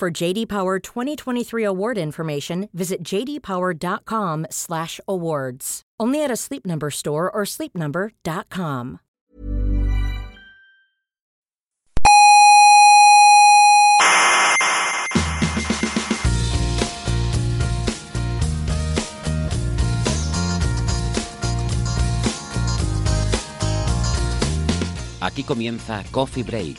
For JD Power 2023 award information, visit jdpower.com/awards. Only at a Sleep Number store or sleepnumber.com. Aquí comienza Coffee Break,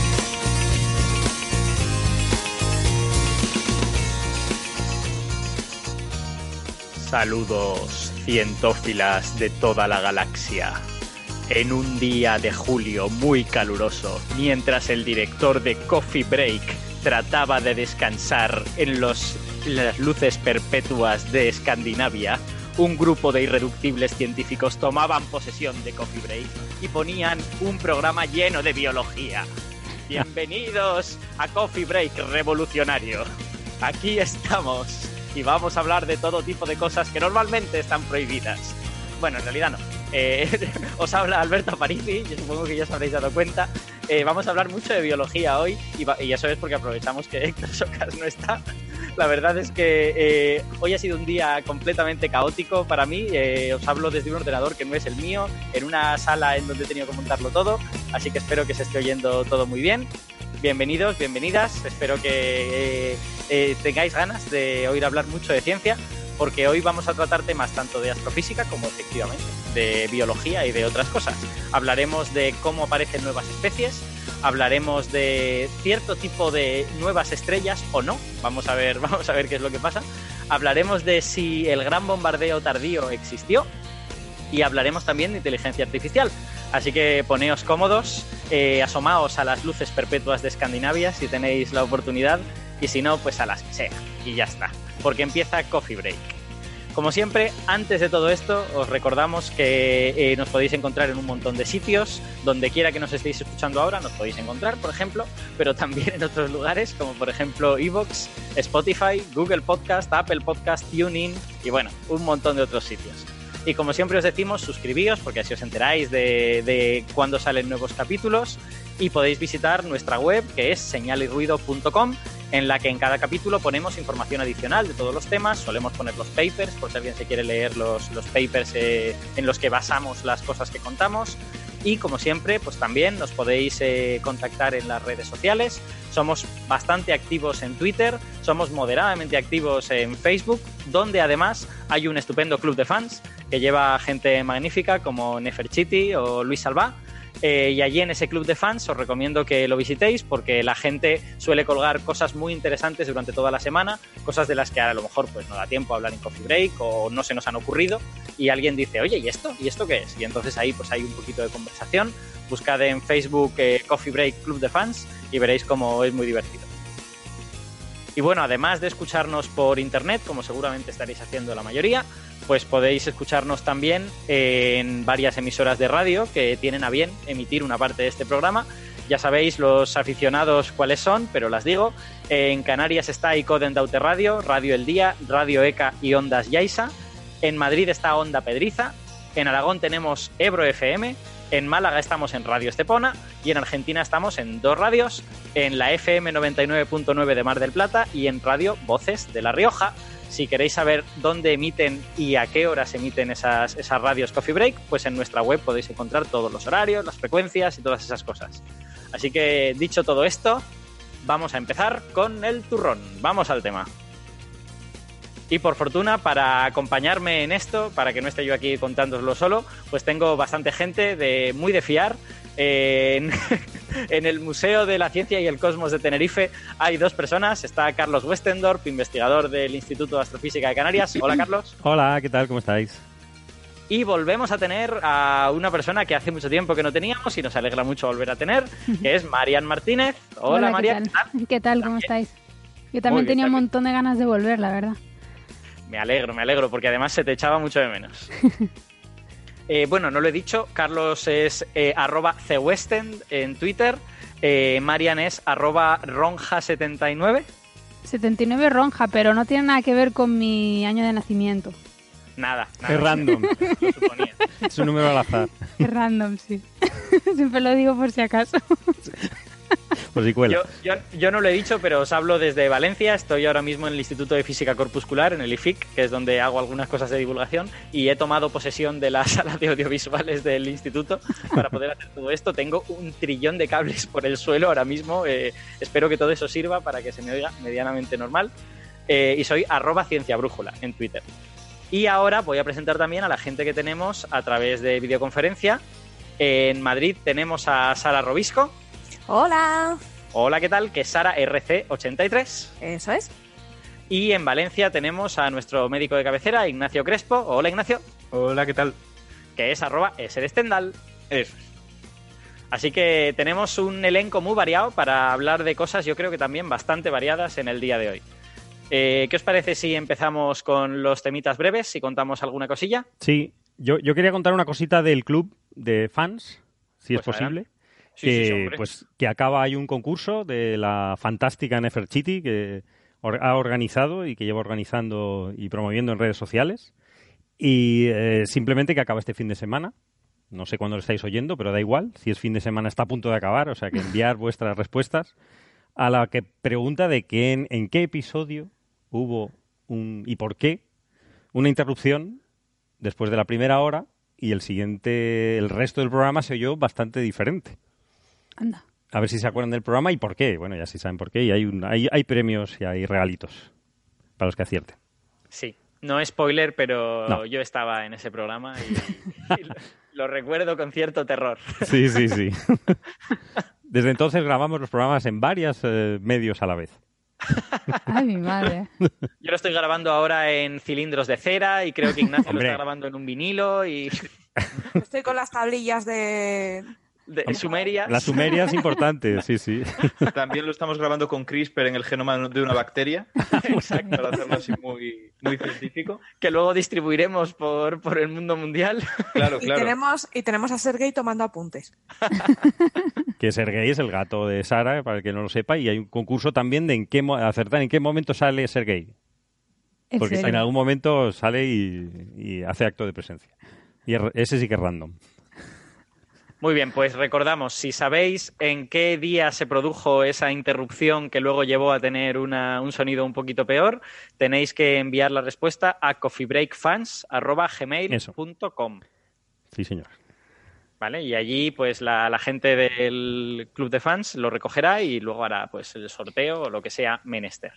Saludos, cientófilas de toda la galaxia. En un día de julio muy caluroso, mientras el director de Coffee Break trataba de descansar en los, las luces perpetuas de Escandinavia, un grupo de irreductibles científicos tomaban posesión de Coffee Break y ponían un programa lleno de biología. Bienvenidos a Coffee Break Revolucionario. Aquí estamos y vamos a hablar de todo tipo de cosas que normalmente están prohibidas. Bueno, en realidad no. Eh, os habla Alberto Aparici, yo supongo que ya os habréis dado cuenta. Eh, vamos a hablar mucho de biología hoy y, y eso es porque aprovechamos que Héctor Socas no está. La verdad es que eh, hoy ha sido un día completamente caótico para mí. Os hablo desde un ordenador que no es el mío, en una sala en donde he tenido que montarlo todo, así que espero que se esté oyendo todo muy bien. Bienvenidos, bienvenidas. Espero que eh, eh, tengáis ganas de oír hablar mucho de ciencia, porque hoy vamos a tratar temas tanto de astrofísica como efectivamente de biología y de otras cosas. Hablaremos de cómo aparecen nuevas especies, hablaremos de cierto tipo de nuevas estrellas o no. Vamos a ver, vamos a ver qué es lo que pasa. Hablaremos de si el gran bombardeo tardío existió y hablaremos también de inteligencia artificial. Así que poneos cómodos, eh, asomaos a las luces perpetuas de Escandinavia si tenéis la oportunidad y si no, pues a las que sea. Y ya está, porque empieza Coffee Break. Como siempre, antes de todo esto, os recordamos que eh, nos podéis encontrar en un montón de sitios, donde quiera que nos estéis escuchando ahora, nos podéis encontrar, por ejemplo, pero también en otros lugares, como por ejemplo Evox, Spotify, Google Podcast, Apple Podcast, TuneIn y bueno, un montón de otros sitios. Y como siempre os decimos, suscribíos porque así os enteráis de, de cuándo salen nuevos capítulos. Y podéis visitar nuestra web que es señalirruido.com en la que en cada capítulo ponemos información adicional de todos los temas, solemos poner los papers por si alguien se quiere leer los, los papers eh, en los que basamos las cosas que contamos y como siempre pues también nos podéis eh, contactar en las redes sociales, somos bastante activos en Twitter, somos moderadamente activos en Facebook, donde además hay un estupendo club de fans que lleva gente magnífica como Neferchiti o Luis Salvá. Eh, y allí en ese club de fans os recomiendo que lo visitéis porque la gente suele colgar cosas muy interesantes durante toda la semana, cosas de las que a lo mejor pues no da tiempo a hablar en Coffee Break o no se nos han ocurrido y alguien dice, oye, ¿y esto? ¿Y esto qué es? Y entonces ahí pues hay un poquito de conversación. Buscad en Facebook eh, Coffee Break Club de Fans y veréis cómo es muy divertido. Y bueno, además de escucharnos por internet, como seguramente estaréis haciendo la mayoría, pues podéis escucharnos también en varias emisoras de radio que tienen a bien emitir una parte de este programa. Ya sabéis los aficionados cuáles son, pero las digo. En Canarias está Icoden Daute Radio, Radio El Día, Radio ECA y Ondas Yaisa. En Madrid está Onda Pedriza. En Aragón tenemos Ebro FM. En Málaga estamos en Radio Estepona y en Argentina estamos en dos radios, en la FM 99.9 de Mar del Plata y en Radio Voces de La Rioja. Si queréis saber dónde emiten y a qué horas emiten esas, radios Coffee Break, pues en nuestra web podéis encontrar todos los horarios, las frecuencias y todas esas cosas. Así que dicho todo esto, vamos a empezar con el turrón. Vamos al tema. Y por fortuna, para acompañarme en esto, para que no esté yo aquí contándoslo solo, pues tengo bastante gente de muy de fiar. En, en el Museo de la Ciencia y el Cosmos de Tenerife hay dos personas. Está Carlos Westendorp, investigador del Instituto de Astrofísica de Canarias. Hola, Carlos. Hola, ¿qué tal? ¿Cómo estáis? Y volvemos a tener a una persona que hace mucho tiempo que no teníamos y nos alegra mucho volver a tener, que es Marian Martínez. Hola, ¿qué Marian. tal? ¿Qué tal? ¿Cómo estáis? Yo también Muy bien, tenía un montón de ganas de volver, la verdad. Me alegro, me alegro, porque además se te echaba mucho de menos. Eh, bueno, no lo he dicho, Carlos es eh, arroba thewestend en Twitter, eh, Marian es arroba ronja79. 79 ronja, pero no tiene nada que ver con mi año de nacimiento. Nada, nada. Es random. Lo suponía. es un número al azar. Es random, sí. Siempre lo digo por si acaso. Yo, yo, yo no lo he dicho, pero os hablo desde Valencia. Estoy ahora mismo en el Instituto de Física Corpuscular, en el IFIC, que es donde hago algunas cosas de divulgación, y he tomado posesión de la sala de audiovisuales del instituto para poder hacer todo esto. Tengo un trillón de cables por el suelo ahora mismo. eh, espero que todo eso sirva para que se me oiga medianamente normal. Eh, y soy arroba ciencia brújula en Twitter. Y ahora voy a presentar también a la gente que tenemos a través de videoconferencia. En Madrid tenemos a Sara Robisco. Hola, Hola, ¿qué tal? Que es Sara RC83. eso es. Y en Valencia tenemos a nuestro médico de cabecera, Ignacio Crespo. Hola, Ignacio. Hola, ¿qué tal? Que es arroba Stendal. Así que tenemos un elenco muy variado para hablar de cosas, yo creo que también bastante variadas en el día de hoy. Eh, ¿Qué os parece si empezamos con los temitas breves, si contamos alguna cosilla? Sí, yo, yo quería contar una cosita del club de fans, si es Pues posible. Sí, que, sí, pues, que acaba hay un concurso de la fantástica Nefertiti que ha organizado y que lleva organizando y promoviendo en redes sociales. Y eh, simplemente que acaba este fin de semana. No sé cuándo lo estáis oyendo, pero da igual. Si es fin de semana está a punto de acabar, o sea que enviar vuestras respuestas a la que pregunta de que en, en qué episodio hubo un y por qué una interrupción después de la primera hora y el siguiente, el resto del programa se oyó bastante diferente. Anda. A ver si se acuerdan del programa y por qué. Bueno, ya sí saben por qué y hay, un- hay, hay premios y hay regalitos para los que acierten. Sí, no es spoiler, pero No. yo estaba en ese programa y, y lo, lo recuerdo con cierto terror. Sí, sí, sí. Desde entonces grabamos los programas en varios medios a la vez. Ay, mi madre. Yo lo estoy grabando ahora en cilindros de cera y creo que Ignacio lo está grabando en un vinilo y Estoy con las tablillas de... de Sumeria. La sumeria es importante, sí, sí. También lo estamos grabando con CRISPR en el genoma de una bacteria. Para hacerlo así muy, muy científico. que luego distribuiremos por, por el mundo mundial. Claro, Y, claro. tenemos, y tenemos a Sergey tomando apuntes. Que Sergei es el gato de Sara, para el que no lo sepa, y hay un concurso también de en qué mo- acertar en qué momento sale Sergei. ¿En Porque en algún momento sale y, y hace acto de presencia. Y es- ese sí que es random. Muy bien, pues recordamos, si sabéis en qué día se produjo esa interrupción que luego llevó a tener una- un sonido un poquito peor, tenéis que enviar la respuesta a coffeebreakfans.gmail.com. Sí, señor. ¿Vale? Y allí, pues la, la gente del club de fans lo recogerá y luego hará pues el sorteo o lo que sea menester.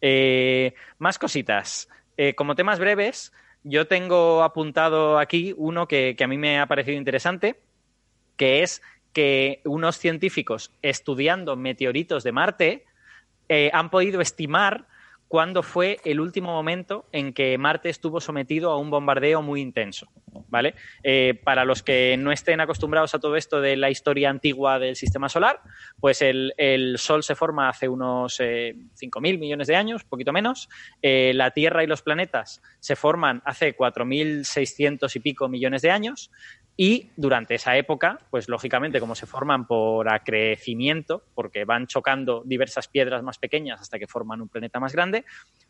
Eh, más cositas. Eh, como temas breves, yo tengo apuntado aquí uno que, a mí me ha parecido interesante, que es que unos científicos estudiando meteoritos de Marte eh, han podido estimar cuándo fue el último momento en que Marte estuvo sometido a un bombardeo muy intenso. ¿Vale? Eh, para los que no estén acostumbrados a todo esto de la historia antigua del sistema solar, pues el, Sol se forma hace unos eh, 5.000 millones de años, poquito menos. Eh, la Tierra y los planetas se forman hace 4.600 y pico millones de años. Y durante esa época, pues lógicamente, como se forman por acrecimiento, porque van chocando diversas piedras más pequeñas hasta que forman un planeta más grande,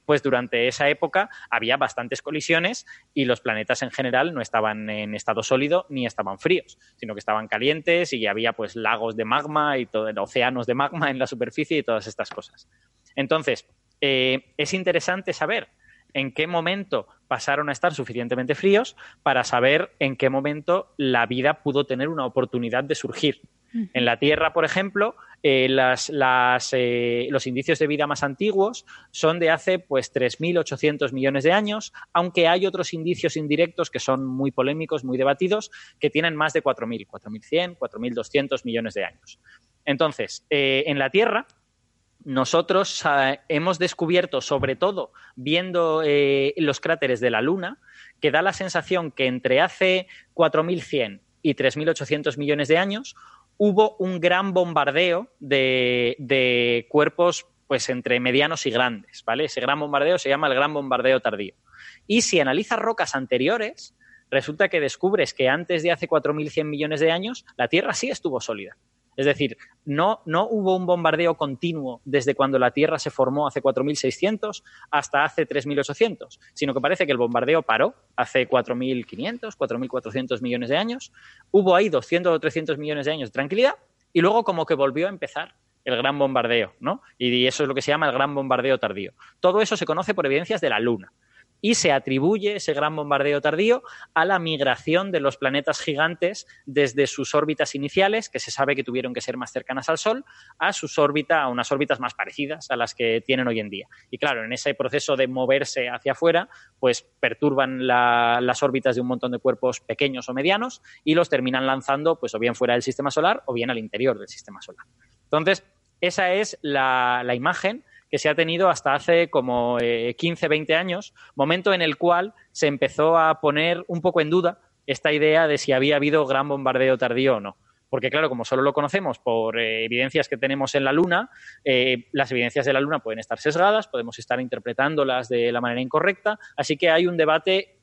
pues durante esa época había bastantes colisiones y los planetas en general no estaban en estado sólido ni estaban fríos, sino que estaban calientes y había pues lagos de magma y todo, océanos de magma en la superficie y todas estas cosas. Entonces, eh, es interesante saber en qué momento pasaron a estar suficientemente fríos para saber en qué momento la vida pudo tener una oportunidad de surgir. En la Tierra, por ejemplo, eh, las, las, eh, los indicios de vida más antiguos son de hace pues 3.800 millones de años, aunque hay otros indicios indirectos que son muy polémicos, muy debatidos, que tienen más de 4.000, 4.100, 4.200 millones de años. Entonces, eh, en la Tierra, nosotros eh, hemos descubierto, sobre todo viendo eh, los cráteres de la Luna, que da la sensación que entre hace 4.100 y 3.800 millones de años hubo un gran bombardeo de, de cuerpos pues entre medianos y grandes, ¿vale? Ese gran bombardeo se llama el gran bombardeo tardío. Y si analizas rocas anteriores, resulta que descubres que antes de hace 4.100 millones de años la Tierra sí estuvo sólida. Es decir, no, no hubo un bombardeo continuo desde cuando la Tierra se formó hace 4.600 hasta hace 3.800, sino que parece que el bombardeo paró hace 4.500, 4.400 millones de años. Hubo ahí 200 o 300 millones de años de tranquilidad y luego como que volvió a empezar el gran bombardeo, ¿no? Y eso es lo que se llama el gran bombardeo tardío. Todo eso se conoce por evidencias de la Luna y se atribuye ese gran bombardeo tardío a la migración de los planetas gigantes desde sus órbitas iniciales, que se sabe que tuvieron que ser más cercanas al Sol, a sus órbitas, a unas órbitas más parecidas a las que tienen hoy en día. Y claro, en ese proceso de moverse hacia afuera, pues perturban la, las órbitas de un montón de cuerpos pequeños o medianos y los terminan lanzando, pues o bien fuera del sistema solar o bien al interior del sistema solar. Entonces, esa es la, la imagen que se ha tenido hasta hace como eh, 15, 20 años, momento en el cual se empezó a poner un poco en duda esta idea de si había habido gran bombardeo tardío o no. Porque claro, como solo lo conocemos por eh, evidencias que tenemos en la Luna, eh, las evidencias de la Luna pueden estar sesgadas, podemos estar interpretándolas de la manera incorrecta, así que hay un debate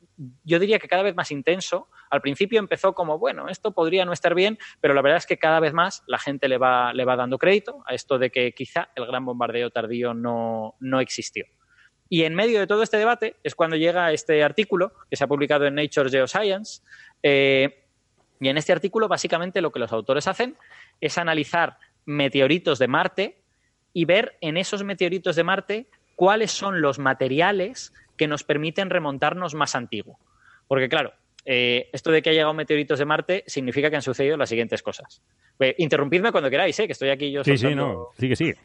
yo diría que cada vez más intenso. Al principio empezó como, bueno, esto podría no estar bien, pero la verdad es que cada vez más la gente le va, le va dando crédito a esto de que quizá el gran bombardeo tardío no, no existió. Y en medio de todo este debate es cuando llega este artículo que se ha publicado en Nature Geoscience. Eh, y en este artículo, básicamente, lo que los autores hacen es analizar meteoritos de Marte y ver en esos meteoritos de Marte cuáles son los materiales que nos permiten remontarnos más antiguo. Porque, claro, eh, esto de que ha llegado meteoritos de Marte significa que han sucedido las siguientes cosas. Eh, interrumpidme cuando queráis, ¿eh? que estoy aquí yo. Sí, sí, no, sigue, sigue.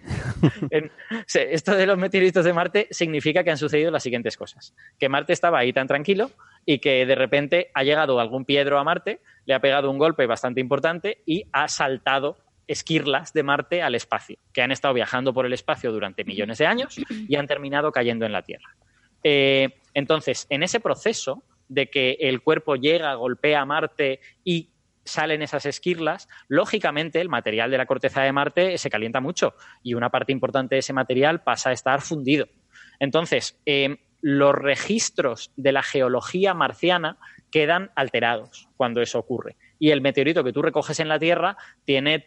Esto de los meteoritos de Marte significa que han sucedido las siguientes cosas. Que Marte estaba ahí tan tranquilo y que de repente ha llegado algún piedro a Marte, le ha pegado un golpe bastante importante y ha saltado esquirlas de Marte al espacio, que han estado viajando por el espacio durante millones de años y han terminado cayendo en la Tierra. Eh, entonces, en ese proceso de que el cuerpo llega, golpea a Marte y salen esas esquirlas, lógicamente el material de la corteza de Marte se calienta mucho y una parte importante de ese material pasa a estar fundido. Entonces, eh, los registros de la geología marciana quedan alterados cuando eso ocurre. Y el meteorito que tú recoges en la Tierra tiene,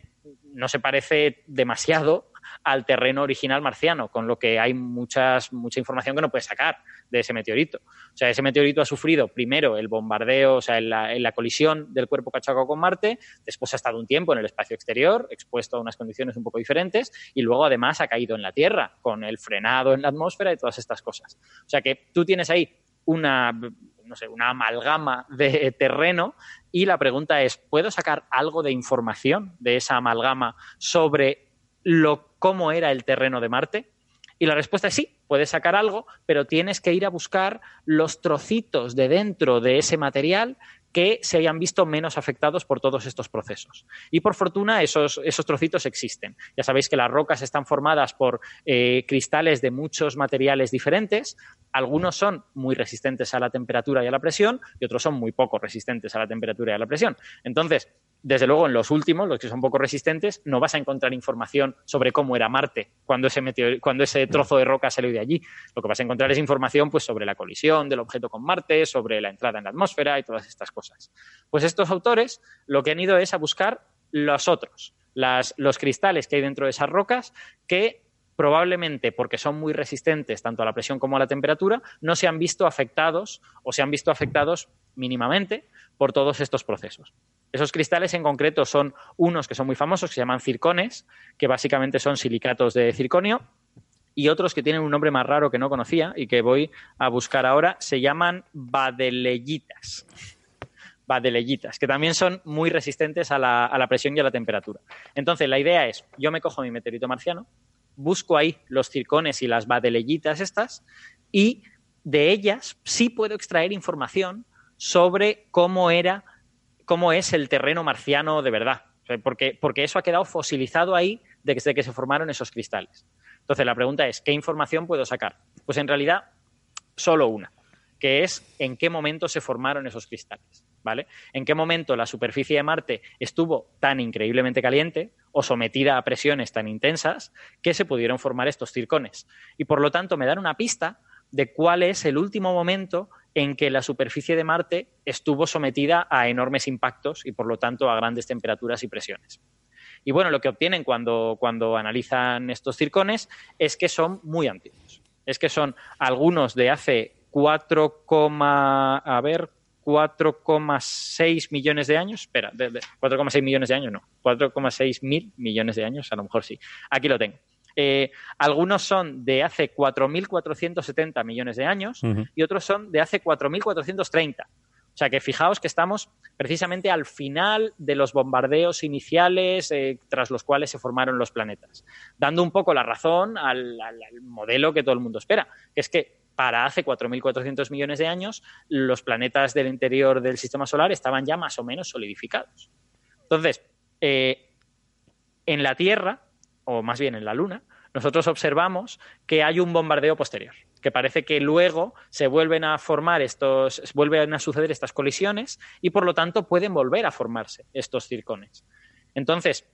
no se parece demasiado al terreno original marciano, con lo que hay mucha información que no puedes sacar de ese meteorito. O sea, ese meteorito ha sufrido primero el bombardeo, o sea, en la, la colisión del cuerpo cachaco con Marte, después ha estado un tiempo en el espacio exterior, expuesto a unas condiciones un poco diferentes, y luego además ha caído en la Tierra, con el frenado en la atmósfera y todas estas cosas. O sea que tú tienes ahí una, no sé, una amalgama de terreno y la pregunta es, ¿puedo sacar algo de información de esa amalgama sobre lo, cómo era el terreno de Marte? Y la respuesta es sí, puedes sacar algo, pero tienes que ir a buscar los trocitos de dentro de ese material que se hayan visto menos afectados por todos estos procesos. Y por fortuna esos, esos trocitos existen. Ya sabéis que las rocas están formadas por eh, cristales de muchos materiales diferentes. Algunos son muy resistentes a la temperatura y a la presión y otros son muy poco resistentes a la temperatura y a la presión. Entonces, desde luego, en los últimos, los que son poco resistentes, no vas a encontrar información sobre cómo era Marte cuando ese, meteor, cuando ese trozo de roca salió de allí. Lo que vas a encontrar es información pues, sobre la colisión del objeto con Marte, sobre la entrada en la atmósfera y todas estas cosas. Pues estos autores lo que han ido es a buscar los otros, las, los cristales que hay dentro de esas rocas que probablemente porque son muy resistentes tanto a la presión como a la temperatura, no se han visto afectados o se han visto afectados mínimamente por todos estos procesos. Esos cristales en concreto son unos que son muy famosos, que se llaman circones, que básicamente son silicatos de circonio, y otros que tienen un nombre más raro que no conocía y que voy a buscar ahora, se llaman badeleyitas. badelellitas, que también son muy resistentes a la, a la presión y a la temperatura. Entonces, la idea es, yo me cojo mi meteorito marciano, busco ahí los circones y las badelellitas estas, y de ellas sí puedo extraer información sobre cómo era, cómo es el terreno marciano de verdad. Porque, porque eso ha quedado fosilizado ahí desde que se formaron esos cristales. Entonces, la pregunta es, ¿qué información puedo sacar? Pues en realidad, solo una, que es en qué momento se formaron esos cristales. ¿Vale? ¿En qué momento la superficie de Marte estuvo tan increíblemente caliente o sometida a presiones tan intensas que se pudieron formar estos circones? Y por lo tanto me dan una pista de cuál es el último momento en que la superficie de Marte estuvo sometida a enormes impactos y por lo tanto a grandes temperaturas y presiones. Y bueno, lo que obtienen cuando, cuando analizan estos circones es que son muy antiguos. Es que son algunos de hace 4, a ver, 4,6 millones de años. Espera, 4,6 millones de años no. 4,6 mil millones de años, a lo mejor sí. Aquí lo tengo. Eh, algunos son de hace 4.470 millones de años y otros son de hace 4.430. O sea que fijaos que estamos precisamente al final de los bombardeos iniciales eh, tras los cuales se formaron los planetas, dando un poco la razón al, al- al modelo que todo el mundo espera, que es que para hace 4.400 millones de años los planetas del interior del sistema solar estaban ya más o menos solidificados. Entonces, eh, en la Tierra, o más bien en la Luna, nosotros observamos que hay un bombardeo posterior, que parece que luego se vuelven a formar estos, vuelven a suceder estas colisiones y por lo tanto pueden volver a formarse estos circones. Entonces,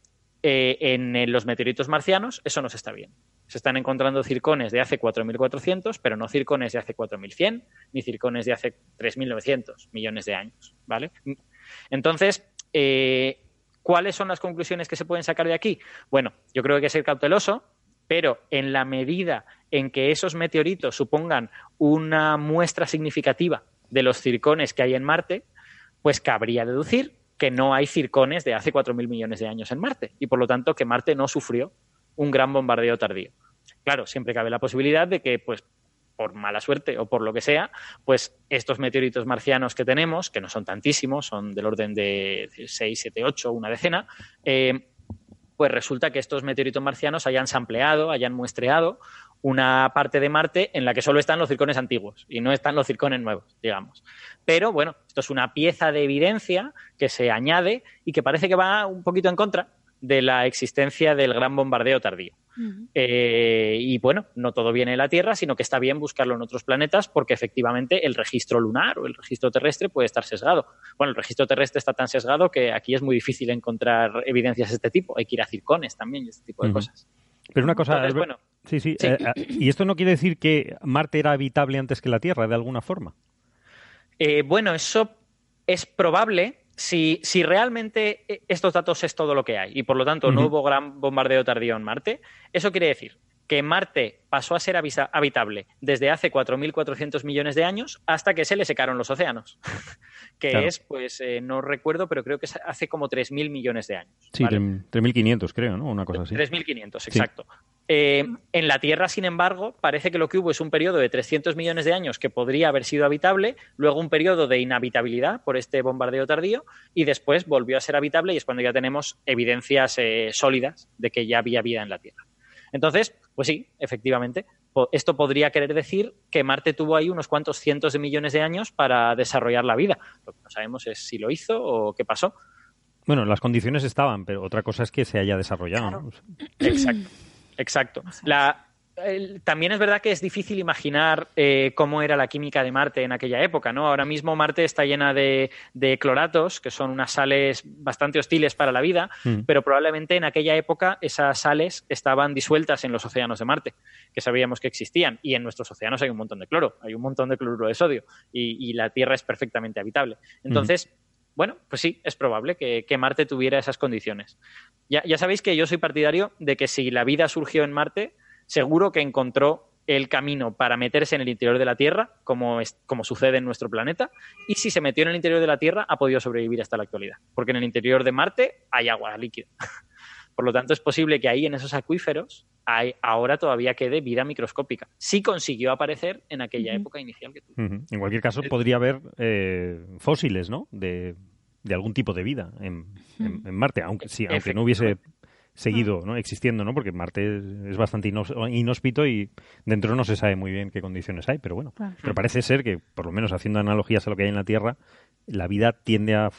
eh, en, los meteoritos marcianos eso no se está bien. Se están encontrando circones de hace 4.400, pero no circones de hace 4.100, ni circones de hace 3.900 millones de años, ¿vale? Entonces, eh, ¿cuáles son las conclusiones que se pueden sacar de aquí? Bueno, yo creo que hay que ser cauteloso, pero en la medida en que esos meteoritos supongan una muestra significativa de los circones que hay en Marte, pues cabría deducir que no hay circones de hace 4.000 millones de años en Marte y por lo tanto que Marte no sufrió un gran bombardeo tardío. Claro, siempre cabe la posibilidad de que, pues, por mala suerte o por lo que sea, pues estos meteoritos marcianos que tenemos, que no son tantísimos, son del orden de 6, 7, 8, una decena, eh, pues resulta que estos meteoritos marcianos hayan sampleado, hayan muestreado una parte de Marte en la que solo están los circones antiguos y no están los circones nuevos, digamos. Pero bueno, esto es una pieza de evidencia que se añade y que parece que va un poquito en contra de la existencia del gran bombardeo tardío. Eh, y bueno, no todo viene de la Tierra, sino que está bien buscarlo en otros planetas porque efectivamente el registro lunar o el registro terrestre puede estar sesgado. Bueno, el registro terrestre está tan sesgado que aquí es muy difícil encontrar evidencias de este tipo. Hay que ir a circones también y este tipo de cosas. Pero una cosa, Entonces, bueno, sí, sí, sí. eh, eh, y esto no quiere decir que Marte era habitable antes que la Tierra, de alguna forma. Eh, bueno, eso es probable si, si realmente eh, estos datos es todo lo que hay y por lo tanto no hubo gran bombardeo tardío en Marte. Eso quiere decir que Marte pasó a ser habitable desde hace 4.400 millones de años hasta que se le secaron los océanos, que Claro. es, pues eh, no recuerdo, pero creo que es hace como 3.000 millones de años. Sí, ¿vale? tres- 3.500 creo, ¿no? Una cosa así. 3.500, Sí. exacto. Eh, en la Tierra, sin embargo, parece que lo que hubo es un periodo de 300 millones de años que podría haber sido habitable, luego un periodo de inhabitabilidad por este bombardeo tardío y después volvió a ser habitable y es cuando ya tenemos evidencias eh, sólidas de que ya había vida en la Tierra. Entonces, pues sí, efectivamente, esto podría querer decir que Marte tuvo ahí unos cuantos cientos de millones de años para desarrollar la vida. Lo que no sabemos es si lo hizo o qué pasó. Bueno, las condiciones estaban, pero otra cosa es que se haya desarrollado. ¿no? Exacto, exacto. La, también es verdad que es difícil imaginar eh, cómo era la química de Marte en aquella época, ¿no? Ahora mismo Marte está llena de, de cloratos, que son unas sales bastante hostiles para la vida, Mm. pero probablemente en aquella época esas sales estaban disueltas en los océanos de Marte, que sabíamos que existían, y en nuestros océanos hay un montón de cloro, hay un montón de cloruro de sodio, y, y la Tierra es perfectamente habitable. Entonces, bueno, pues sí, es probable que, que Marte tuviera esas condiciones. Ya, ya sabéis que yo soy partidario de que si la vida surgió en Marte, seguro que encontró el camino para meterse en el interior de la Tierra, como, es- como sucede en nuestro planeta, y si se metió en el interior de la Tierra, ha podido sobrevivir hasta la actualidad, porque en el interior de Marte hay agua líquida. Por lo tanto, es posible que ahí, en esos acuíferos, hay, ahora todavía quede vida microscópica. Sí consiguió aparecer en aquella época inicial que tuvo. En cualquier caso, podría haber eh, fósiles, ¿no? De, de algún tipo de vida en, en- en Marte, aunque sí, aunque no hubiese seguido ¿no? existiendo, ¿no? Porque Marte es, bastante inhós- inhóspito y dentro no se sabe muy bien qué condiciones hay, pero bueno. Claro. Pero parece ser que, por lo menos haciendo analogías a lo que hay en la Tierra, la vida tiende a,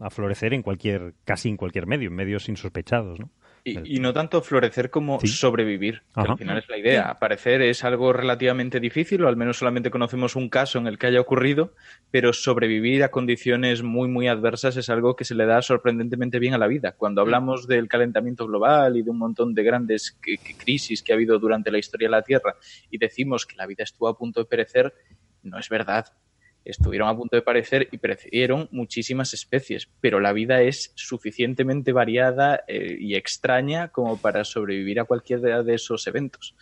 a florecer en cualquier, casi en cualquier medio, en medios insospechados, ¿no? Y, y no tanto florecer como Sí. sobrevivir, que Ajá. al final es la idea. Aparecer es algo relativamente difícil, o al menos solamente conocemos un caso en el que haya ocurrido, pero sobrevivir a condiciones muy, muy adversas es algo que se le da sorprendentemente bien a la vida. Cuando hablamos del calentamiento global y de un montón de grandes crisis que ha habido durante la historia de la Tierra y decimos que la vida estuvo a punto de perecer, no es verdad. Estuvieron a punto de perecer y perecieron muchísimas especies, pero la vida es suficientemente variada eh, y extraña como para sobrevivir a cualquiera de esos eventos.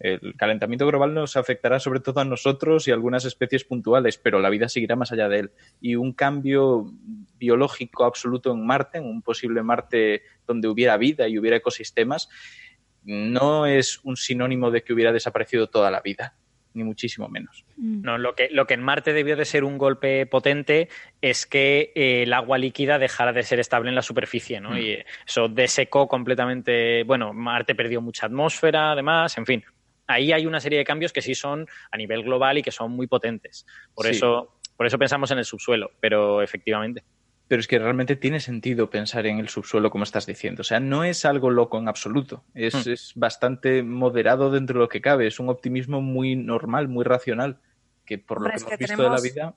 El calentamiento global nos afectará sobre todo a nosotros y a algunas especies puntuales, pero la vida seguirá más allá de él. Y un cambio biológico absoluto en Marte, en un posible Marte donde hubiera vida y hubiera ecosistemas, no es un sinónimo de que hubiera desaparecido toda la vida, ni muchísimo menos. Mm. No, lo que, lo que en Marte debió de ser un golpe potente es que eh, el agua líquida dejara de ser estable en la superficie, ¿no? Mm. Y eso desecó completamente. Bueno, Marte perdió mucha atmósfera, además, en fin. Ahí hay una serie de cambios que sí son a nivel global y que son muy potentes. Por Sí. eso, por eso pensamos en el subsuelo, pero efectivamente. Pero es que realmente tiene sentido pensar en el subsuelo, como estás diciendo. O sea, no es algo loco en absoluto. Es, Hmm. es bastante moderado dentro de lo que cabe. Es un optimismo muy normal, muy racional. Que por Hombre, lo que hemos que visto tenemos- de la vida,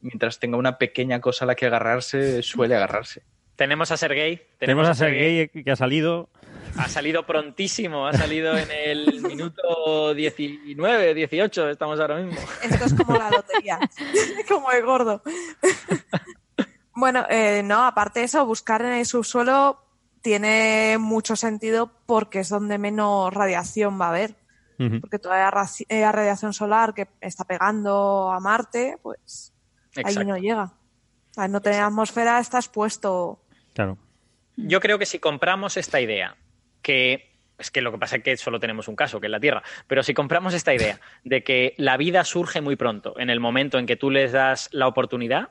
mientras tenga una pequeña cosa a la que agarrarse, suele agarrarse. Tenemos a Sergei. Tenemos a Sergei que ha salido. Ha salido prontísimo, ha salido en el minuto 19, 18, estamos ahora mismo. Esto es como la lotería, como el gordo. Bueno, eh, no, aparte de eso, buscar en el subsuelo tiene mucho sentido porque es donde menos radiación va a haber. Porque toda la eh, radiación solar que está pegando a Marte, pues ahí no llega. Al no tener atmósfera está expuesto. Claro. Yo creo que si compramos esta idea, que es que lo que pasa es que solo tenemos un caso, que es la Tierra, pero si compramos esta idea de que la vida surge muy pronto, en el momento en que tú les das la oportunidad,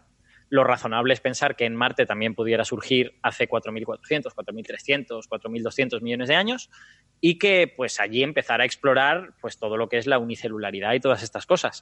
lo razonable es pensar que en Marte también pudiera surgir hace 4.400, 4.300, 4.200 millones de años y que pues allí empezar a explorar pues todo lo que es la unicelularidad y todas estas cosas.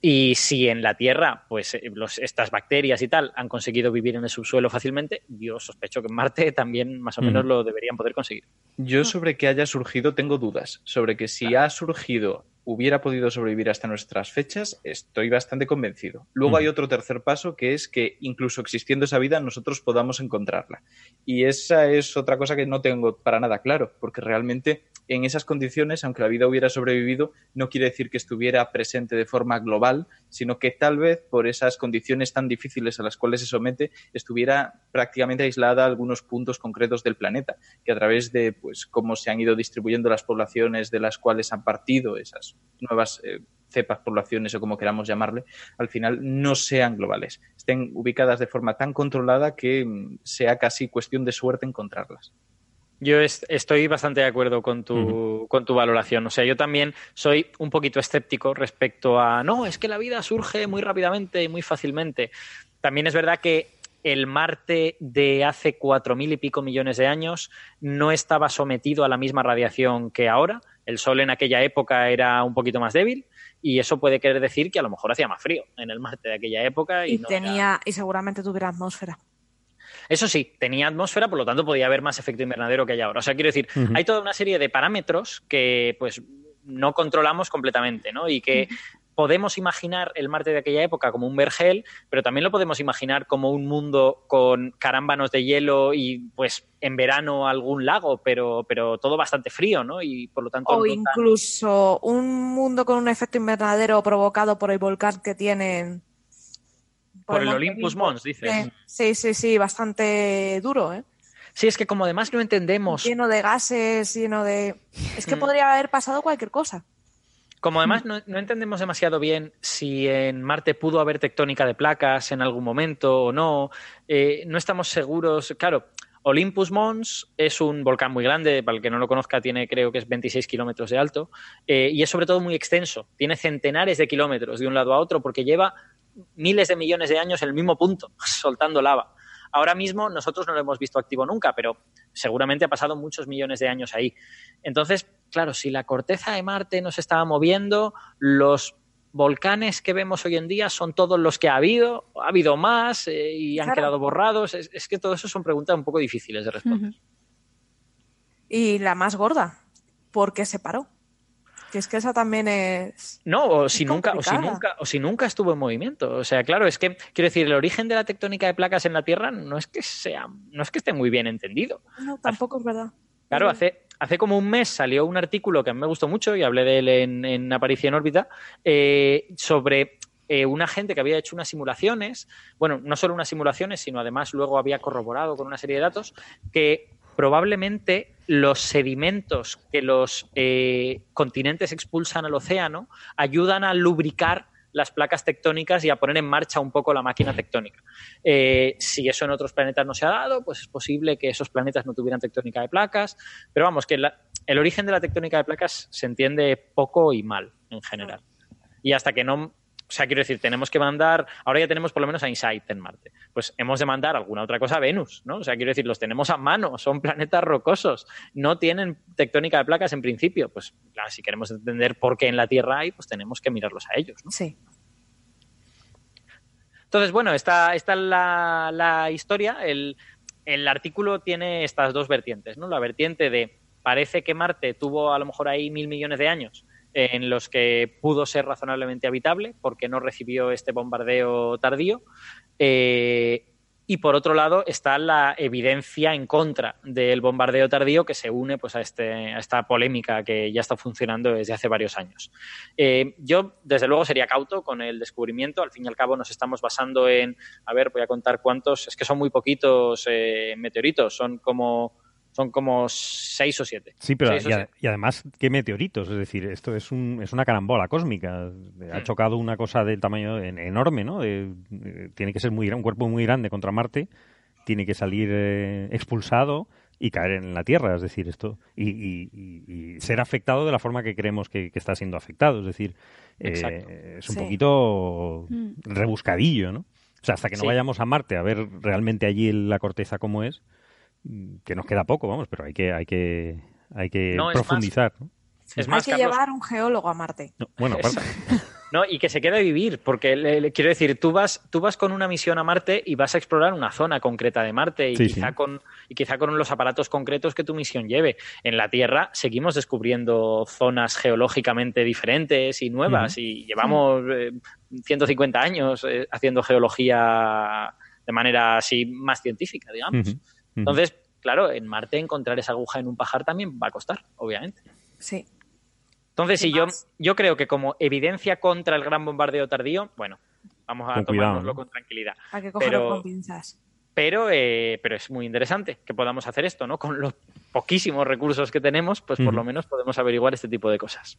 Y si en la Tierra, pues eh, los- estas bacterias y tal han conseguido vivir en el subsuelo fácilmente, yo sospecho que en Marte también más o menos Mm. lo deberían poder conseguir. Yo sobre que haya surgido tengo dudas. Sobre que si ha surgido, hubiera podido sobrevivir hasta nuestras fechas, estoy bastante convencido. Luego hay otro tercer paso que es que incluso existiendo esa vida nosotros podamos encontrarla. Y esa es otra cosa que no tengo para nada claro, porque realmente en esas condiciones, aunque la vida hubiera sobrevivido, no quiere decir que estuviera presente de forma global, sino que tal vez por esas condiciones tan difíciles a las cuales se somete, estuviera prácticamente aislada a algunos puntos concretos del planeta, que a través de pues cómo se han ido distribuyendo las poblaciones de las cuales han partido esas nuevas eh, cepas, poblaciones o como queramos llamarle, al final no sean globales, estén ubicadas de forma tan controlada que mm, sea casi cuestión de suerte encontrarlas. Yo est- estoy bastante de acuerdo con tu, con tu valoración. O sea, yo también soy un poquito escéptico respecto a, no, es que la vida surge muy rápidamente y muy fácilmente. También es verdad que el Marte de hace cuatro mil y pico millones de años no estaba sometido a la misma radiación que ahora. El Sol en aquella época era un poquito más débil y eso puede querer decir que a lo mejor hacía más frío en el Marte de aquella época. Y, Y no era- tenía, y seguramente tuviera atmósfera. Eso sí, tenía atmósfera, por lo tanto podía haber más efecto invernadero que hay ahora. O sea, quiero decir, hay toda una serie de parámetros que pues no controlamos completamente, ¿no? Y que podemos imaginar el Marte de aquella época como un vergel, pero también lo podemos imaginar como un mundo con carámbanos de hielo y pues en verano algún lago, pero, pero todo bastante frío, ¿no? Y por lo tanto O no tan- incluso un mundo con un efecto invernadero provocado por el volcán que tienen. Por el Olympus Mons, dices. Sí, sí, sí, bastante duro, ¿eh? Sí, es que como además no entendemos Lleno de gases, lleno de... Es que Mm. podría haber pasado cualquier cosa. Como además no, no entendemos demasiado bien si en Marte pudo haber tectónica de placas en algún momento o no, eh, no estamos seguros. Claro, Olympus Mons es un volcán muy grande, para el que no lo conozca, tiene creo que es 26 kilómetros de alto eh, y es sobre todo muy extenso. Tiene centenares de kilómetros de un lado a otro porque lleva miles de millones de años en el mismo punto, soltando lava. ahora mismo nosotros no lo hemos visto activo nunca, pero seguramente ha pasado muchos millones de años ahí. Entonces, claro, si la corteza de Marte no se estaba moviendo, los volcanes que vemos hoy en día son todos los que ha habido, ha habido más eh, y han quedado borrados. Es, que todo eso son preguntas un poco difíciles de responder. Y la más gorda, ¿por qué se paró? Que es que esa también es. No, o si, nunca, o, si nunca, o si nunca estuvo en movimiento. O sea, claro, es que, quiero decir, el origen de la tectónica de placas en la Tierra no es que sea, no es que esté muy bien entendido. No, tampoco es verdad. Claro, hace, hace como un mes salió un artículo que a mí me gustó mucho y hablé de él en, en Aparición órbita eh, sobre eh, una gente que había hecho unas simulaciones, bueno, no solo unas simulaciones, sino además luego había corroborado con una serie de datos que probablemente los sedimentos que los eh, continentes expulsan al océano ayudan a lubricar las placas tectónicas y a poner en marcha un poco la máquina tectónica. Eh, si eso en otros planetas no se ha dado, pues es posible que esos planetas no tuvieran tectónica de placas, pero vamos, que el origen de la tectónica de placas se entiende poco y mal en general. Y hasta que no o sea, quiero decir, tenemos que mandar, ahora ya tenemos por lo menos a Insight en Marte, pues hemos de mandar alguna otra cosa a Venus, ¿no? O sea, quiero decir, los tenemos a mano, son planetas rocosos, no tienen tectónica de placas en principio, pues claro, si queremos entender por qué en la Tierra hay, pues tenemos que mirarlos a ellos, ¿no? Sí. Entonces, bueno, esta, esta es la, la historia, el, el artículo tiene estas dos vertientes, ¿no? La vertiente de parece que Marte tuvo a lo mejor ahí mil millones de años en los que pudo ser razonablemente habitable porque no recibió este bombardeo tardío. Eh, y por otro lado está la evidencia en contra del bombardeo tardío que se une pues, a, este, a esta polémica que ya está funcionando desde hace varios años. Eh, yo, desde luego, sería cauto con el descubrimiento. Al fin y al cabo, nos estamos basando en, a ver, voy a contar cuántos, es que son muy poquitos eh, meteoritos, son como son como seis o siete. Sí, pero y, además, ¿qué meteoritos? Es decir, esto es, un, es una carambola cósmica. Ha hmm. chocado una cosa del tamaño enorme, ¿no? tiene que ser muy un cuerpo muy grande contra Marte, tiene que salir eh, expulsado y caer en la Tierra, es decir, esto y, ser afectado de la forma que creemos que, está siendo afectado, es decir, eh, es un poquito hmm. rebuscadillo, ¿no? O sea, hasta que no vayamos a Marte a ver realmente allí la corteza cómo es, que nos queda poco, vamos, pero hay que, hay que, hay que profundizar. Es más, hay que llevar un geólogo a Marte. bueno, no, y que se quede a vivir, porque quiero decir, tú vas, tú vas con una misión a Marte y vas a explorar una zona concreta de Marte y, quizá Con, y quizá con los aparatos concretos que tu misión lleve. En la Tierra seguimos descubriendo zonas geológicamente diferentes y nuevas y llevamos 150 eh, años eh, haciendo geología de manera así más científica, digamos. Entonces, claro, en Marte encontrar esa aguja en un pajar también va a costar, obviamente. Sí. Entonces, si yo, yo creo que como evidencia contra el gran bombardeo tardío, bueno, vamos a tomárnoslo con tranquilidad. Hay que cogerlo pero, con pinzas. Pero, eh, pero es muy interesante que podamos hacer esto, ¿no? Con los poquísimos recursos que tenemos, pues por lo menos podemos averiguar este tipo de cosas.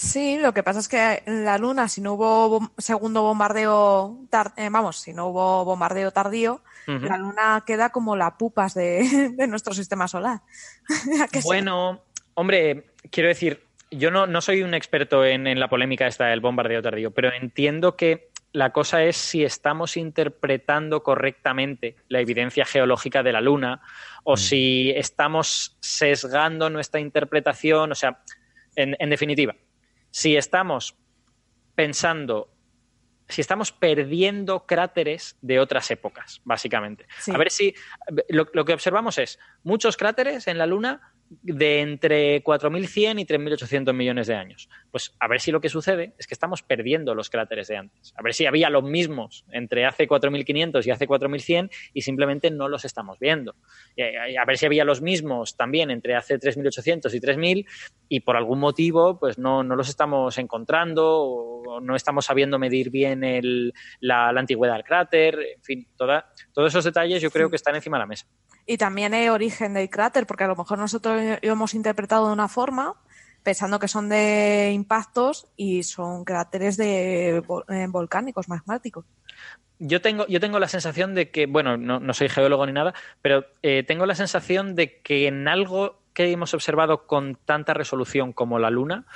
Sí, lo que pasa es que en la Luna, si no hubo segundo bombardeo, eh, vamos, si no hubo bombardeo tardío, la Luna queda como la pupas de, nuestro sistema solar. bueno, hombre, quiero decir, yo no, no soy un experto en, la polémica esta del bombardeo tardío, pero entiendo que la cosa es si estamos interpretando correctamente la evidencia geológica de la Luna o mm. si estamos sesgando nuestra interpretación, o sea, en definitiva, si estamos pensando, si estamos perdiendo cráteres de otras épocas, básicamente. A ver si lo, que observamos es muchos cráteres en la Luna de entre 4.100 y 3.800 millones de años. Pues a ver si lo que sucede es que estamos perdiendo los cráteres de antes. A ver si había los mismos entre hace 4.500 y hace 4.100 y simplemente no los estamos viendo. a ver si había los mismos también entre hace 3.800 y 3.000 y por algún motivo pues no, no los estamos encontrando o no estamos sabiendo medir bien el, la, antigüedad del cráter. En fin, toda, todos esos detalles yo creo que están encima de la mesa y también el origen del cráter, porque a lo mejor nosotros hemos interpretado de una forma pensando que son de impactos y son cráteres de eh, volcánicos, magmáticos. Yo tengo, yo tengo la sensación de que, bueno, no, soy geólogo ni nada, pero eh, tengo la sensación de que en algo que hemos observado con tanta resolución como la Luna,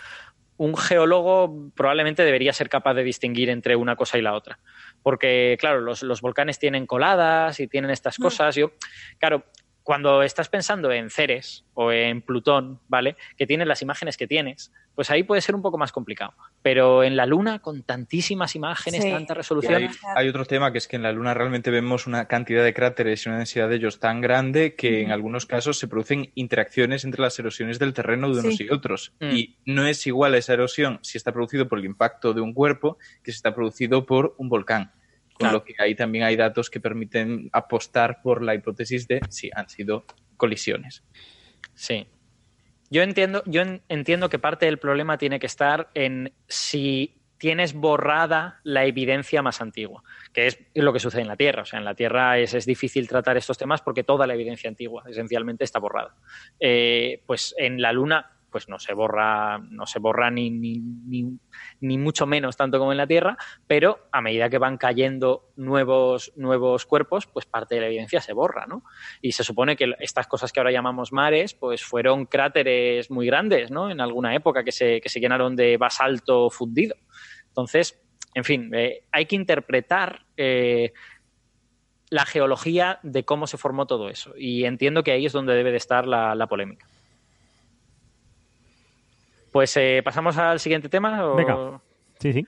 un geólogo probablemente debería ser capaz de distinguir entre una cosa y la otra. Porque, claro, los, los volcanes tienen coladas y tienen estas cosas. Yo, claro, cuando estás pensando en Ceres o en Plutón, ¿vale? Que tienes las imágenes que tienes, pues ahí puede ser un poco más complicado. Pero en la Luna, con tantísimas imágenes, Sí. tanta resolución. hay, hay otro tema que es que en la Luna realmente vemos una cantidad de cráteres y una densidad de ellos tan grande que en algunos casos se producen interacciones entre las erosiones del terreno de unos Sí. y otros. Mm. Y no es igual esa erosión si está producido por el impacto de un cuerpo que si está producido por un volcán. Con Claro. lo que ahí también hay datos que permiten apostar por la hipótesis de si han sido colisiones. Sí. Yo entiendo, yo en- entiendo que parte del problema tiene que estar en si tienes borrada la evidencia más antigua, que es lo que sucede en la Tierra. O sea, en la Tierra es, es difícil tratar estos temas porque toda la evidencia antigua esencialmente está borrada. Eh, pues en la Luna pues no se borra, no se borra ni, ni, ni, ni mucho menos tanto como en la Tierra, pero a medida que van cayendo nuevos, nuevos cuerpos, pues parte de la evidencia se borra, ¿no? Y se supone que estas cosas que ahora llamamos mares, pues fueron cráteres muy grandes, ¿no? En alguna época que se, que se llenaron de basalto fundido. Entonces, en fin, eh, hay que interpretar eh, la geología de cómo se formó todo eso. Y entiendo que ahí es donde debe de estar la, la polémica. Pues eh, pasamos al siguiente tema. ¿o? Venga. Sí, sí.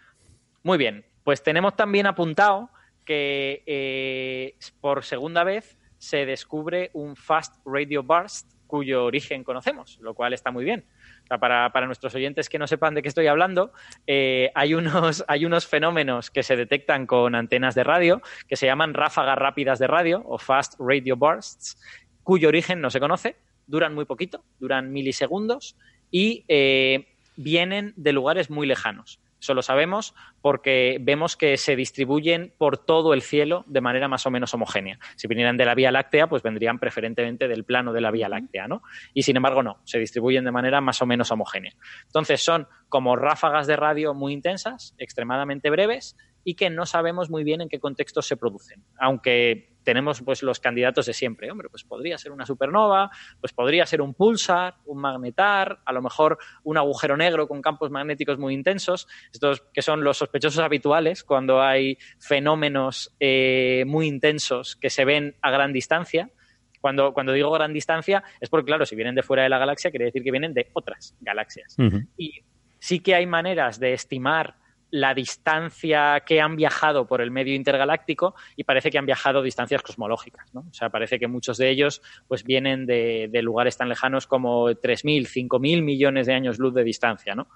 Muy bien, pues tenemos también apuntado que eh, por segunda vez se descubre un Fast Radio Burst cuyo origen conocemos, lo cual está muy bien. O sea, para, para nuestros oyentes que no sepan de qué estoy hablando, eh, hay, unos, hay unos fenómenos que se detectan con antenas de radio que se llaman ráfagas rápidas de radio o Fast Radio Bursts, cuyo origen no se conoce, duran muy poquito, duran milisegundos y eh, vienen de lugares muy lejanos. Eso lo sabemos porque vemos que se distribuyen por todo el cielo de manera más o menos homogénea. Si vinieran de la Vía Láctea, pues vendrían preferentemente del plano de la Vía Láctea, ¿no? Y sin embargo, no, se distribuyen de manera más o menos homogénea. Entonces son como ráfagas de radio muy intensas, extremadamente breves y que no sabemos muy bien en qué contexto se producen. Aunque tenemos pues los candidatos de siempre. Hombre, pues podría ser una supernova, pues podría ser un pulsar, un magnetar, a lo mejor un agujero negro con campos magnéticos muy intensos, estos que son los sospechosos habituales cuando hay fenómenos eh, muy intensos que se ven a gran distancia. Cuando, cuando digo gran distancia es porque, claro, si vienen de fuera de la galaxia, quiere decir que vienen de otras galaxias. Y sí que hay maneras de estimar la distancia que han viajado por el medio intergaláctico y parece que han viajado distancias cosmológicas. ¿no? O sea, parece que muchos de ellos pues, vienen de, lugares tan lejanos como 3.000, 5.000 millones de años luz de distancia. ¿no?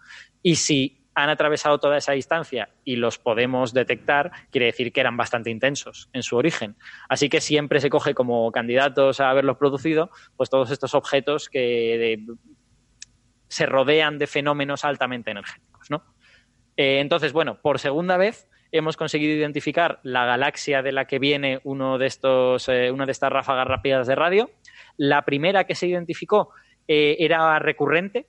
Y si han atravesado toda esa distancia y los podemos detectar, quiere decir que eran bastante intensos en su origen. Así que siempre se coge como candidatos a haberlos producido, pues todos estos objetos que se rodean de fenómenos altamente energéticos, ¿no? Eh, entonces, bueno, por segunda vez hemos conseguido identificar la galaxia de la que viene uno de estos, eh, una de estas ráfagas rápidas de radio. La primera que se identificó eh, era recurrente.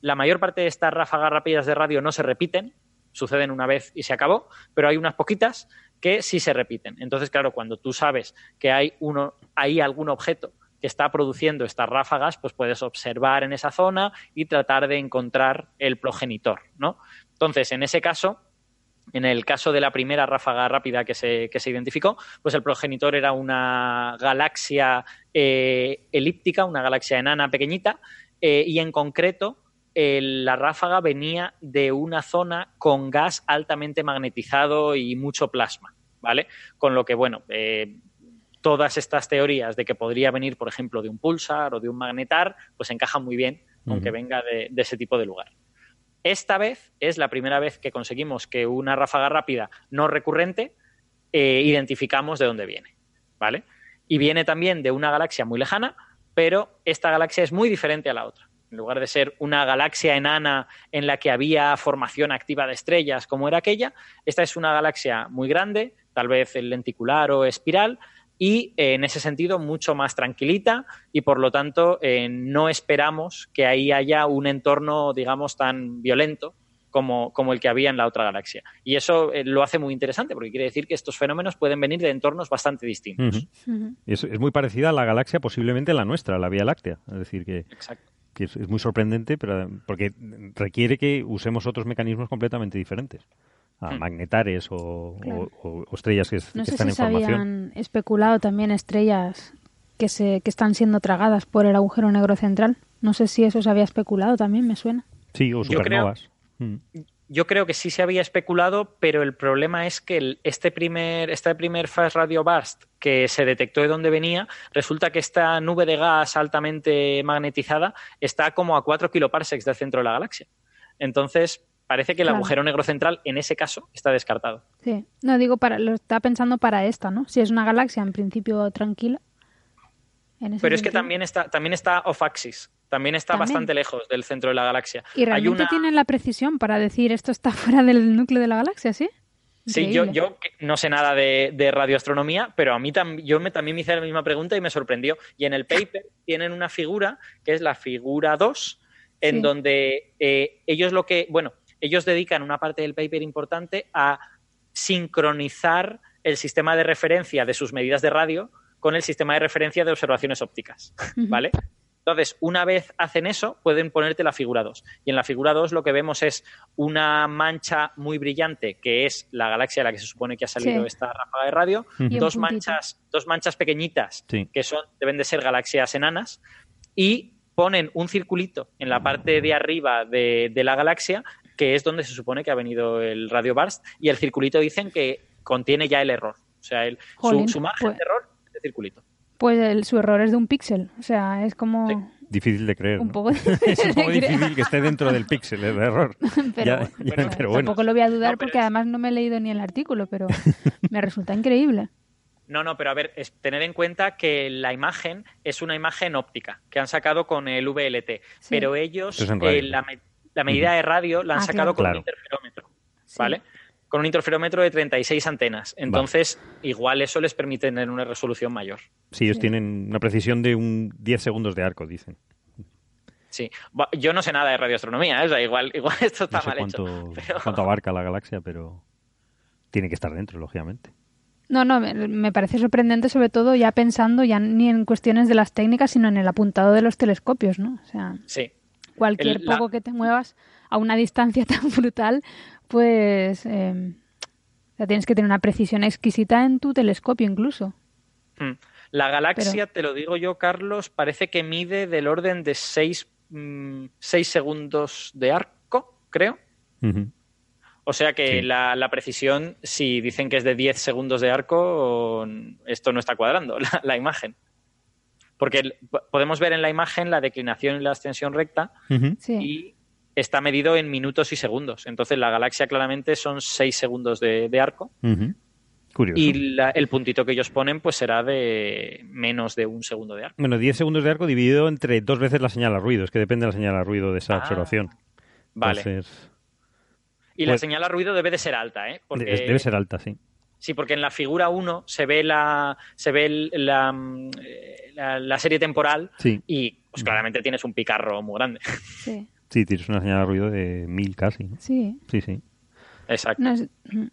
La mayor parte de estas ráfagas rápidas de radio no se repiten, suceden una vez y se acabó, pero hay unas poquitas que sí se repiten. Entonces, claro, cuando tú sabes que hay uno, hay algún objeto que está produciendo estas ráfagas, pues puedes observar en esa zona y tratar de encontrar el progenitor, ¿no? Entonces, en ese caso, en el caso de la primera ráfaga rápida que se, que se identificó, pues el progenitor era una galaxia eh, elíptica, una galaxia enana pequeñita, eh, y en concreto la ráfaga venía de una zona con gas altamente magnetizado y mucho plasma, ¿vale? Con lo que, bueno, eh, todas estas teorías de que podría venir, por ejemplo, de un pulsar o de un magnetar, pues encajan muy bien, aunque venga de, de ese tipo de lugar. Esta vez es la primera vez que conseguimos que una ráfaga rápida no recurrente eh, identificamos de dónde viene, ¿vale? Y viene también de una galaxia muy lejana, pero esta galaxia es muy diferente a la otra. En lugar de ser una galaxia enana en la que había formación activa de estrellas como era aquella, esta es una galaxia muy grande, tal vez lenticular o espiral, y eh, en ese sentido mucho más tranquilita y por lo tanto eh, no esperamos que ahí haya un entorno, digamos, tan violento como, como el que había en la otra galaxia. Y eso eh, lo hace muy interesante porque quiere decir que estos fenómenos pueden venir de entornos bastante distintos. Es, es muy parecida a la galaxia, posiblemente la nuestra, la Vía Láctea. Es decir, que es, es muy sorprendente, pero porque requiere que usemos otros mecanismos completamente diferentes. A Hmm. magnetares o, Claro. o- o- estrellas que, No que sé están si en se formación. habían especulado también estrellas que, se, que están siendo tragadas por el agujero negro central. No sé si eso se había especulado también, me suena. Sí, o Yo creo- supernovas. Mm. Yo creo que sí se había especulado, pero el problema es que el- este primer, este primer Fast Radio Burst que se detectó de dónde venía, resulta que esta nube de gas altamente magnetizada está como a 4 kiloparsecs del centro de la galaxia. Entonces, parece que el Claro. agujero negro central en ese caso está descartado. Sí. No digo para, lo estaba pensando para esta, ¿no? Si es una galaxia en principio tranquila. en Pero es que también está, también está off-axis, también está También. bastante lejos del centro de la galaxia. Y Hay realmente una- tienen la precisión para decir esto está fuera del núcleo de la galaxia, ¿sí? Sí, yo, yo no sé nada de, de radioastronomía, pero a mí tam- yo me, también me hice la misma pregunta y me sorprendió. Y en el paper tienen una figura, que es la figura 2, en Sí. donde eh, ellos lo que, bueno, ellos dedican una parte del paper importante a sincronizar el sistema de referencia de sus medidas de radio con el sistema de referencia de observaciones ópticas. ¿vale? Entonces, una vez hacen eso, pueden ponerte la figura 2. Y en la figura 2 lo que vemos es una mancha muy brillante, que es la galaxia a la que se supone que ha salido Sí. esta ráfaga de radio. Dos manchas, dos manchas pequeñitas, Sí. que son, deben de ser galaxias enanas. Y ponen un circulito en la parte de arriba de, de la galaxia, que es donde se supone que ha venido el radio burst. Y el circulito dicen que contiene ya el error. O sea, el, su- Jolín, su, margen pues- de error es el circulito. Pues el- su error es de un píxel. O sea, es como Sí. Difícil de creer. un ¿no? poco es un poco difícil que esté dentro del píxel, el error. Pero, Ya- bueno, ya, pero- pero bueno. Tampoco lo voy a dudar No, porque es- además no me he leído ni el artículo, pero me resulta increíble. No, no, pero a ver, es tener en cuenta que la imagen es una imagen óptica que han sacado con el VLT, Sí. pero ellos es eh, la, la medida de radio la han Ah, sacado claro. con Claro. un interferómetro, Sí. ¿vale? Con un interferómetro de 36 antenas. Entonces, igual eso les permite tener una resolución mayor. Sí, ellos Sí. tienen una precisión de un 10 segundos de arco, dicen. Sí. Yo no sé nada de radioastronomía, ¿eh? o sea, igual, igual esto está No sé mal cuánto, hecho. pero- cuánto abarca la galaxia, pero tiene que estar dentro, lógicamente. No, no, me, me parece sorprendente sobre todo ya pensando ya ni en cuestiones de las técnicas, sino en el apuntado de los telescopios, ¿no? O sea, Sí. Cualquier El- la- poco que te muevas a una distancia tan brutal, pues eh, o sea, tienes que tener una precisión exquisita en tu telescopio incluso. Mm. La galaxia, te lo digo yo, Carlos, parece que mide del orden de 6 segundos de arco, creo. O sea que Sí. la, la precisión, si dicen que es de 10 segundos de arco, esto no está cuadrando, la, la imagen. Porque podemos ver en la imagen la declinación y la extensión recta. Sí. y está medido en minutos y segundos. Entonces la galaxia claramente son 6 segundos de, de arco. Curioso. y la- el puntito que ellos ponen pues será de menos de un segundo de arco. Bueno, 10 segundos de arco dividido entre dos veces la señal a ruido. Es que depende de la señal a ruido de esa Ah, observación. Vale. Entonces, y la pues- señal a ruido debe de ser alta, ¿eh? Porque... debe ser alta, sí. Sí, porque en la figura 1 se ve la se ve el- la, mm, eh, la, la serie temporal Sí, y pues claramente tienes un picarro muy grande. Sí, sí, tienes una señal a ruido de mil casi. ¿no? sí. Sí, sí. Exacto. No es-. Sí,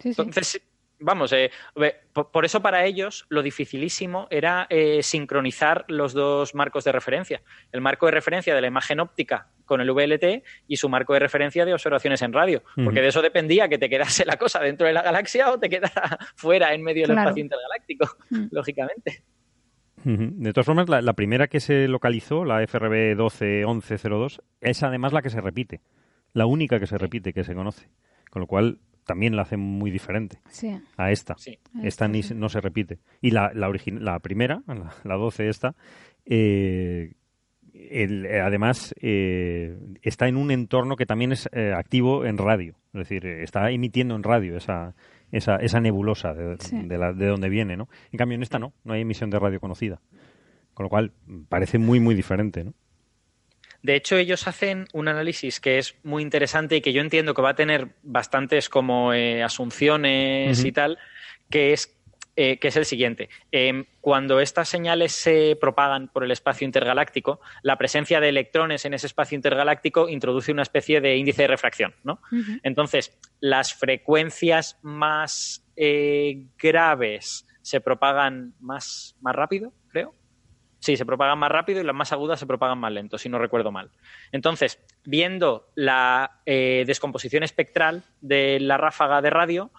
sí. Entonces, vamos, eh, por, eso para ellos lo dificilísimo era eh, sincronizar los dos marcos de referencia. El marco de referencia de la imagen óptica con el VLT y su marco de referencia de observaciones en radio. Porque de eso dependía que te quedase la cosa dentro de la galaxia o te quedara fuera en medio del espacio intergaláctico, Mm. lógicamente. De todas formas, la, la primera que se localizó, la FRB 121102, es además la que se repite. La única que se repite, que se conoce. Con lo cual, también la hace muy diferente Sí. a esta. Sí. Esta ni, no se repite. Y la, la, primera, la, la 12 esta, eh, el- además eh, está en un entorno que también es eh, activo en radio. Es decir, está emitiendo en radio esa, esa, esa nebulosa de, Sí. de, la- de donde viene. ¿no? En cambio, en esta no, no hay emisión de radio conocida. Con lo cual, parece muy, muy diferente. ¿no? De hecho, ellos hacen un análisis que es muy interesante y que yo entiendo que va a tener bastantes como eh, asunciones y tal, que es, eh, que es el siguiente. Em, cuando estas señales se propagan por el espacio intergaláctico, la presencia de electrones en ese espacio intergaláctico introduce una especie de índice de refracción, ¿no? Entonces, las frecuencias más eh, graves se propagan más, más rápido. Sí, se propagan más rápido y las más agudas se propagan más lento, si no recuerdo mal. Entonces, viendo la eh, descomposición espectral de la ráfaga de radio,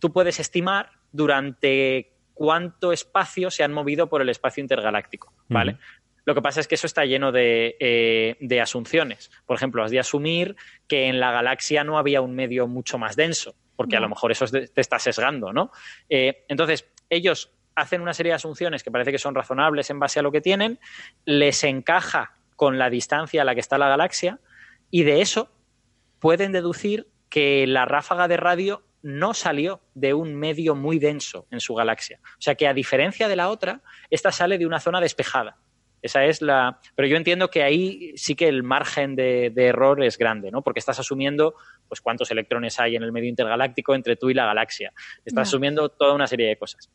tú puedes estimar durante cuánto espacio se han movido por el espacio intergaláctico, ¿vale? Lo que pasa es que eso está lleno de, eh, de, asunciones. Por ejemplo, has de asumir que en la galaxia no había un medio mucho más denso, porque a lo mejor eso te está sesgando, ¿no? Eh, entonces, ellos hacen una serie de asunciones que parece que son razonables en base a lo que tienen, les encaja con la distancia a la que está la galaxia y de eso pueden deducir que la ráfaga de radio no salió de un medio muy denso en su galaxia. O sea que a diferencia de la otra, esta sale de una zona despejada. Esa es la. Pero yo entiendo que ahí sí que el margen de, error es grande, ¿no? Porque estás asumiendo pues cuántos electrones hay en el medio intergaláctico entre tú y la galaxia. Estás asumiendo toda una serie de cosas.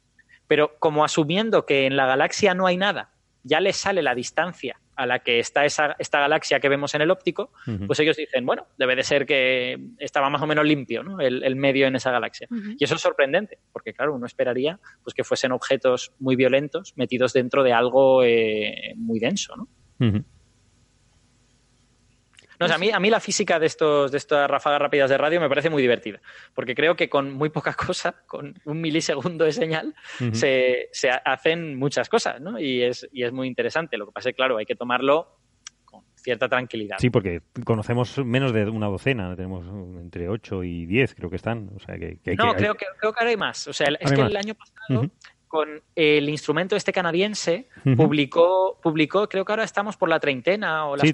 Pero como asumiendo que en la galaxia no hay nada, ya le sale la distancia a la que está esa, esta galaxia que vemos en el óptico, pues ellos dicen, bueno, debe de ser que estaba más o menos limpio ¿no? el, medio en esa galaxia. Y eso es sorprendente, porque claro, uno esperaría pues, que fuesen objetos muy violentos metidos dentro de algo eh, muy denso. ¿no? A, mí, a mí la física de, estos, de estas ráfagas rápidas de radio me parece muy divertida, porque creo que con muy poca cosa, con un milisegundo de señal, se, hacen muchas cosas, ¿no? Y es, y es muy interesante. Lo que pasa es, claro, hay que tomarlo con cierta tranquilidad. Sí, porque conocemos menos de una docena, tenemos entre 8 y 10 creo que están. O sea, que, no, creo, que, creo que ahora hay más. O sea, es que el año pasado... con el instrumento este canadiense, publicó, publicó, creo que ahora estamos por la treintena o las sí,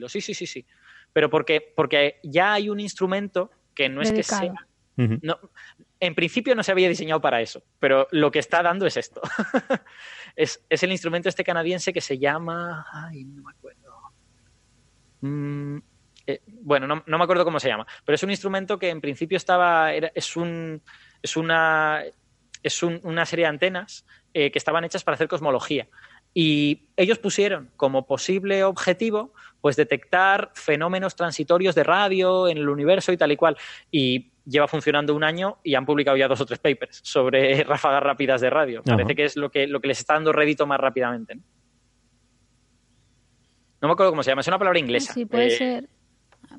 40 Sí, sí, sí, sí. Pero porque, porque ya hay un instrumento que no es que sea. no, en principio no se había diseñado para eso, pero lo que está dando es esto. es, el instrumento este canadiense que se llama. Ay, no me acuerdo. Mm, eh, bueno, no, me acuerdo cómo se llama, pero es un instrumento que en principio estaba. es un. Es una. Es una serie de antenas eh, que estaban hechas para hacer cosmología. Y ellos pusieron como posible objetivo pues detectar fenómenos transitorios de radio en el universo y tal y cual. Y lleva funcionando un año y han publicado ya dos o tres papers sobre ráfagas rápidas de radio. Parece que es lo que, lo que les está dando rédito más rápidamente. ¿no? me acuerdo cómo se llama, es una palabra inglesa. Sí, puede eh, ser.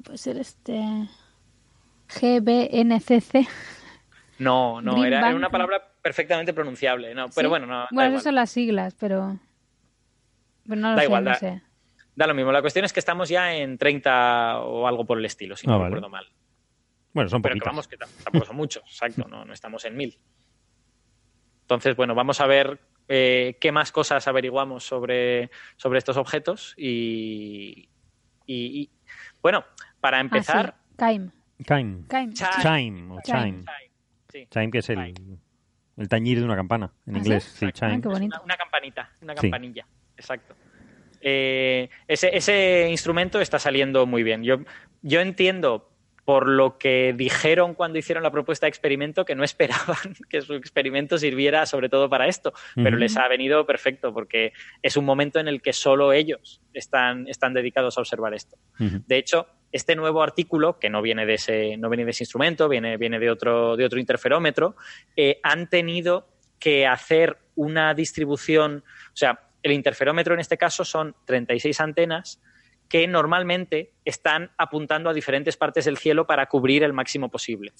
Puede ser este. GBNCC. No, no, era, una palabra perfectamente pronunciable. No, pero bueno, no. Bueno, esas son las siglas, pero da igual, da, lo mismo. La cuestión es que estamos ya en 30 o algo por el estilo, si no me ah, recuerdo mal. Bueno, son Pero que vamos, que tampoco son muchos, exacto, no, no estamos en mil. Entonces, bueno, vamos a ver eh, qué más cosas averiguamos sobre, sobre estos objetos y, y, bueno, para empezar... Ah, sí. Chime. Chime. Chime. Chime. que es el, el tañir de una campana en ¿Ah, inglés. Sí, chime. Una, campanita, una campanilla exacto. Eh, ese, ese, instrumento está saliendo muy bien. Yo, yo entiendo por lo que dijeron cuando hicieron la propuesta de experimento que no esperaban que su experimento sirviera sobre todo para esto, pero les ha venido perfecto porque es un momento en el que solo ellos están, están dedicados a observar esto. De hecho, este nuevo artículo, que no viene de ese, no viene de ese instrumento, viene, viene de, otro, de otro interferómetro, eh, han tenido que hacer una distribución, o sea, el interferómetro en este caso son 36 antenas que normalmente están apuntando a diferentes partes del cielo para cubrir el máximo posible.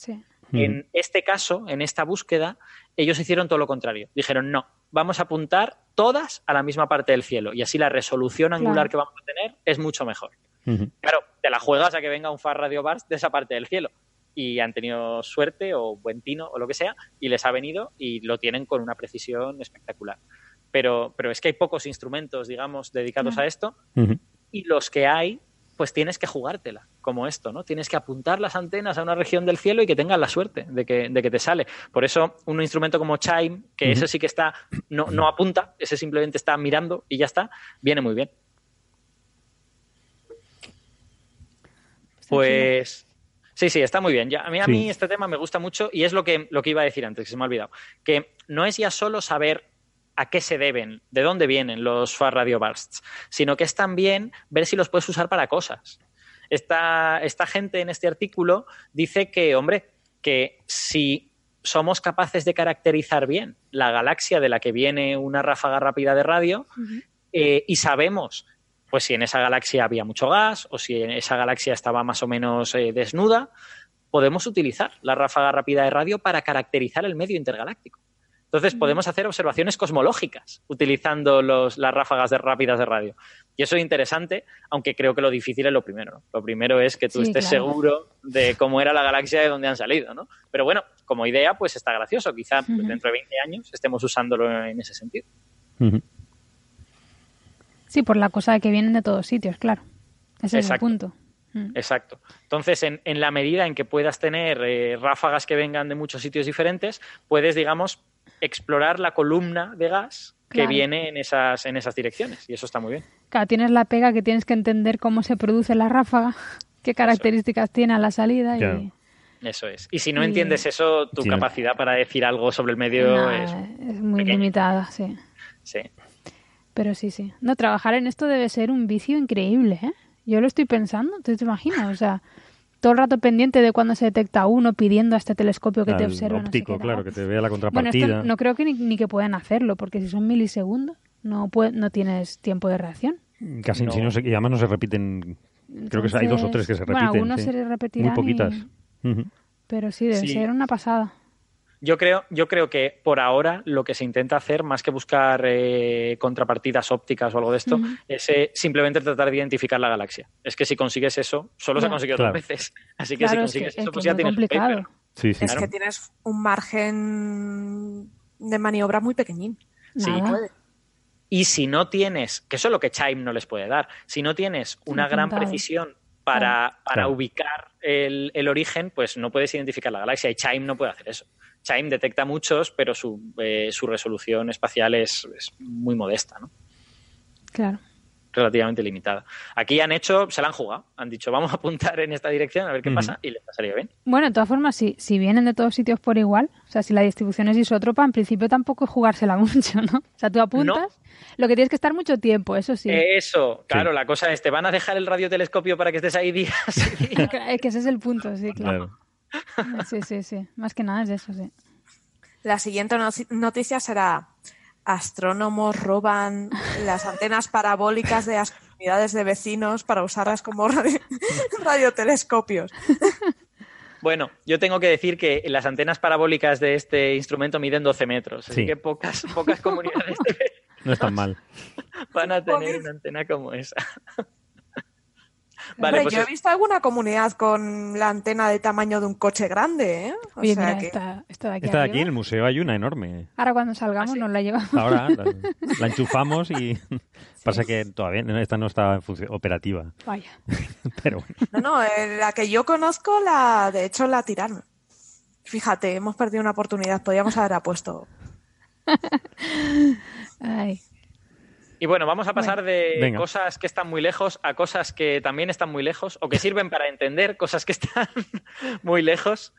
En mm. este caso, en esta búsqueda, ellos hicieron todo lo contrario. Dijeron, no, vamos a apuntar todas a la misma parte del cielo y así la resolución angular que vamos a tener es mucho mejor. Claro, te la juegas a que venga un FAR Radio Bars de esa parte del cielo y han tenido suerte o buen tino o lo que sea y les ha venido y lo tienen con una precisión espectacular pero, pero es que hay pocos instrumentos, digamos, dedicados a esto y los que hay, pues tienes que jugártela, como esto, ¿no? Tienes que apuntar las antenas a una región del cielo y que tengas la suerte de que, de que te sale. Por eso, un instrumento como Chime, que ese sí que está, no, no apunta, ese simplemente está mirando y ya está, viene muy bien. Pues sí, sí, está muy bien. Ya, a mí, a mí este tema me gusta mucho y es lo que, lo que iba a decir antes, que se me ha olvidado. Que no es ya solo saber a qué se deben, de dónde vienen los far radio bursts, sino que es también ver si los puedes usar para cosas. Esta, esta gente en este artículo dice que, hombre, que si somos capaces de caracterizar bien la galaxia de la que viene una ráfaga rápida de radio eh, y sabemos pues si en esa galaxia había mucho gas o si en esa galaxia estaba más o menos eh, desnuda, podemos utilizar la ráfaga rápida de radio para caracterizar el medio intergaláctico. Entonces podemos hacer observaciones cosmológicas utilizando los, las ráfagas de rápidas de radio. Y eso es interesante, aunque creo que lo difícil es lo primero. ¿no? Lo primero es que tú Sí, estés claro. seguro de cómo era la galaxia de donde han salido. ¿no? Pero bueno, como idea, pues está gracioso. Quizá pues, dentro de 20 años estemos usándolo en ese sentido. Sí, por la cosa de que vienen de todos sitios, claro. Ese es el punto. Exacto. Entonces, en, en la medida en que puedas tener eh, ráfagas que vengan de muchos sitios diferentes, puedes, digamos, explorar la columna de gas que Claro. viene en esas, en esas direcciones. Y eso está muy bien. Claro, tienes la pega que tienes que entender cómo se produce la ráfaga, qué características tiene a la salida y... Claro. Eso es. Y si no Y- entiendes eso, tu Sí, capacidad para decir algo sobre el medio es... es muy pequeña. limitada, sí. Sí. Pero sí, sí. No, trabajar en esto debe ser un vicio increíble, ¿eh? Yo lo estoy pensando, ¿tú te imaginas? O sea, todo el rato pendiente de cuando se detecta uno, pidiendo a este telescopio que te Al observe. no sé óptico, claro, que te vea la Bueno, contrapartida. esto no creo que ni, ni que puedan hacerlo, porque si son milisegundos, no, puede- no tienes tiempo de reacción. Casi, No. si no se- y además no se repiten. Creo que hay dos o tres que se Entonces, repiten. Bueno, algunos sí. se repetirán. Muy poquitas. y- Ujú. Pero sí, debe Sí. ser una pasada. Yo creo, yo creo que por ahora lo que se intenta hacer, más que buscar eh, contrapartidas ópticas o algo de esto, es eh, simplemente tratar de identificar la galaxia. Es que si consigues eso, solo se ha conseguido Claro. dos veces. Así que Claro, si es que, consigues es eso, pues es ya tienes el complicado. paper. Sí, sí. Es Claro. que tienes un margen de maniobra muy pequeñín. Sí. Nada. Puede. Y si no tienes, que eso es lo que Chime no les puede dar, si no tienes una gran precisión para, para Claro. ubicar el, el origen, pues no puedes identificar la galaxia. Y Chime no puede hacer eso. Chime detecta muchos, pero su, eh, su resolución espacial es, es muy modesta, ¿no? Claro. relativamente limitada. Aquí han hecho, se la han jugado, han dicho vamos a apuntar en esta dirección a ver qué pasa y les ha salido bien. Bueno, de todas formas, si, si vienen de todos sitios por igual, o sea, si la distribución es isótropa, en principio tampoco es jugársela mucho, ¿no? O sea, tú apuntas, lo que tienes que estar mucho tiempo, eso sí. Eso, claro, la cosa es, te van a dejar el radiotelescopio para que estés ahí días. y días? Es que ese es el punto, sí, claro. Claro. Sí, sí, sí. Más que nada es eso, sí. La siguiente noticia será astrónomos roban las antenas parabólicas de las comunidades de vecinos para usarlas como radio- radiotelescopios. Bueno, yo tengo que decir que las antenas parabólicas de este instrumento miden 12 metros, así Sí. que pocas, pocas comunidades No es tan mal. van a tener una antena como esa. Hombre, vale, pues yo he visto alguna comunidad con la antena de tamaño de un coche grande, ¿eh? O Oye, sea mira, que- esta, esta de aquí Esta de aquí en el museo hay una enorme. Ahora cuando salgamos ¿Ah, sí? nos la llevamos. Ahora la, la enchufamos y pasa que todavía no- esta no está en operativa. Vaya. Pero bueno. No, no, eh, la que yo conozco, la de hecho la tiraron. Fíjate, hemos perdido una oportunidad, podríamos haber apuesto. Ay. Y bueno, vamos a pasar de Venga. cosas que están muy lejos a cosas que también están muy lejos o que sirven para entender cosas que están muy lejos,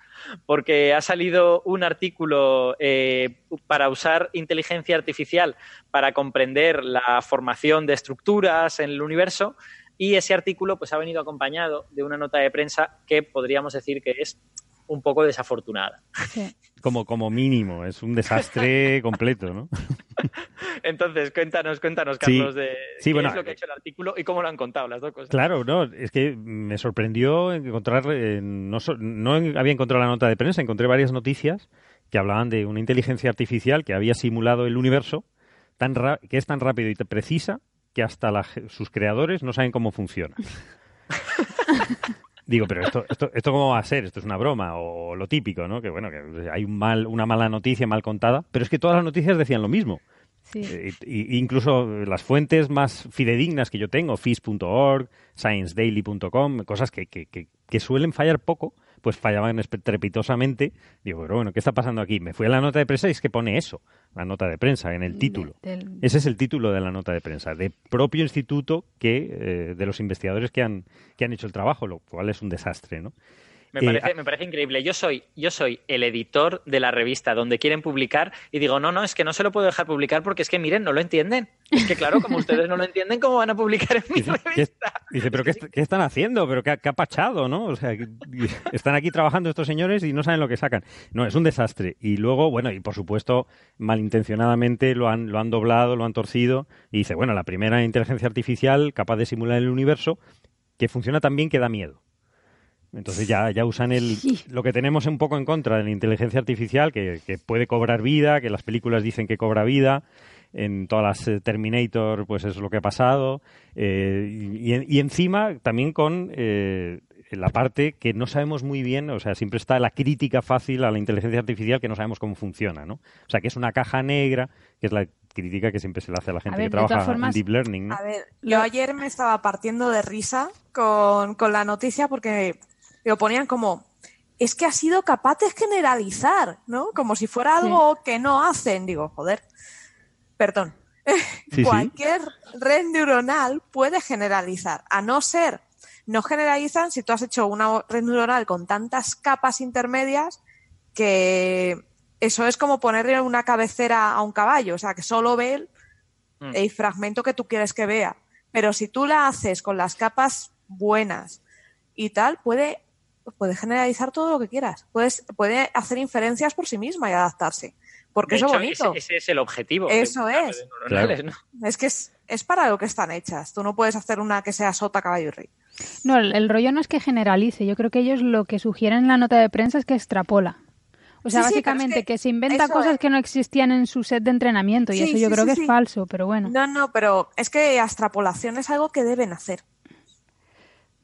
porque ha salido un artículo eh, para usar inteligencia artificial para comprender la formación de estructuras en el universo y ese artículo pues ha venido acompañado de una nota de prensa que podríamos decir que es un poco desafortunada. Sí. Como, como mínimo, es un desastre completo, ¿no? Entonces, cuéntanos, cuéntanos, Sí. Carlos, de Sí, qué bueno, es lo que ha hecho el artículo y cómo lo han contado las dos cosas. Claro, no, es que me sorprendió encontrar, eh, no, no había encontrado la nota de prensa, encontré varias noticias que hablaban de una inteligencia artificial que había simulado el universo tan ra- que es tan rápido y tan precisa que hasta la sus creadores no saben cómo funciona. Digo, pero esto, esto, esto cómo va a ser, esto es una broma o lo típico, ¿no? Que bueno, que hay un mal, una mala noticia mal contada, pero es que todas las noticias decían lo mismo. Sí. Eh, incluso las fuentes más fidedignas que yo tengo, FIS.org, ScienceDaily.com, cosas que, que, que, que suelen fallar poco, pues fallaban estrepitosamente. Digo, pero bueno, ¿qué está pasando aquí? Me fui a la nota de prensa y es que pone eso, la nota de prensa, en el título. Del- Ese es el título de la nota de prensa, de propio instituto que, eh, de los investigadores que han, que han hecho el trabajo, lo cual es un desastre, ¿no? Me, Eh, parece, me parece increíble. Yo soy, yo soy el editor de la revista donde quieren publicar y digo, no, no, es que no se lo puedo dejar publicar porque es que, miren, no lo entienden. Es que, claro, como ustedes no lo entienden, ¿cómo van a publicar en mi Dice, ¿qué, revista? dice, pero qué, est- qué están haciendo? ¿Pero qué, ha- qué ha pachado, no? O sea, que- están aquí trabajando estos señores y no saben lo que sacan. No, es un desastre. Y luego, bueno, y por supuesto, malintencionadamente lo han, lo han doblado, lo han torcido. Y dice, bueno, la primera inteligencia artificial capaz de simular el universo que funciona tan bien que da miedo. Entonces ya, ya usan el, Sí. lo que tenemos un poco en contra de la inteligencia artificial, que, que puede cobrar vida, que las películas dicen que cobra vida, en todas las eh, Terminator, pues es lo que ha pasado, eh, y, encima también con eh, la parte que no sabemos muy bien, o sea, siempre está la crítica fácil a la inteligencia artificial que no sabemos cómo funciona, ¿no? O sea, que es una caja negra, que es la crítica que siempre se le hace a la gente ver, que trabaja formas- en Deep Learning, ¿no? A ver, yo ayer me estaba partiendo de risa con, con la noticia porque lo ponían como, es que ha sido capaz de generalizar, ¿no? Como si fuera algo que no hacen. Digo, joder, perdón. Sí, sí. Cualquier red neuronal puede generalizar, a no ser, no generalizan si tú has hecho una red neuronal con tantas capas intermedias que eso es como ponerle una cabecera a un caballo, o sea, que solo ve el, Mm. el fragmento que tú quieres que vea. Pero si tú la haces con las capas buenas y tal, puede, puede generalizar todo lo que quieras. Puedes, puede hacer inferencias por sí misma y adaptarse. Porque De eso es hecho, bonito. Ese, ese es el objetivo. Eso de es. Es que es, es para lo que están hechas. Tú no puedes hacer una que sea sota, caballo y rey. No, el, el rollo no es que generalice. Yo creo que ellos lo que sugieren en la nota de prensa es que extrapola. O sea, Sí, sí, pero es básicamente que que, se inventa cosas es. que no existían en su set de entrenamiento y Sí, eso yo sí, creo sí, que sí. es falso, pero bueno. No, no, pero es que la extrapolación es algo que deben hacer.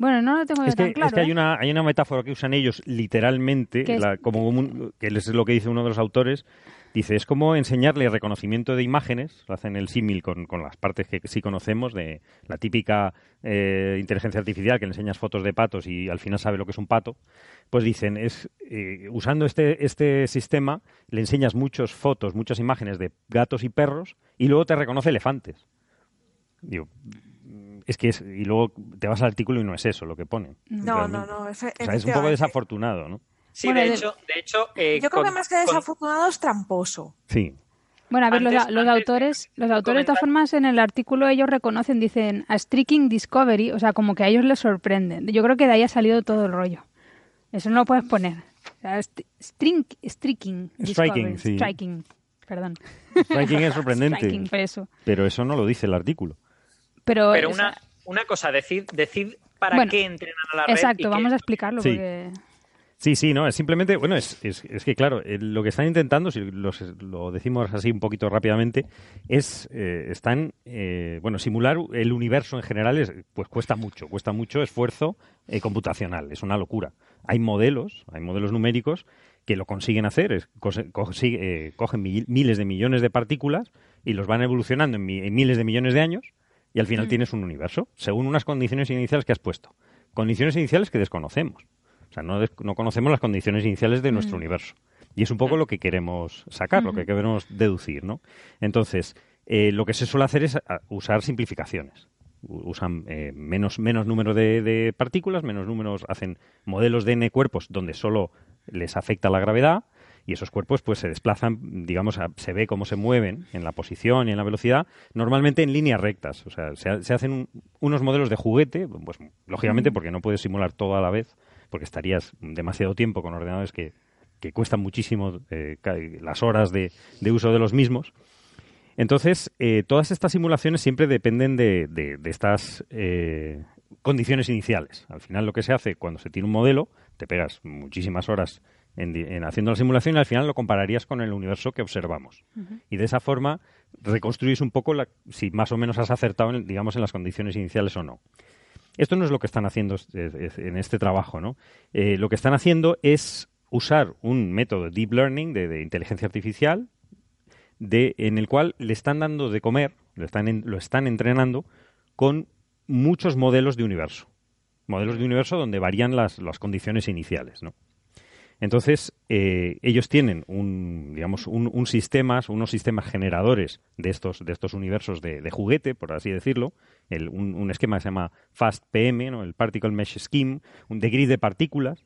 Bueno, no lo tengo yo Es que, claro. es que hay, ¿eh? una, hay una metáfora que usan ellos literalmente, Que es- la- como un- que es lo que dice uno de los autores. Dice, es como enseñarle reconocimiento de imágenes, hacen el símil con, con las partes que sí conocemos, de la típica eh, inteligencia artificial que le enseñas fotos de patos y al final sabe lo que es un pato. Pues dicen, es eh, usando este, este sistema, le enseñas muchas fotos, muchas imágenes de gatos y perros y luego te reconoce elefantes. Digo, es que es, y luego te vas al artículo y no es eso lo que ponen. No, realmente. no, no. efe- O sea, es un poco desafortunado, ¿no? Sí, Bueno, de de- hecho, de hecho eh, Yo creo que más que con- desafortunado es tramposo. Sí. Bueno, a ver, los, Antes- los antes autores, de los autores de todas formas en el artículo ellos reconocen, dicen a streaking discovery, o sea, como que a ellos les sorprende. Yo creo que de ahí ha salido todo el rollo. Eso no lo puedes poner. O sea, st- string, streaking, Striking, discovery, sí. striking, perdón. Striking es sorprendente. Striking, fue eso. Pero eso no lo dice el artículo. Pero, una, una cosa, decid, decid para Bueno, qué entrenan a la red. y exacto, qué- vamos a explicarlo Sí. porque Sí, sí, no, es simplemente, bueno, es, es, es que claro, eh, lo que están intentando, si los- lo decimos así un poquito rápidamente, es, eh, están, eh, bueno, simular el universo en general, es, pues cuesta mucho, cuesta mucho esfuerzo eh, computacional, es una locura. Hay modelos, hay modelos numéricos que lo consiguen hacer, es, cose- consigue- eh, cogen mi- miles de millones de partículas y los van evolucionando en, mi- en miles de millones de años y al final tienes un universo, según unas condiciones iniciales que has puesto. Condiciones iniciales que desconocemos. O sea, no, des- no conocemos las condiciones iniciales de nuestro universo. Y es un poco lo que queremos sacar, lo que queremos deducir, ¿no? Entonces, eh, lo que se suele hacer es a- usar simplificaciones. Usan eh, menos, menos número de, de partículas, menos números, hacen modelos de n cuerpos donde solo les afecta la gravedad y esos cuerpos pues se desplazan, digamos, a- se ve cómo se mueven en la posición y en la velocidad, normalmente en líneas rectas. O sea, se, ha- se hacen un- unos modelos de juguete, pues lógicamente porque no puedes simular todo a la vez, porque estarías demasiado tiempo con ordenadores que, que cuestan muchísimo eh, las horas de, de uso de los mismos. Entonces, eh, todas estas simulaciones siempre dependen de, de- de estas eh, condiciones iniciales. Al final, lo que se hace cuando se tiene un modelo, te pegas muchísimas horas en, haciendo la simulación y al final lo compararías con el universo que observamos. Y de esa forma reconstruyes un poco la- si más o menos has acertado, en, digamos, en las condiciones iniciales o no. Esto no es lo que están haciendo en este trabajo, ¿no? Eh, lo que están haciendo es usar un método de deep learning, de, de inteligencia artificial, de, en el cual le están dando de comer, lo están, en- lo están entrenando con muchos modelos de universo. Modelos de universo donde varían las, las condiciones iniciales, ¿no? Entonces, eh, ellos tienen un, digamos, un, un sistemas, unos sistemas generadores de estos, de estos universos de, de juguete, por así decirlo, el- un, un esquema que se llama FAST-PM, ¿no? el Particle Mesh Scheme, un de grid de partículas,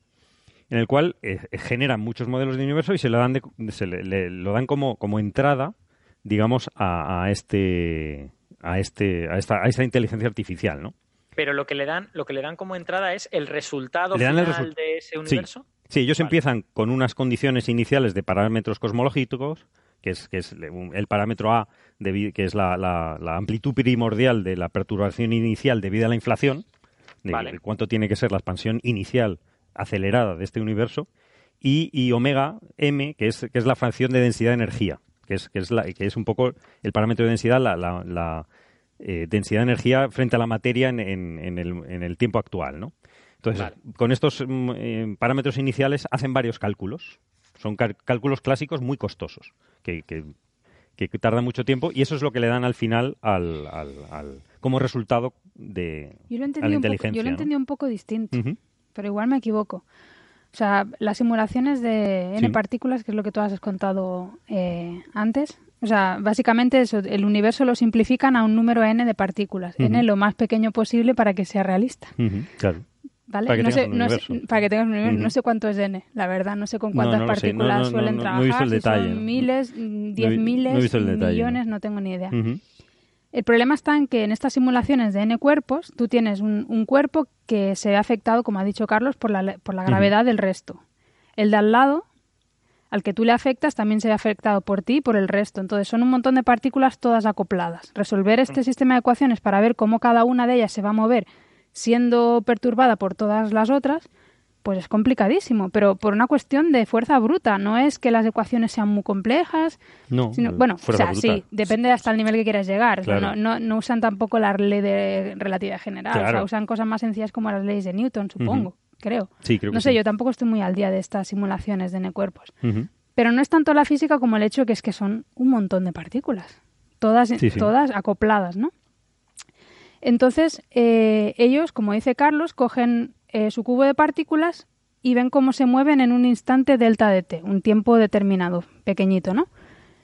en el cual eh, generan muchos modelos de universo y se lo dan, de- se le- le- lo dan como, como entrada, digamos, a, a este a este a esta, a esta inteligencia artificial, ¿no? Pero lo que le dan, lo que le dan como entrada es el resultado final de ese universo. Sí, ellos Vale. empiezan con unas condiciones iniciales de parámetros cosmológicos, que es, que es el parámetro A, que es la, la- la amplitud primordial de la perturbación inicial debido a la inflación, de, Vale. de cuánto tiene que ser la expansión inicial acelerada de este universo, y, y omega m, que es, que es la fracción de densidad de energía, que es, que es, la, que es un poco el parámetro de densidad, la, la- la, eh, densidad de energía frente a la materia en, en- en el, en el tiempo actual, ¿no? Entonces, Vale. con estos mm, eh, parámetros iniciales hacen varios cálculos. Son cálculos clásicos muy costosos, que, que, que tardan mucho tiempo y eso es lo que le dan al final al, al- al- como resultado de Yo lo a la un poco, inteligencia. yo lo ¿no? entendí un poco distinto, pero igual me equivoco. O sea, las simulaciones de n Sí. partículas, que es lo que tú has contado eh, antes, o sea, básicamente eso, el universo lo simplifican a un número n de partículas, n lo más pequeño posible para que sea realista. Claro. ¿Vale? Para que no tengas sé, no para que tengas un universo. No sé cuánto es n, la verdad, no sé con cuántas no partículas suelen no, no he trabajar, visto el si detalle. son miles, diez he- no he miles, visto el detalle, millones, no. tengo ni idea. El problema está en que en estas simulaciones de n cuerpos, tú tienes un, un cuerpo que se ve afectado, como ha dicho Carlos, por la, por la Ujú. gravedad del resto. El de al lado, al que tú le afectas, también se ve afectado por ti y por el resto. Entonces son un montón de partículas todas acopladas. Resolver este sistema de ecuaciones para ver cómo cada una de ellas se va a mover siendo perturbada por todas las otras, pues es complicadísimo, pero por una cuestión de fuerza bruta. No es que las ecuaciones sean muy complejas, No, sino- eh, bueno, o sea, bruta. sí, depende hasta el nivel que quieras llegar. O sea, Claro. no, no, no usan tampoco la ley de relatividad general, o sea, usan cosas más sencillas como las leyes de Newton, supongo, creo. Sí, creo que no sé, sí. yo tampoco estoy muy al día de estas simulaciones de N-cuerpos. Ujú. Pero no es tanto la física como el hecho que es que son un montón de partículas, todas, Sí, sí. todas acopladas, ¿no? Entonces, eh, ellos, como dice Carlos, cogen eh, su cubo de partículas y ven cómo se mueven en un instante delta de t, un tiempo determinado, pequeñito, ¿no?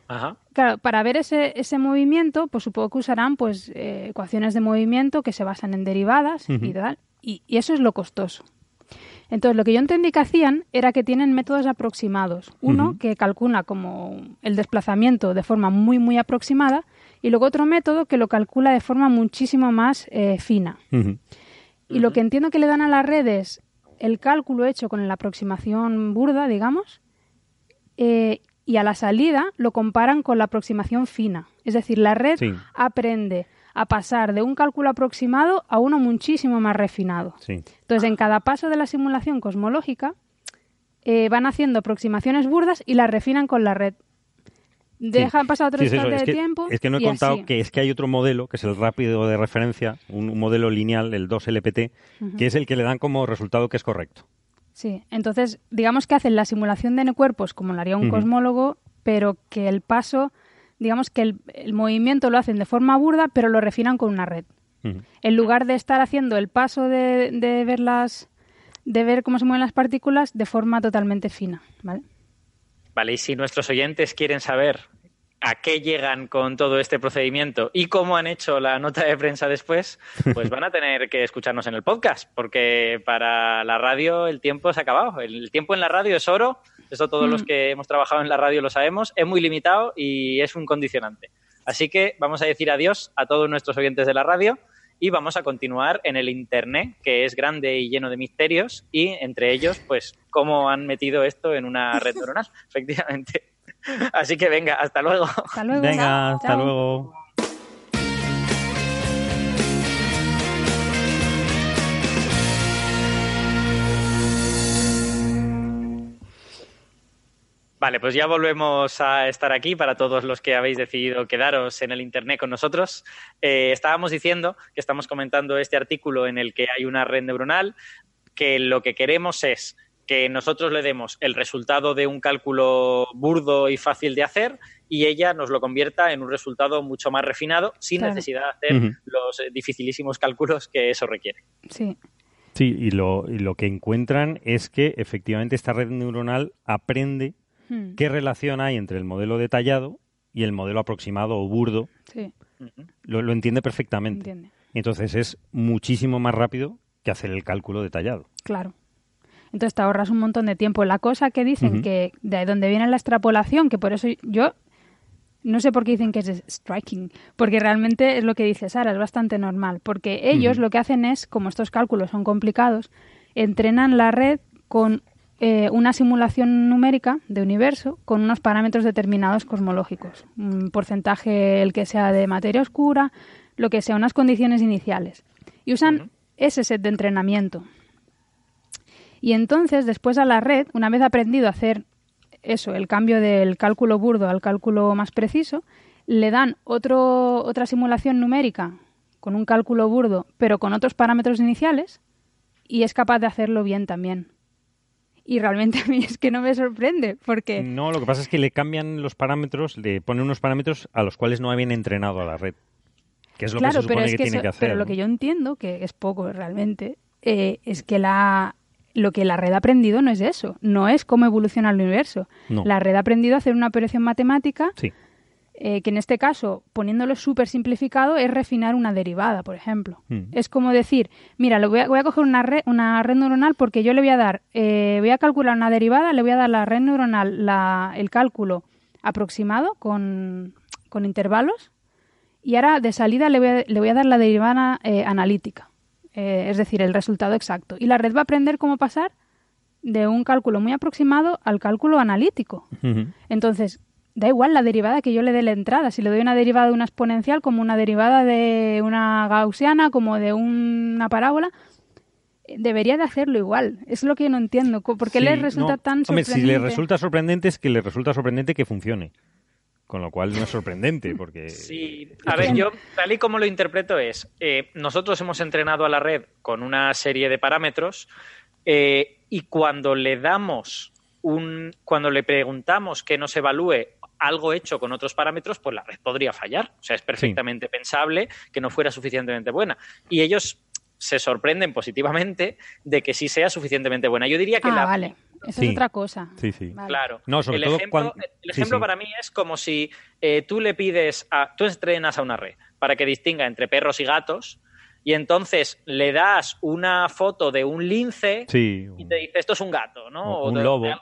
Ajá. Claro, para ver ese, ese movimiento, pues supongo que usarán pues eh, ecuaciones de movimiento que se basan en derivadas y tal, y, y eso es lo costoso. Entonces, lo que yo entendí que hacían era que tienen métodos aproximados. Uno que calcula como el desplazamiento de forma muy, muy aproximada, y luego otro método que lo calcula de forma muchísimo más eh, fina. Y lo que entiendo que le dan a las redes el cálculo hecho con la aproximación burda, digamos, eh, y a la salida lo comparan con la aproximación fina. Es decir, la red Sí. aprende a pasar de un cálculo aproximado a uno muchísimo más refinado. Sí. Entonces, en cada paso de la simulación cosmológica eh, van haciendo aproximaciones burdas y las refinan con la red. Dejan pasar otro Sí, es instante de que, tiempo. Es que no he contado así. que es que hay otro modelo, que es el rápido de referencia, un, un modelo lineal, el 2LPT, Ujú. que es el que le dan como resultado que es correcto. Sí, entonces digamos que hacen la simulación de N-cuerpos como lo haría un cosmólogo, pero que el paso, digamos que el, el movimiento lo hacen de forma burda, pero lo refinan con una red. En lugar de estar haciendo el paso de, de ver las de ver cómo se mueven las partículas de forma totalmente fina, ¿vale? Vale, y si nuestros oyentes quieren saber a qué llegan con todo este procedimiento y cómo han hecho la nota de prensa después, pues van a tener que escucharnos en el podcast, porque para la radio el tiempo se ha acabado. El tiempo en la radio es oro, eso todos los Mm. que hemos trabajado en la radio lo sabemos, es muy limitado y es un condicionante. Así que vamos a decir adiós a todos nuestros oyentes de la radio y vamos a continuar en el Internet, que es grande y lleno de misterios, y entre ellos, pues, cómo han metido esto en una red neuronal, efectivamente. Así que venga, hasta luego. Hasta luego. Venga, hasta luego. Vale, pues ya volvemos a estar aquí para todos los que habéis decidido quedaros en el Internet con nosotros. Eh, estábamos diciendo que estamos comentando este artículo en el que hay una red neuronal, que lo que queremos es que nosotros le demos el resultado de un cálculo burdo y fácil de hacer y ella nos lo convierta en un resultado mucho más refinado sin Claro. necesidad de hacer los dificilísimos cálculos que eso requiere. Sí, Sí, y lo, y lo que encuentran es que efectivamente esta red neuronal aprende Qué relación hay entre el modelo detallado y el modelo aproximado o burdo. sí. Lo, lo entiende perfectamente. entiende. Entonces es muchísimo más rápido que hacer el cálculo detallado. Claro. Entonces te ahorras un montón de tiempo. La cosa que dicen que de donde viene la extrapolación, que por eso yo no sé por qué dicen que es striking, porque realmente es lo que dice Sara, es bastante normal, porque ellos lo que hacen es, como estos cálculos son complicados, entrenan la red con eh, una simulación numérica de universo con unos parámetros determinados cosmológicos, un porcentaje el que sea de materia oscura, lo que sea, unas condiciones iniciales. Y usan ese set de entrenamiento. Y entonces, después a la red, una vez aprendido a hacer eso, el cambio del cálculo burdo al cálculo más preciso, le dan otro, otra simulación numérica con un cálculo burdo, pero con otros parámetros iniciales, y es capaz de hacerlo bien también. Y realmente a mí es que no me sorprende, porque... No, lo que pasa es que le cambian los parámetros, le ponen unos parámetros a los cuales no habían entrenado a la red. Que es lo claro, que se supone pero es que, que, tiene eso- que hacer. pero lo que yo entiendo, que es poco realmente, eh, es que la lo que la red ha aprendido no es eso, no es cómo evoluciona el universo. No. La red ha aprendido a hacer una operación matemática Sí. Eh, que en este caso, poniéndolo súper simplificado, es refinar una derivada, por ejemplo. Mm. Es como decir, mira, le voy, a, voy a coger una red, una red neuronal porque yo le voy a dar, eh, voy a calcular una derivada, le voy a dar a la red neuronal la- el cálculo aproximado con, con intervalos y ahora de salida le voy a, le voy a dar la derivada eh, analítica, eh, es decir, el resultado exacto. Y la red va a aprender cómo pasar de un cálculo muy aproximado al cálculo analítico. Entonces, da igual la derivada que yo le dé la entrada. Si le doy una derivada de una exponencial, como una derivada de una gaussiana, como de una parábola, eh, debería de hacerlo igual. Es lo que yo no entiendo. ¿Por qué Sí, les resulta no. tan Hombre, sorprendente? si le resulta sorprendente es que le resulta sorprendente que funcione. Con lo cual no es sorprendente, porque... Sí, a ver, yo tal y como lo interpreto es, eh, nosotros hemos entrenado a la red con una serie de parámetros eh, y cuando le damos un, cuando le preguntamos que nos evalúe algo hecho con otros parámetros, pues la red podría fallar. O sea, es perfectamente pensable que no fuera suficientemente buena. Y ellos se sorprenden positivamente de que sí sea suficientemente buena. Yo diría que Ah, la, vale. Esa Sí. es otra cosa. Sí, sí. Vale. Claro. No, sobre el todo ejemplo, cuan- el sí, ejemplo sí. para mí es como si eh, tú le pides a. Tú entrenas a una red para que distinga entre perros y gatos y entonces le das una foto de un lince Sí, y te dice esto es un gato, ¿no? O O un de- lobo. de-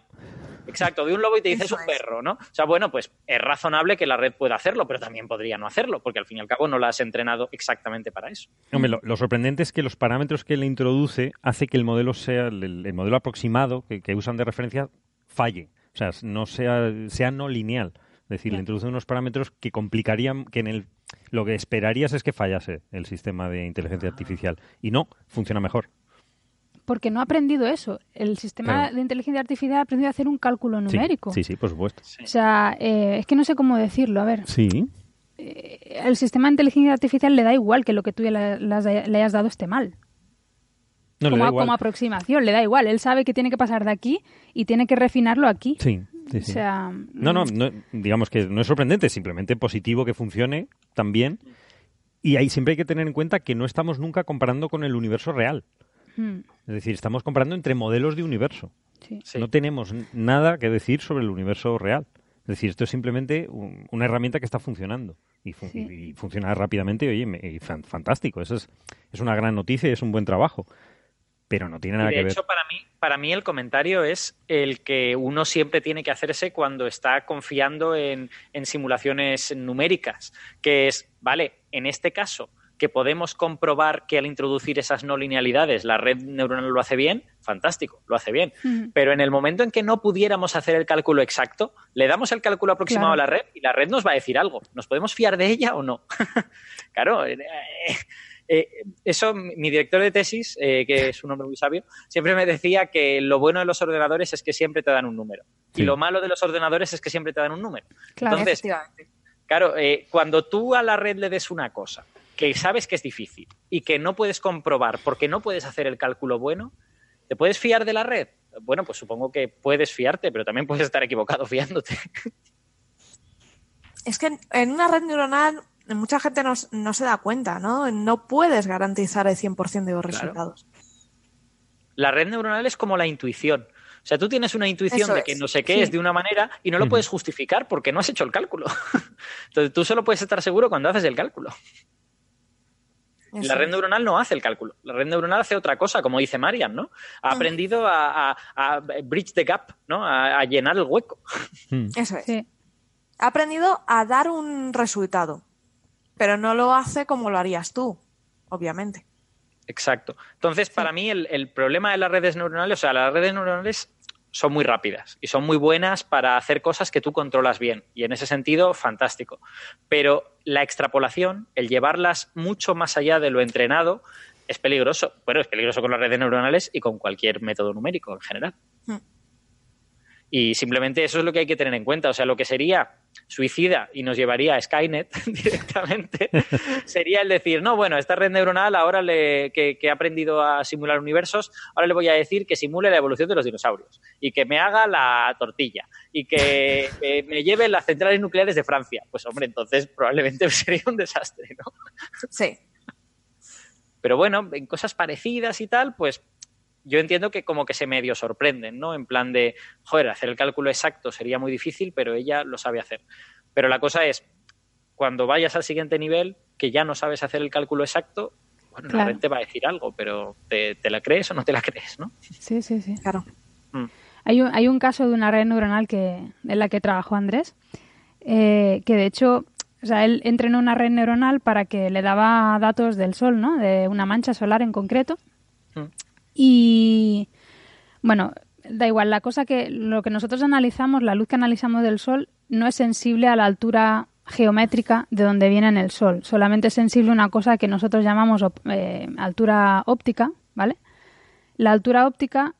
exacto, de un lobo y te dice es un perro, ¿no? O sea, bueno, pues es razonable que la red pueda hacerlo, pero también podría no hacerlo, porque al fin y al cabo no la has entrenado exactamente para eso. Hombre, lo, lo sorprendente es que los parámetros que le introduce hace que el modelo sea el, el modelo aproximado que, que usan de referencia falle, o sea, no sea sea no lineal. Es decir, le introduce unos parámetros que complicarían, que en el lo que esperarías es que fallase el sistema de inteligencia artificial y no funciona mejor. Porque no ha aprendido eso. El sistema Claro. de inteligencia artificial ha aprendido a hacer un cálculo Sí, numérico. Sí, sí, por supuesto. O sea, eh, es que no sé cómo decirlo. A ver, Sí. eh, el sistema de inteligencia artificial le da igual que lo que tú le, le has- le hayas dado esté mal. No le como, da igual. como aproximación, le da igual. Él sabe que tiene que pasar de aquí y tiene que refinarlo aquí. Sí, sí, sí. O sea, No, no, mm, no, digamos que no es sorprendente, es simplemente positivo que funcione también. Y ahí siempre hay que tener en cuenta que no estamos nunca comparando con el universo real. Mm, Es decir, estamos comparando entre modelos de universo. sí. Sí. No tenemos nada que decir sobre el universo real. Es decir, esto es simplemente un- una herramienta que está funcionando y, fun- Sí. y- y funciona rápidamente. y, Oye, me- y fan- fantástico. Eso es, es una gran noticia y es un buen trabajo. Pero no tiene nada de que ver. hecho, para mí, para mí el comentario es el que uno siempre tiene que hacerse cuando está confiando en, en simulaciones numéricas, que es, vale, en este caso, que podemos comprobar que al introducir esas no linealidades la red neuronal lo hace bien, fantástico, lo hace bien. Pero en el momento en que no pudiéramos hacer el cálculo exacto, le damos el cálculo aproximado Claro. a la red y la red nos va a decir algo. ¿Nos podemos fiar de ella o no? claro, eh, eh, eso mi director de tesis, eh, que es un hombre muy sabio, siempre me decía que lo bueno de los ordenadores es que siempre te dan un número. Sí. Y lo malo de los ordenadores es que siempre te dan un número. Claro. Entonces, Efectivamente. Claro, eh, cuando tú a la red le des una cosa que sabes que es difícil y que no puedes comprobar porque no puedes hacer el cálculo bueno, ¿te puedes fiar de la red? Bueno, pues supongo que puedes fiarte, pero también puedes estar equivocado fiándote. Es que en- en una red neuronal mucha gente no, no se da cuenta, ¿no? No puedes garantizar el 100% de los Claro. resultados. La red neuronal es como la intuición. O sea, tú tienes una intuición Eso de que es, no sé qué sí. es de una manera y no lo puedes justificar porque no has hecho el cálculo. Entonces tú solo puedes estar seguro cuando haces el cálculo. Eso La red neuronal no hace el cálculo. La red neuronal hace otra cosa, como dice Marian, ¿no? Ha Mm. aprendido a, a- a bridge the gap, ¿no? A, a llenar el hueco. Hmm. Eso es. Sí. Ha aprendido a dar un resultado, pero no lo hace como lo harías tú, obviamente. Exacto. Entonces, para mí, el, el problema de las redes neuronales, o sea, las redes neuronales son muy rápidas y son muy buenas para hacer cosas que tú controlas bien. Y en ese sentido, fantástico. Pero la extrapolación, el llevarlas mucho más allá de lo entrenado, es peligroso. Bueno, es peligroso con las redes neuronales y con cualquier método numérico en general. Y simplemente eso es lo que hay que tener en cuenta. O sea, lo que sería suicida y nos llevaría a Skynet directamente sería el decir, no, bueno, esta red neuronal ahora le, que, que ha aprendido a simular universos, ahora le voy a decir que simule la evolución de los dinosaurios y que me haga la tortilla y que eh, me lleve las centrales nucleares de Francia. Pues hombre, entonces probablemente sería un desastre, ¿no? Sí. Pero bueno, en cosas parecidas y tal, pues yo entiendo que como que se medio sorprenden, ¿no? En plan de, joder, hacer el cálculo exacto sería muy difícil, pero ella lo sabe hacer. Pero la cosa es, cuando vayas al siguiente nivel, que ya no sabes hacer el cálculo exacto, bueno, la Claro. red te va a decir algo, pero ¿te, te la crees o no te la crees, no? Sí, sí, sí. Claro. Mm. Hay un, hay un caso de una red neuronal que, en la que trabajó Andrés, eh, que de hecho, o sea, él entrenó una red neuronal para que le daba datos del Sol, ¿no? De una mancha solar en concreto. Mm. Y bueno, da igual, la cosa que lo que nosotros analizamos, la luz que analizamos del Sol, no es sensible a la altura geométrica de donde viene en el Sol. Solamente es sensible una cosa que nosotros llamamos eh, altura óptica, ¿vale? La altura óptica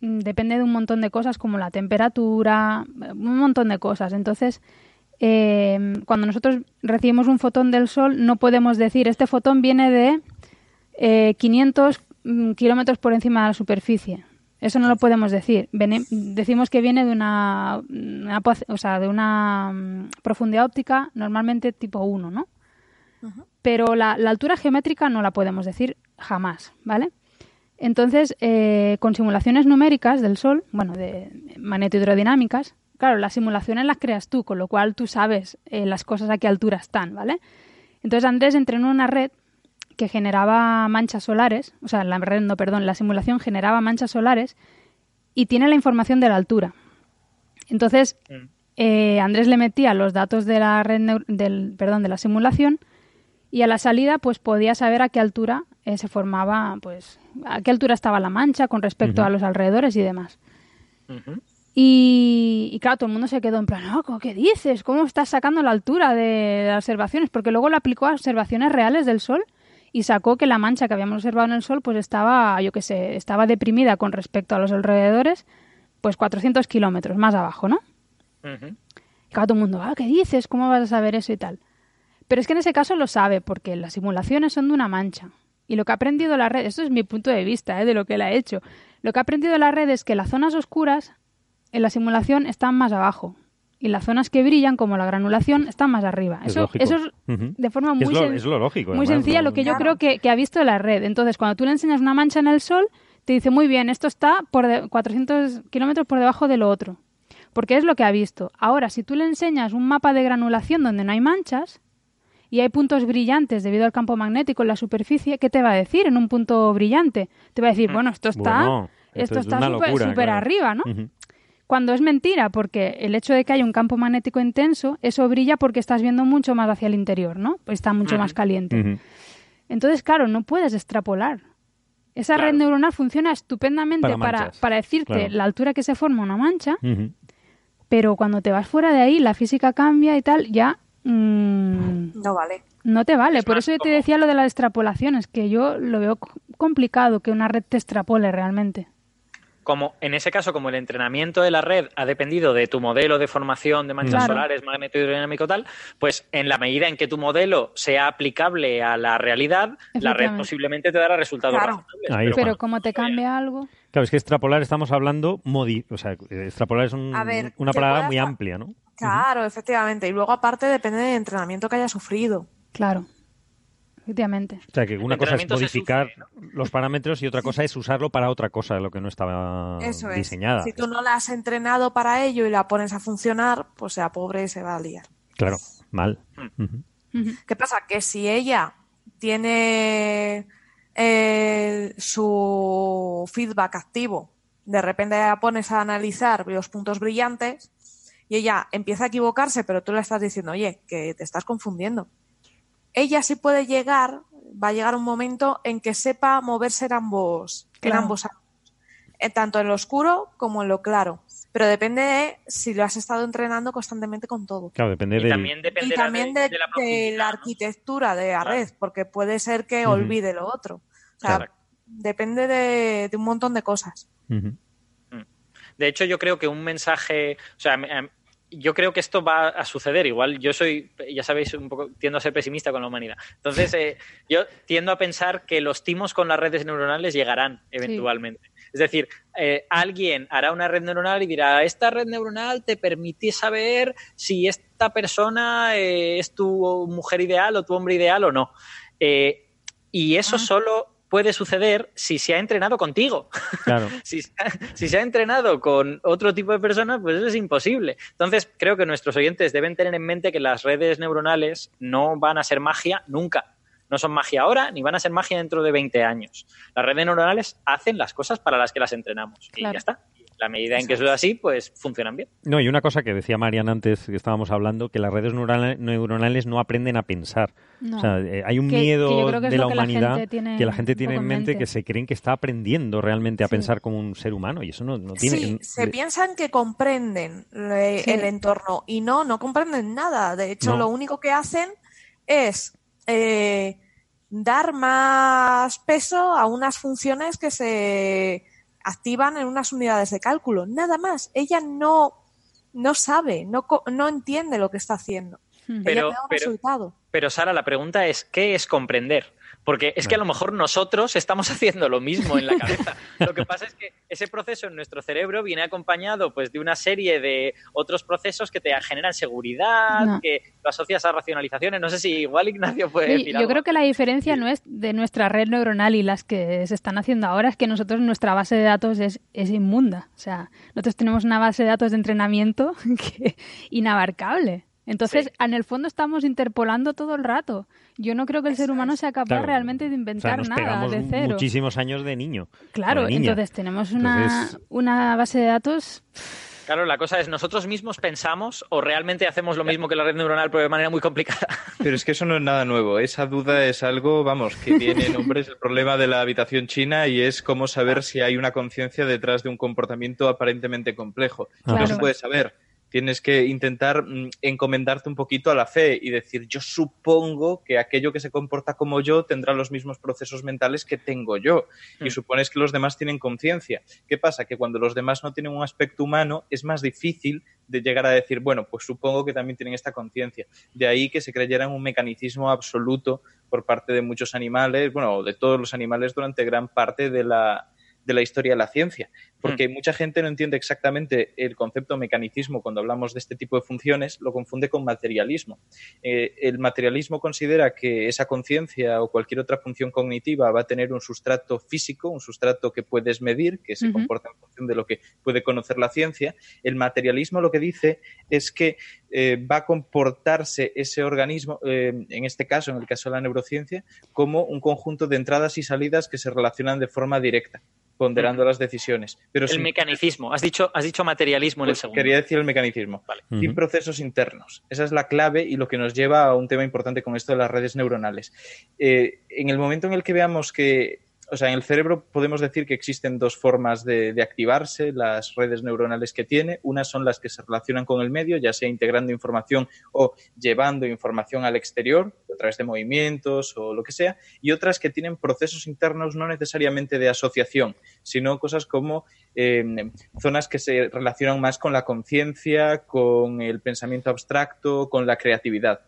mm, depende de un montón de cosas como la temperatura, eh, un montón de cosas. Entonces, eh, cuando nosotros recibimos un fotón del Sol, no podemos decir este fotón viene de eh, 500 mm, kilómetros por encima de la superficie. Eso no lo podemos decir. Vene- decimos que viene de una, o sea, de una mm, profundidad óptica normalmente tipo 1, ¿no? Pero la, la altura geométrica no la podemos decir jamás, ¿vale? Entonces, eh, con simulaciones numéricas del Sol, bueno, de magnetohidrodinámicas, claro, las simulaciones las creas tú, con lo cual tú sabes eh, las cosas a qué altura están, ¿vale? Entonces Andrés entrenó una red que generaba manchas solares, o sea, la red, no, perdón, la simulación generaba manchas solares y tiene la información de la altura. Entonces, Mm. eh, Andrés le metía los datos de la red del, perdón, de la simulación y a la salida pues podía saber a qué altura eh, se formaba, pues a qué altura estaba la mancha con respecto a los alrededores y demás. Y, y claro, todo el mundo se quedó en plan, "Oh, ¿qué dices? ¿Cómo estás sacando la altura de las observaciones? Porque luego lo aplicó a observaciones reales del Sol y sacó que la mancha que habíamos observado en el Sol pues estaba, yo qué sé, estaba deprimida con respecto a los alrededores, pues 400 kilómetros más abajo, ¿no? Y claro, todo el mundo, ah, ¿qué dices? ¿Cómo vas a saber eso y tal? Pero es que en ese caso lo sabe, porque las simulaciones son de una mancha. Y lo que ha aprendido la red, esto es mi punto de vista ¿eh? de lo que él ha hecho, lo que ha aprendido la red es que las zonas oscuras en la simulación están más abajo. Y las zonas que brillan, como la granulación, están más arriba. Es Eso, eso es de forma muy, es, lo, sen- es lo lógico. muy además, sencilla lo que yo creo que, que ha visto la red. Entonces, cuando tú le enseñas una mancha en el sol, te dice, muy bien, esto está por de- 400 kilómetros por debajo de lo otro. Porque es lo que ha visto. Ahora, si tú le enseñas un mapa de granulación donde no hay manchas y hay puntos brillantes debido al campo magnético en la superficie, ¿qué te va a decir en un punto brillante? Te va a decir, bueno, esto está, Bueno, esto es está súper claro. arriba, ¿no? Cuando es mentira, porque el hecho de que haya un campo magnético intenso, eso brilla porque estás viendo mucho más hacia el interior, ¿no? Pues está mucho más caliente. Entonces, claro, no puedes extrapolar. Esa Claro. red neuronal funciona estupendamente Para para, decirte Claro. la altura que se forma una mancha, pero cuando te vas fuera de ahí, la física cambia y tal, ya mm, No vale. no te vale. Es Por eso yo te decía lo de las extrapolaciones, que yo lo veo complicado que una red te extrapole realmente. Como en ese caso, como el entrenamiento de la red ha dependido de tu modelo de formación de manchas Claro. solares, magnetohidrodinámico tal, pues en la medida en que tu modelo sea aplicable a la realidad, la red posiblemente te dará resultados Claro. razonables. Ahí pero. Pero como te cambia algo, Claro, es que extrapolar estamos hablando, modi o sea, extrapolar es un- ver, una palabra puedes muy amplia, ¿no? Claro, efectivamente. Y luego, aparte, depende del entrenamiento que haya sufrido. claro, efectivamente. O sea, que una cosa es modificar sufre, los parámetros y otra cosa es usarlo para otra cosa, lo que no estaba Eso es. diseñada. Si tú no la has entrenado para ello y la pones a funcionar, pues sea pobre y se va a liar. Claro, mal. Hmm. ¿Qué pasa? Que si ella tiene eh, su feedback activo, de repente la pones a analizar los puntos brillantes y ella empieza a equivocarse, pero tú le estás diciendo, oye, que te estás confundiendo. Ella sí puede llegar, va a llegar un momento en que sepa moverse en ambos, en ambos ámbitos, eh, tanto en lo oscuro como en lo claro. Pero depende de si lo has estado entrenando constantemente con todo. Claro, depende Y del... también Y también de, de, de la de la ¿no? arquitectura de la Claro. red, porque puede ser que olvide lo otro. O sea, Claro. depende de, de un montón de cosas. Ujú. De hecho, yo creo que un mensaje, o sea, me- yo creo que esto va a suceder. Igual yo soy, ya sabéis, un poco tiendo a ser pesimista con la humanidad. Entonces, eh, yo tiendo a pensar que los timos con las redes neuronales llegarán eventualmente. Es decir, eh, alguien hará una red neuronal y dirá, esta red neuronal te permite saber si esta persona eh, es tu mujer ideal o tu hombre ideal o no. Y eso Ah. solo puede suceder si se ha entrenado contigo Claro. si, se ha- si se ha entrenado con otro tipo de personas, pues eso es imposible. Entonces, creo que nuestros oyentes deben tener en mente que las redes neuronales no van a ser magia nunca. No son magia ahora, ni van a ser magia dentro de 20 años. Las redes neuronales hacen las cosas para las que las entrenamos. Y ya está. La medida en que eso es así, pues funcionan bien. No, y una cosa que decía Marian antes que estábamos hablando, que las redes neurona- neuronales no aprenden a pensar. No. O sea, eh, hay un Que- miedo que de la que la humanidad gente que la gente tiene en en mente, mente. que se creen que está aprendiendo realmente a Sí. pensar como un ser humano y eso no, no tiene... Sí, que- se piensan que comprenden le- Sí. el entorno y no, no comprenden nada. De hecho, No. lo único que hacen es eh, dar más peso a unas funciones que se activan en unas unidades de cálculo. Nada más. Ella no, no sabe, no, co- no entiende lo que está haciendo. Hmm. Pero- Ella te da un pero- resultado. Pero Sara, la pregunta es, ¿qué es comprender? Porque es que a lo mejor nosotros estamos haciendo lo mismo en la cabeza. Lo que pasa es que ese proceso en nuestro cerebro viene acompañado pues, de una serie de otros procesos que te generan seguridad, No. que lo asocias a racionalizaciones. No sé si igual Ignacio puede Sí, decir yo creo que la diferencia no es de nuestra red neuronal y las que se están haciendo ahora, es que nosotros nuestra base de datos es, es inmunda. O sea, nosotros tenemos una base de datos de entrenamiento que inabarcable. Entonces, Sí. en el fondo estamos interpolando todo el rato. Yo no creo que el ser humano es. sea capaz Claro. realmente de o sea, inventar nos nada de cero. muchísimos años de niño. Claro, de entonces tenemos una, Entonces- una base de datos. Claro, la cosa es, ¿nosotros mismos pensamos o realmente hacemos lo mismo que la red neuronal, pero de manera muy complicada? Pero es que eso no es nada nuevo. Esa duda es algo, vamos, que tiene nombres el problema de la habitación china y es cómo saber si hay una conciencia detrás de un comportamiento aparentemente complejo. No se puede saber. Tienes que intentar mm, encomendarte un poquito a la fe y decir, yo supongo que aquello que se comporta como yo tendrá los mismos procesos mentales que tengo yo. Y Mm. supones que los demás tienen conciencia. ¿Qué pasa? Que cuando los demás no tienen un aspecto humano es más difícil de llegar a decir, bueno, pues supongo que también tienen esta conciencia. De ahí que se creyera en un mecanismo absoluto por parte de muchos animales, bueno, de todos los animales durante gran parte de la, de la historia de la ciencia. Porque mucha gente no entiende exactamente el concepto mecanicismo cuando hablamos de este tipo de funciones, lo confunde con materialismo. Eh, el materialismo considera que esa conciencia o cualquier otra función cognitiva va a tener un sustrato físico, un sustrato que puedes medir, que se comporta en función de lo que puede conocer la ciencia. El materialismo lo que dice es que eh, va a comportarse ese organismo, eh, en este caso, en el caso de la neurociencia, como un conjunto de entradas y salidas que se relacionan de forma directa, ponderando las decisiones. Pero el sin- mecanismo. Has dicho, has dicho materialismo en el pues segundo. quería decir el mecanismo. Vale. Sin procesos internos. Esa es la clave y lo que nos lleva a un tema importante con esto de las redes neuronales. Eh, en el momento en el que veamos que, o sea, en el cerebro podemos decir que existen dos formas de, activarse las redes neuronales que tiene. Unas son las que se relacionan con el medio, ya sea integrando información o llevando información al exterior a través de movimientos o lo que sea. Y otras que tienen procesos internos no necesariamente de asociación, sino cosas como eh, zonas que se relacionan más con la conciencia, con el pensamiento abstracto, con la creatividad.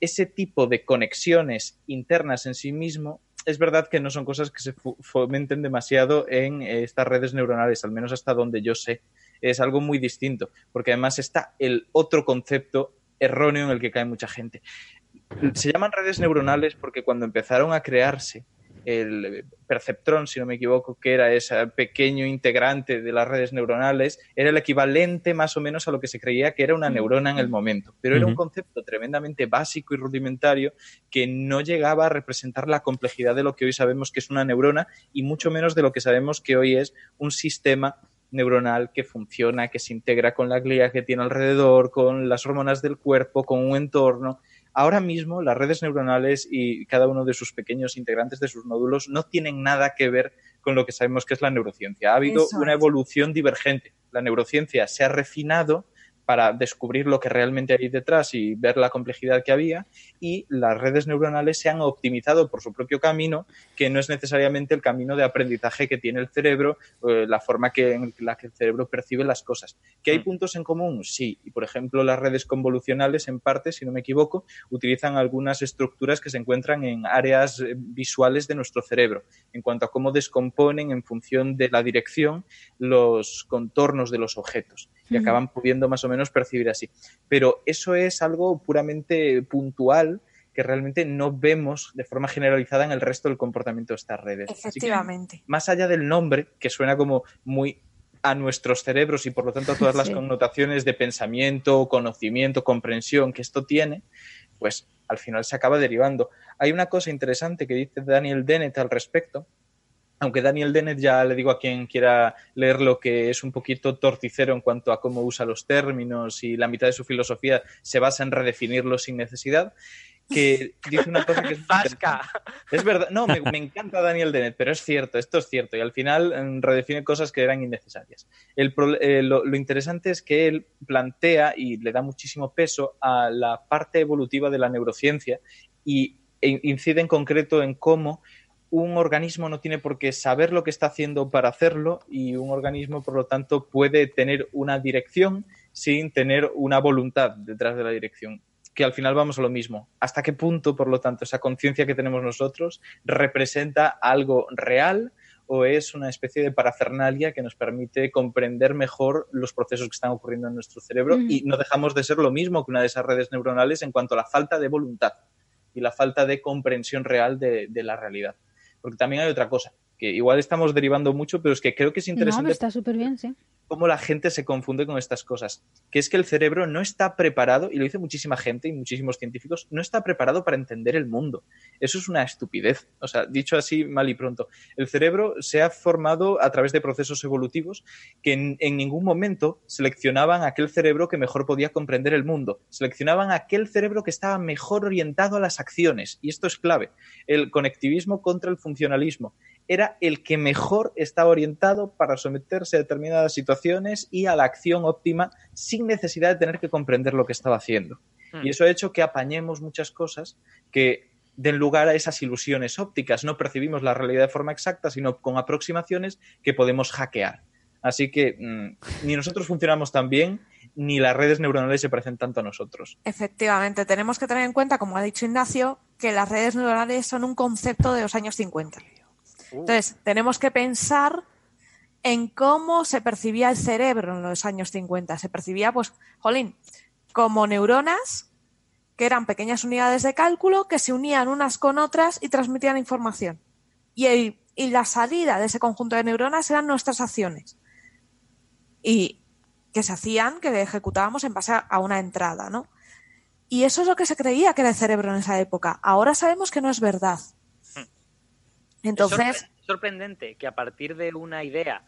Ese tipo de conexiones internas en sí mismo es verdad que no son cosas que se fomenten demasiado en eh, estas redes neuronales, al menos hasta donde yo sé. Es algo muy distinto, porque además está el otro concepto erróneo en el que cae mucha gente. Se llaman redes neuronales porque cuando empezaron a crearse el perceptrón, si no me equivoco, que era ese pequeño integrante de las redes neuronales, era el equivalente más o menos a lo que se creía que era una neurona en el momento. Pero era un concepto tremendamente básico y rudimentario que no llegaba a representar la complejidad de lo que hoy sabemos que es una neurona y mucho menos de lo que sabemos que hoy es un sistema neuronal que funciona, que se integra con la glía que tiene alrededor, con las hormonas del cuerpo, con un entorno. Ahora mismo las redes neuronales y cada uno de sus pequeños integrantes de sus nódulos no tienen nada que ver con lo que sabemos que es la neurociencia. Ha habido una evolución divergente. La neurociencia se ha refinado para descubrir lo que realmente hay detrás y ver la complejidad que había y las redes neuronales se han optimizado por su propio camino, que no es necesariamente el camino de aprendizaje que tiene el cerebro, eh, la forma que, en la que el cerebro percibe las cosas. ¿Que hay mm. puntos en común? Sí. Y, por ejemplo, las redes convolucionales, en parte, si no me equivoco, utilizan algunas estructuras que se encuentran en áreas eh, visuales de nuestro cerebro, en cuanto a cómo descomponen en función de la dirección los contornos de los objetos y acaban pudiendo más o menos percibir así. Pero eso es algo puramente puntual que realmente no vemos de forma generalizada en el resto del comportamiento de estas redes. Efectivamente. más allá del nombre, que suena como muy a nuestros cerebros y por lo tanto a todas las connotaciones de pensamiento, conocimiento, comprensión que esto tiene, pues al final se acaba derivando. Hay una cosa interesante que dice Daniel Dennett al respecto, aunque Daniel Dennett ya le digo a quien quiera leerlo que es un poquito torticero en cuanto a cómo usa los términos y la mitad de su filosofía se basa en redefinirlos sin necesidad, que dice una cosa que es... Es verdad, no, me, encanta Daniel Dennett, pero es cierto, esto es cierto, y al final mm, redefine cosas que eran innecesarias. El, eh, lo, lo, interesante es que él plantea y le da muchísimo peso a la parte evolutiva de la neurociencia y e incide en concreto en cómo un organismo no tiene por qué saber lo que está haciendo para hacerlo y un organismo, por lo tanto, puede tener una dirección sin tener una voluntad detrás de la dirección. Que al final vamos a lo mismo. ¿Hasta qué punto, por lo tanto, esa conciencia que tenemos nosotros representa algo real o es una especie de parafernalia que nos permite comprender mejor los procesos que están ocurriendo en nuestro cerebro y no dejamos de ser lo mismo que una de esas redes neuronales en cuanto a la falta de voluntad y la falta de comprensión real de la realidad? Porque también hay otra cosa, que igual estamos derivando mucho, pero es que creo que es interesante. No, está súper bien, sí cómo la gente se confunde con estas cosas, que es que el cerebro no está preparado, y lo dice muchísima gente y muchísimos científicos, no está preparado para entender el mundo. Eso es una estupidez. O sea, dicho así mal y pronto, el cerebro se ha formado a través de procesos evolutivos que en, en ningún momento seleccionaban aquel cerebro que mejor podía comprender el mundo, seleccionaban aquel cerebro que estaba mejor orientado a las acciones, y esto es clave, el conectivismo contra el funcionalismo era el que mejor estaba orientado para someterse a determinadas situaciones y a la acción óptima sin necesidad de tener que comprender lo que estaba haciendo. Hmm. Y eso ha hecho que apañemos muchas cosas que den lugar a esas ilusiones ópticas. No percibimos la realidad de forma exacta, sino con aproximaciones que podemos hackear. Así que mm, ni nosotros funcionamos tan bien, ni las redes neuronales se parecen tanto a nosotros. Efectivamente, tenemos que tener en cuenta, como ha dicho Ignacio, que las redes neuronales son un concepto de los años 50. Entonces, tenemos que pensar en cómo se percibía el cerebro en los años 50. Se percibía, pues, jolín, como neuronas, que eran pequeñas unidades de cálculo que se unían unas con otras y transmitían información. Y, y la salida de ese conjunto de neuronas eran nuestras acciones. Y que se hacían, que ejecutábamos en base a una entrada, ¿no? Y eso es lo que se creía que era el cerebro en esa época. Ahora sabemos que no es verdad. Entonces. Es sorprendente que a partir de una idea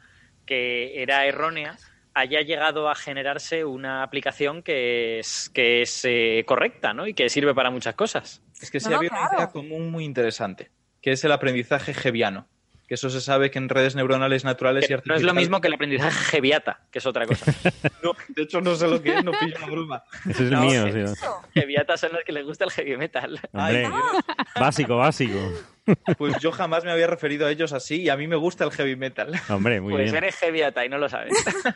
que era errónea haya llegado a generarse una aplicación que es, que es eh, correcta ¿no? y que sirve para muchas cosas. Es que sí había una idea común muy interesante, que es el aprendizaje geviano que eso se sabe que en redes neuronales naturales y artificiales... No es lo mismo que el aprendizaje Geviata, que es otra cosa. no, de hecho no sé lo que es, no pillo la broma. Ese es el mío, sí. Geviata son los que les gusta el heavy metal. básico, básico. Pues yo jamás me había referido a ellos así y a mí me gusta el heavy metal. Hombre, muy pues bien. Pues eres Geviata y no lo sabes.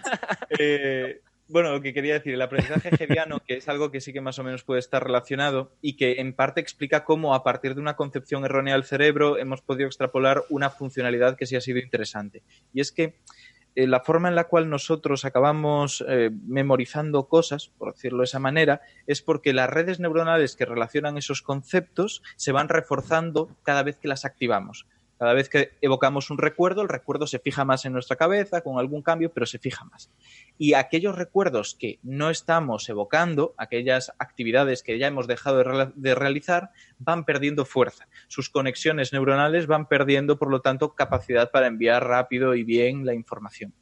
eh, bueno, lo que quería decir, el aprendizaje hegeliano, que es algo que sí que más o menos puede estar relacionado y que en parte explica cómo a partir de una concepción errónea del cerebro hemos podido extrapolar una funcionalidad que sí ha sido interesante. Y es que eh, la forma en la cual nosotros acabamos eh, memorizando cosas, por decirlo de esa manera, es porque las redes neuronales que relacionan esos conceptos se van reforzando cada vez que las activamos Cada vez que evocamos un recuerdo, el recuerdo se fija más en nuestra cabeza, con algún cambio, pero se fija más. Y aquellos recuerdos que no estamos evocando, aquellas actividades que ya hemos dejado de, realizar, van perdiendo fuerza. Sus conexiones neuronales van perdiendo, por lo tanto, capacidad para enviar rápido y bien la información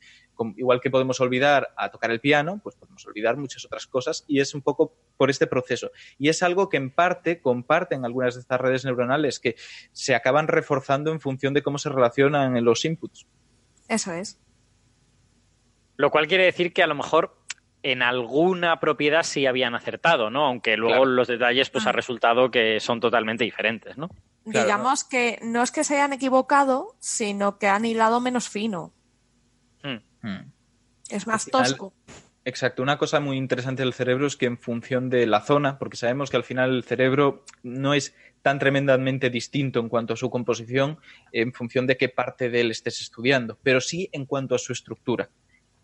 igual que podemos olvidar a tocar el piano, pues podemos olvidar muchas otras cosas y es un poco por este proceso. Y es algo que en parte comparten algunas de estas redes neuronales que se acaban reforzando en función de cómo se relacionan en los inputs. Eso es. Lo cual quiere decir que a lo mejor en alguna propiedad sí habían acertado, ¿no? Aunque luego los detalles pues ha ah. resultado que son totalmente diferentes, ¿no? Digamos que no es que se hayan equivocado, sino que han hilado menos fino. Hmm. Es más tosco. Exacto, una cosa muy interesante del cerebro es que en función de la zona, porque sabemos que al final el cerebro no es tan tremendamente distinto en cuanto a su composición en función de qué parte de él estés estudiando, pero sí en cuanto a su estructura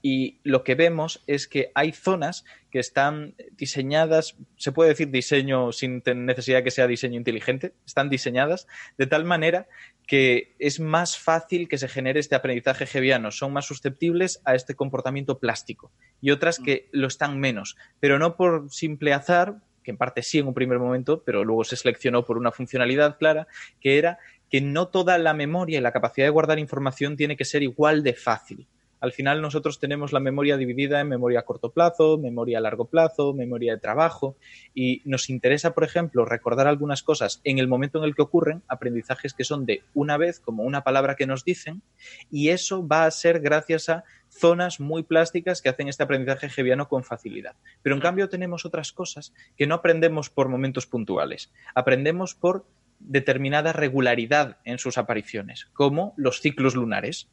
y lo que vemos es que hay zonas que están diseñadas, se puede decir diseño sin necesidad que sea diseño inteligente, están diseñadas de tal manera que es más fácil que se genere este aprendizaje geviano, son más susceptibles a este comportamiento plástico y otras que lo están menos, pero no por simple azar, que en parte sí en un primer momento, pero luego se seleccionó por una funcionalidad clara, que era que no toda la memoria y la capacidad de guardar información tiene que ser igual de fácil al final nosotros tenemos la memoria dividida en memoria a corto plazo, memoria a largo plazo, memoria de trabajo. Y nos interesa, por ejemplo, recordar algunas cosas en el momento en el que ocurren, aprendizajes que son de una vez, como una palabra que nos dicen, y eso va a ser gracias a zonas muy plásticas que hacen este aprendizaje geviano con facilidad. Pero en cambio tenemos otras cosas que no aprendemos por momentos puntuales, aprendemos por determinada regularidad en sus apariciones, como los ciclos lunares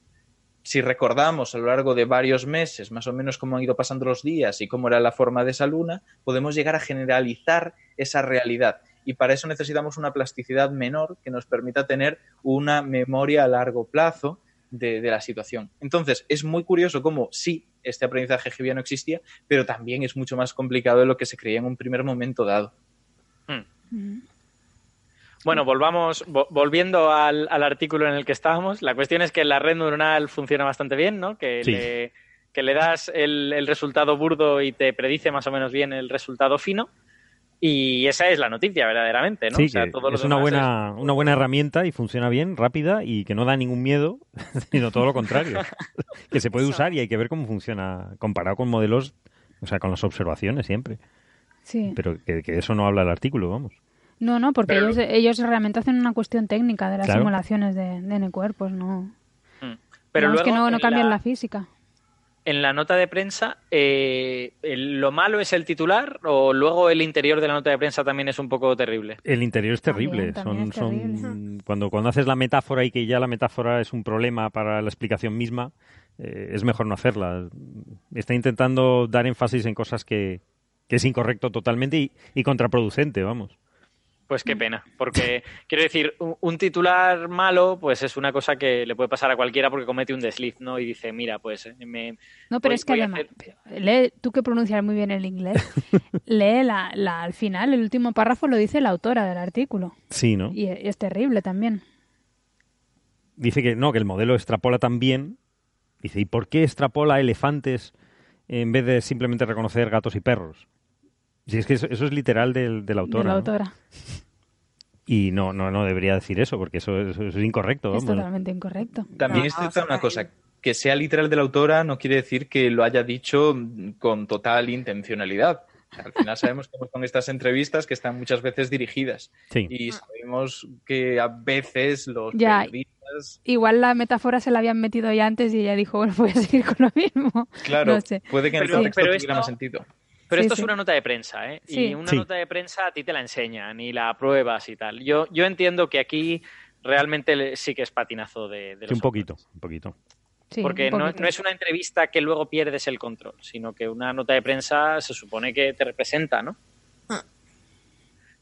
si recordamos a lo largo de varios meses más o menos cómo han ido pasando los días y cómo era la forma de esa luna, podemos llegar a generalizar esa realidad. Y para eso necesitamos una plasticidad menor que nos permita tener una memoria a largo plazo de, la situación. Entonces, es muy curioso cómo sí, este aprendizaje no existía, pero también es mucho más complicado de lo que se creía en un primer momento dado. Hmm. Bueno, volvamos, volviendo al, artículo en el que estábamos, la cuestión es que la red neuronal funciona bastante bien, ¿no? Que, le, que le das el, resultado burdo y te predice más o menos bien el resultado fino. Y esa es la noticia, verdaderamente, ¿no? Sí, es una buena, una buena herramienta y funciona bien, rápida y que no da ningún miedo, sino todo lo contrario. que se puede usar y hay que ver cómo funciona comparado con modelos, o sea, con las observaciones siempre. Sí. Pero que, que eso no habla el artículo, vamos. No, no, porque ellos, ellos realmente hacen una cuestión técnica de las simulaciones de, de N-cuerpos, no. Mm. Pero es que no, no cambian la... física. En la nota de prensa, eh, ¿lo malo es el titular o luego el interior de la nota de prensa también es un poco terrible? El interior es terrible. son, son cuando, cuando haces la metáfora y que ya la metáfora es un problema para la explicación misma, eh, es mejor no hacerla. Está intentando dar énfasis en cosas que, que es incorrecto totalmente y, y contraproducente, vamos. Pues qué mm. pena, porque quiero decir, un, titular malo, pues es una cosa que le puede pasar a cualquiera porque comete un desliz, ¿no? Y dice, mira, pues eh, me... No, pero es que además, lee, tú que pronuncias muy bien el inglés, lee la, la, al final, el último párrafo lo dice la autora del artículo. Sí, ¿no? Y, es terrible también. Dice que no, que el modelo extrapola también. Dice, ¿y por qué extrapola elefantes en vez de simplemente reconocer gatos y perros? Sí, es que eso, es literal del, de la autora. De la autora. Y no, no, no debería decir eso, porque eso, es incorrecto. Es totalmente incorrecto. También es cierta una cosa, que sea literal de la autora no quiere decir que lo haya dicho con total intencionalidad. al final sabemos cómo son estas entrevistas que están muchas veces dirigidas. Y sabemos que a veces los periodistas... Igual la metáfora se la habían metido ya antes y ella dijo, bueno, voy a seguir con lo mismo. Claro, puede que en el contexto tuviera más sentido. Pero esto es una nota de prensa, ¿eh? Y una nota de prensa a ti te la enseñan y la pruebas y tal. Yo, yo entiendo que aquí realmente sí que es patinazo de, de sí, un poquito, un poquito. Porque no, no, es una entrevista que luego pierdes el control, sino que una nota de prensa se supone que te representa, ¿no?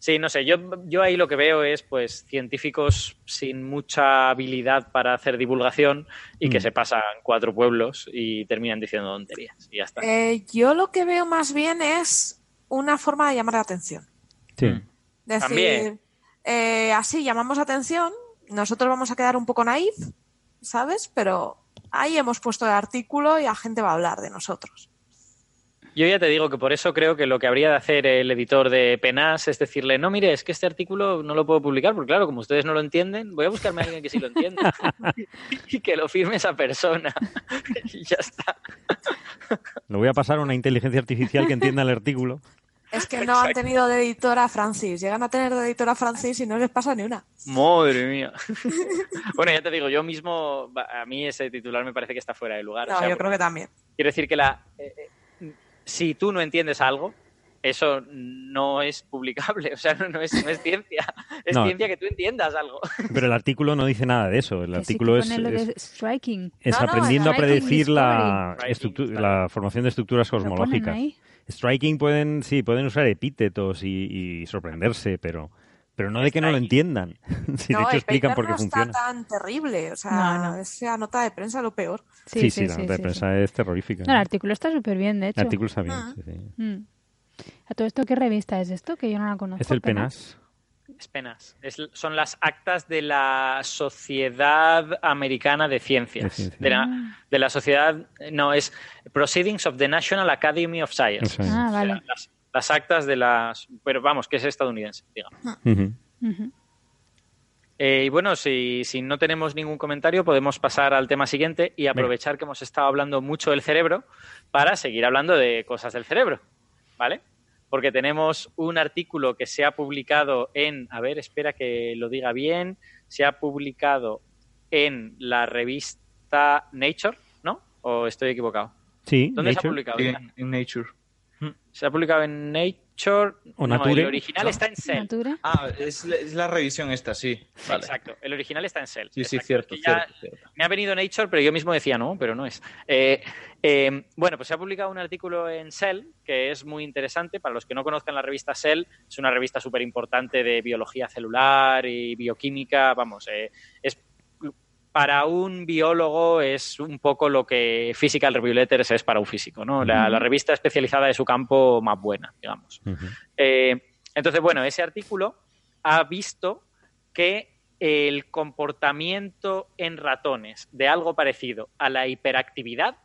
Sí, no sé, yo, yo ahí lo que veo es pues científicos sin mucha habilidad para hacer divulgación y que mm. se pasan cuatro pueblos y terminan diciendo tonterías y ya está. Eh, yo lo que veo más bien es una forma de llamar la atención. Sí. Decir, eh, así llamamos atención nosotros vamos a quedar un poco naif, ¿sabes? Pero ahí hemos puesto el artículo y la gente va a hablar de nosotros. Yo ya te digo que por eso creo que lo que habría de hacer el editor de Penas es decirle, no, mire, es que este artículo no lo puedo publicar, porque claro, como ustedes no lo entienden, voy a buscarme a alguien que sí lo entienda y que lo firme esa persona. y ya está. Lo voy a pasar a una inteligencia artificial que entienda el artículo. Es que no han tenido de editora Francis. Llegan a tener de editora Francis y no les pasa ni una. Madre mía. bueno, ya te digo, yo mismo, a mí ese titular me parece que está fuera de lugar. No, yo creo que también. Quiero decir que la, eh, si tú no entiendes algo, eso no es publicable, o sea, no, es, ciencia, es ciencia que tú entiendas algo. Pero el artículo no dice nada de eso, el artículo es, striking. es aprendiendo a predecir la, la formación de estructuras cosmológicas. Striking pueden, sí, pueden usar epítetos y sorprenderse, pero pero no de que no lo entiendan. si de hecho explican por qué no funciona. está tan terrible. O sea, esa nota de prensa lo peor. Sí, sí, la nota de prensa es terrorífica. No, el artículo está súper bien, de hecho. El artículo está bien, Ah. sí, sí. Mm. ¿A todo esto qué revista es esto? Que yo no la conozco. Es el Penas. Es penas. Es- son las actas de la Sociedad Americana de Ciencias. De Ciencias. De, la, de la sociedad. No, es Proceedings of the National Academy of Science. Ah, O sea, vale. las, las actas de las. Pero vamos, que es estadounidense, digamos. Ujú. Eh, y bueno, si, si no tenemos ningún comentario, podemos pasar al tema siguiente y aprovechar que hemos estado hablando mucho del cerebro para seguir hablando de cosas del cerebro. ¿Vale? Porque tenemos un artículo que se ha publicado en. A ver, espera que lo diga bien. Se ha publicado en la revista Nature, ¿no? ¿O estoy equivocado? Sí, ¿Dónde se ha publicado? En, en Nature. Se ha publicado en Nature. O No, Nature. el original ¿No? está en Cell. Nature. Ah, es, la- es la revisión esta, sí. Vale. Exacto, el original está en Cell. Sí, sí, cierto, cierto. Me ha venido Nature, pero yo mismo decía no, pero no es. Eh, eh, bueno, pues se ha publicado un artículo en Cell que es muy interesante. Para los que no conozcan la revista Cell, es una revista súper importante de biología celular y bioquímica. Vamos, eh, es para un biólogo es un poco lo que Physical Review Letters es para un físico, ¿no? La, la revista especializada de su campo más buena, digamos. Eh, entonces, bueno, ese artículo ha visto que el comportamiento en ratones de algo parecido a la hiperactividad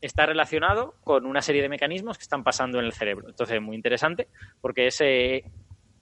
está relacionado con una serie de mecanismos que están pasando en el cerebro. Entonces, muy interesante porque es eh,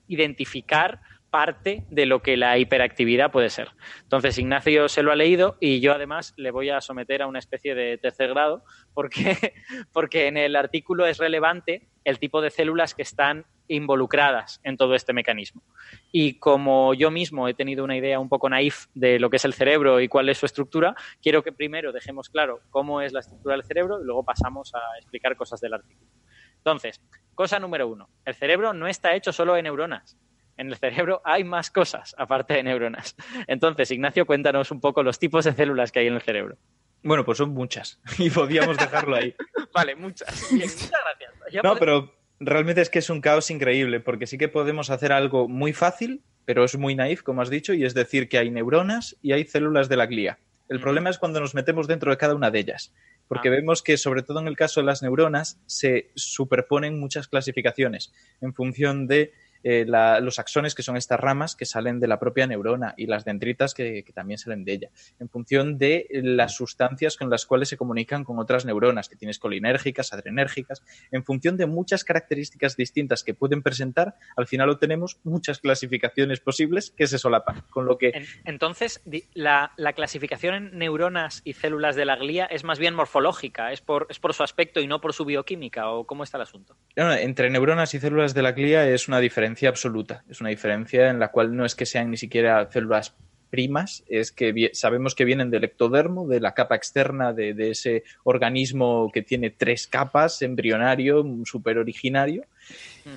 identificar parte de lo que la hiperactividad puede ser. Entonces, Ignacio se lo ha leído y yo además le voy a someter a una especie de tercer grado porque, porque en el artículo es relevante el tipo de células que están involucradas en todo este mecanismo. Y como yo mismo he tenido una idea un poco naif de lo que es el cerebro y cuál es su estructura, quiero que primero dejemos claro cómo es la estructura del cerebro y luego pasamos a explicar cosas del artículo. Entonces, cosa número uno, el cerebro no está hecho solo de neuronas. En el cerebro hay más cosas aparte de neuronas. Entonces, Ignacio, cuéntanos un poco los tipos de células que hay en el cerebro. Bueno, pues son muchas. Y podíamos dejarlo ahí. Vale, muchas. Bien, muchas gracias. Ya No, pero realmente es que es un caos increíble, porque sí que podemos hacer algo muy fácil, pero es muy naif, como has dicho, y es decir que hay neuronas y hay células de la glía. El problema es cuando nos metemos dentro de cada una de ellas, porque Ah. vemos que, sobre todo en el caso de las neuronas, se superponen muchas clasificaciones en función de eh, la- los axones, que son estas ramas que salen de la propia neurona, y las dendritas que, que también salen de ella, en función de las sustancias con las cuales se comunican con otras neuronas, que tienes colinérgicas, adrenérgicas, en función de muchas características distintas que pueden presentar, al final obtenemos muchas clasificaciones posibles que se solapan, con lo que En- entonces, la, la clasificación en neuronas y células de la glía es más bien morfológica, es por, es por su aspecto y no por su bioquímica, o cómo está el asunto. Entre neuronas y células de la glía es una diferencia absoluta. Es una diferencia en la cual no es que sean ni siquiera células primas, es que sabemos que vienen del ectodermo, de la capa externa de, de ese organismo que tiene tres capas, embrionario, super originario,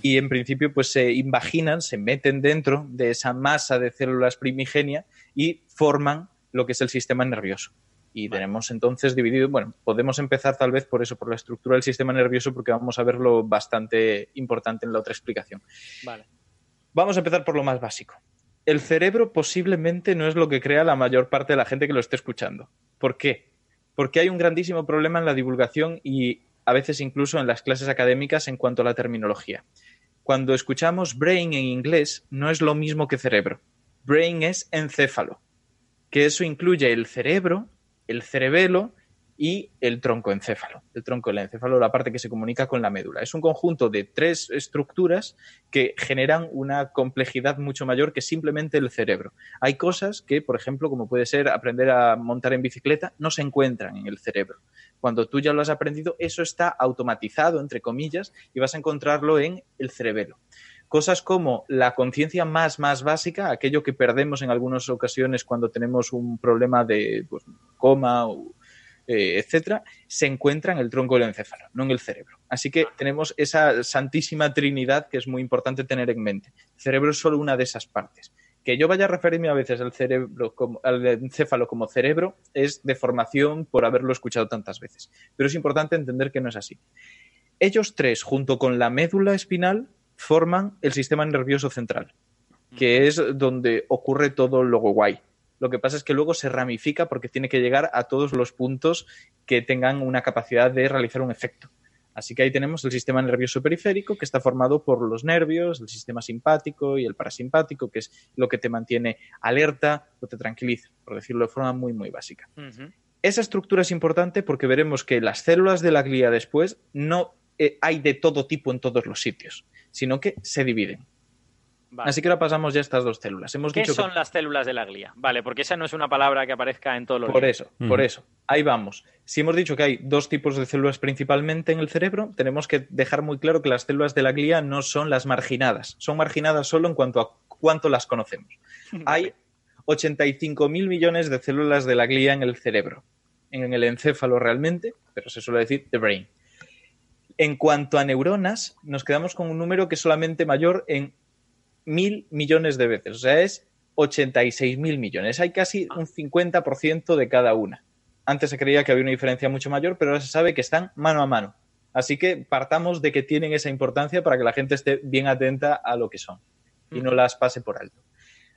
y en principio pues se invaginan, se meten dentro de esa masa de células primigenia y forman lo que es el sistema nervioso. Y tenemos entonces dividido, bueno, podemos empezar tal vez por eso, por la estructura del sistema nervioso, porque vamos a verlo bastante importante en la otra explicación. Vale. Vamos a empezar por lo más básico. El cerebro posiblemente no es lo que crea la mayor parte de la gente que lo esté escuchando. ¿Por qué? Porque hay un grandísimo problema en la divulgación y a veces incluso en las clases académicas en cuanto a la terminología. Cuando escuchamos brain en inglés no es lo mismo que cerebro. Brain es encéfalo. que eso incluye el cerebro, el cerebelo y el troncoencéfalo. El troncoencéfalo, la parte que se comunica con la médula. Es un conjunto de tres estructuras que generan una complejidad mucho mayor que simplemente el cerebro. Hay cosas que, por ejemplo, como puede ser aprender a montar en bicicleta, no se encuentran en el cerebro. Cuando tú ya lo has aprendido, eso está automatizado, entre comillas, y vas a encontrarlo en el cerebelo cosas como la conciencia más, más básica, aquello que perdemos en algunas ocasiones cuando tenemos un problema de pues, coma o eh, etcétera, se encuentra en el tronco del encéfalo, no en el cerebro. Así que tenemos esa santísima trinidad que es muy importante tener en mente. El cerebro es solo una de esas partes. Que yo vaya a referirme a veces al cerebro al encéfalo como cerebro es deformación por haberlo escuchado tantas veces. Pero es importante entender que no es así. Ellos tres, junto con la médula espinal, forman el sistema nervioso central, que es donde ocurre todo lo guay. Lo que pasa es que luego se ramifica porque tiene que llegar a todos los puntos que tengan una capacidad de realizar un efecto. Así que ahí tenemos el sistema nervioso periférico que está formado por los nervios, el sistema simpático y el parasimpático, que es lo que te mantiene alerta o te tranquiliza, por decirlo de forma muy, muy básica. Esa estructura es importante porque veremos que las células de la glía después no eh, hay de todo tipo en todos los sitios, sino que se dividen. Así que ahora pasamos ya a estas dos células. Hemos ¿Qué dicho son que... las células de la glía? Vale, porque esa no es una palabra que aparezca en todos los Por libros. eso, por eso. Ahí vamos. Si hemos dicho que hay dos tipos de células principalmente en el cerebro, tenemos que dejar muy claro que las células de la glía no son las marginadas. Son marginadas solo en cuanto a cuánto las conocemos. Hay 85.000 millones de células de la glía en el cerebro. En el encéfalo realmente, pero se suele decir the brain. En cuanto a neuronas, nos quedamos con un número que es solamente mayor en mil millones de veces. O sea, es 86 mil millones. Hay casi un 50% de cada una. Antes se creía que había una diferencia mucho mayor, pero ahora se sabe que están mano a mano. Así que partamos de que tienen esa importancia para que la gente esté bien atenta a lo que son y no las pase por alto.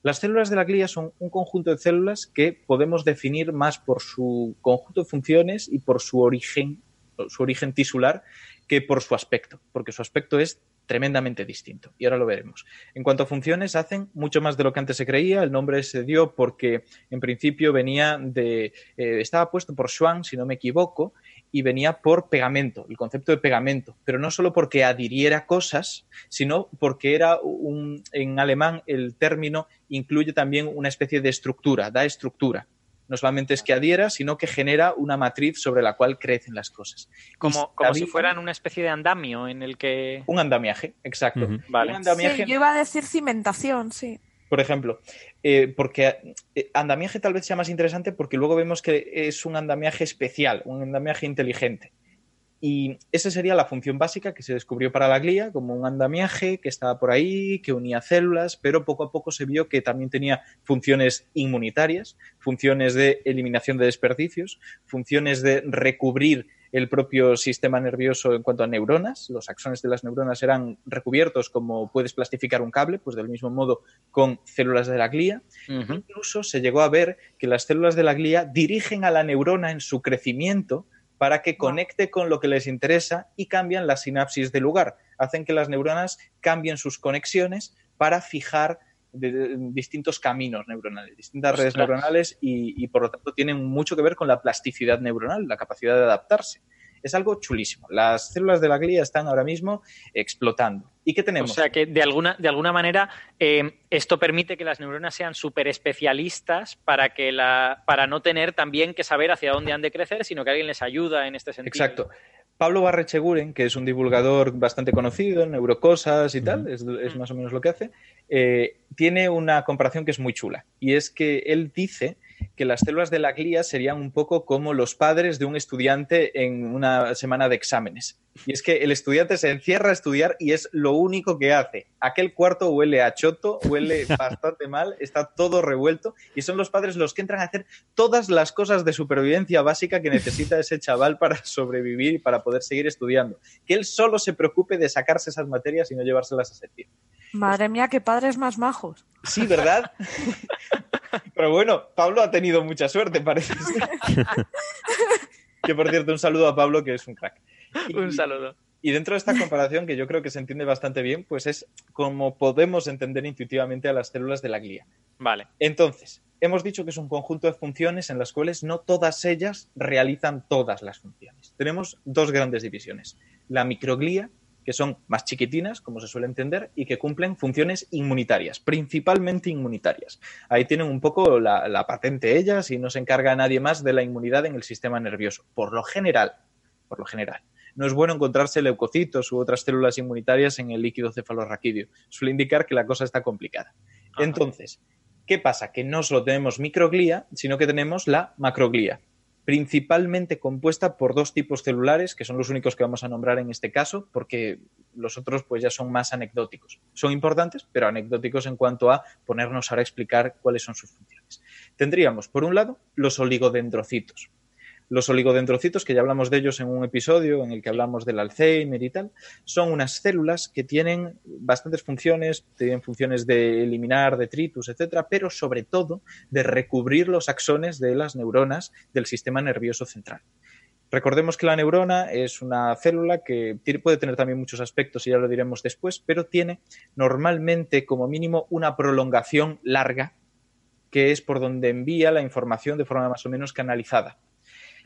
Las células de la glía son un conjunto de células que podemos definir más por su conjunto de funciones y por su origen, su origen tisular que por su aspecto, porque su aspecto es tremendamente distinto. Y ahora lo veremos. En cuanto a funciones, hacen mucho más de lo que antes se creía. El nombre se dio porque en principio venía de. eh, estaba puesto por Schwann, si no me equivoco, y venía por pegamento, el concepto de pegamento. Pero no solo porque adhiriera cosas, sino porque era un. En alemán, el término incluye también una especie de estructura, da estructura. No solamente es que adhiera, sino que genera una matriz sobre la cual crecen las cosas. Como, como si fueran una especie de andamio en el que. Un andamiaje, exacto. Vale. Un andamiaje, Sí, yo iba a decir cimentación, sí. por ejemplo, eh, porque eh, andamiaje tal vez sea más interesante porque luego vemos que es un andamiaje especial, un andamiaje inteligente. Y esa sería la función básica que se descubrió para la glía, como un andamiaje que estaba por ahí, que unía células, pero poco a poco se vio que también tenía funciones inmunitarias, funciones de eliminación de desperdicios, funciones de recubrir el propio sistema nervioso en cuanto a neuronas. Los axones de las neuronas eran recubiertos como puedes plastificar un cable, pues del mismo modo con células de la glía. Incluso se llegó a ver que las células de la glía dirigen a la neurona en su crecimiento para que conecte con lo que les interesa y cambian la sinapsis de lugar. Hacen que las neuronas cambien sus conexiones para fijar de- de- distintos caminos neuronales, distintas redes neuronales y, y, por lo tanto tienen mucho que ver con la plasticidad neuronal, la capacidad de adaptarse. Es algo chulísimo. Las células de la glía están ahora mismo explotando. ¿Y qué O tenemos? sea que de alguna, de alguna manera eh, esto permite que las neuronas sean súper especialistas para que la, para no tener también que saber hacia dónde han de crecer, sino que alguien les ayuda en este sentido. Exacto. Pablo Barrecheguren, que es un divulgador bastante conocido en neurocosas y tal, es, es más o menos lo que hace, eh, tiene una comparación que es muy chula. Y es que él dice que las células de la glía serían un poco como los padres de un estudiante en una semana de exámenes. Y es que el estudiante se encierra a estudiar y es lo único que hace. Aquel cuarto huele a choto, huele bastante mal, está todo revuelto y son los padres los que entran a hacer todas las cosas de supervivencia básica que necesita ese chaval para sobrevivir y para poder seguir estudiando. Que él solo se preocupe de sacarse esas materias y no llevárselas a sentir. Madre mía, qué padres más majos. Sí, ¿verdad? Pero bueno, Pablo ha tenido mucha suerte, parece ser. que por cierto, un saludo a Pablo, que es un crack. Un saludo. Y dentro de esta comparación, que yo creo que se entiende bastante bien, pues es como podemos entender intuitivamente a las células de la glía. Vale. Entonces, hemos dicho que es un conjunto de funciones en las cuales no todas ellas realizan todas las funciones. Tenemos dos grandes divisiones. La microglía, que son más chiquitinas, como se suele entender, y que cumplen funciones inmunitarias, principalmente inmunitarias. Ahí tienen un poco la, la patente ellas y no se encarga nadie más de la inmunidad en el sistema nervioso. Por lo general, por lo general. No es bueno encontrarse leucocitos u otras células inmunitarias en el líquido cefalorraquídeo. Suele indicar que la cosa está complicada. Entonces, ¿qué pasa? Que no solo tenemos microglía, sino que tenemos la macroglía, principalmente compuesta por dos tipos celulares, que son los únicos que vamos a nombrar en este caso, porque los otros pues ya son más anecdóticos. Son importantes, pero anecdóticos en cuanto a ponernos ahora a explicar cuáles son sus funciones. Tendríamos, por un lado, los oligodendrocitos. Los oligodendrocitos, que ya hablamos de ellos en un episodio en el que hablamos del Alzheimer y tal, son unas células que tienen bastantes funciones, tienen funciones de eliminar detritus, etcétera, pero sobre todo de recubrir los axones de las neuronas del sistema nervioso central. Recordemos que la neurona es una célula que puede tener también muchos aspectos y ya lo diremos después, pero tiene normalmente como mínimo una prolongación larga que es por donde envía la información de forma más o menos canalizada.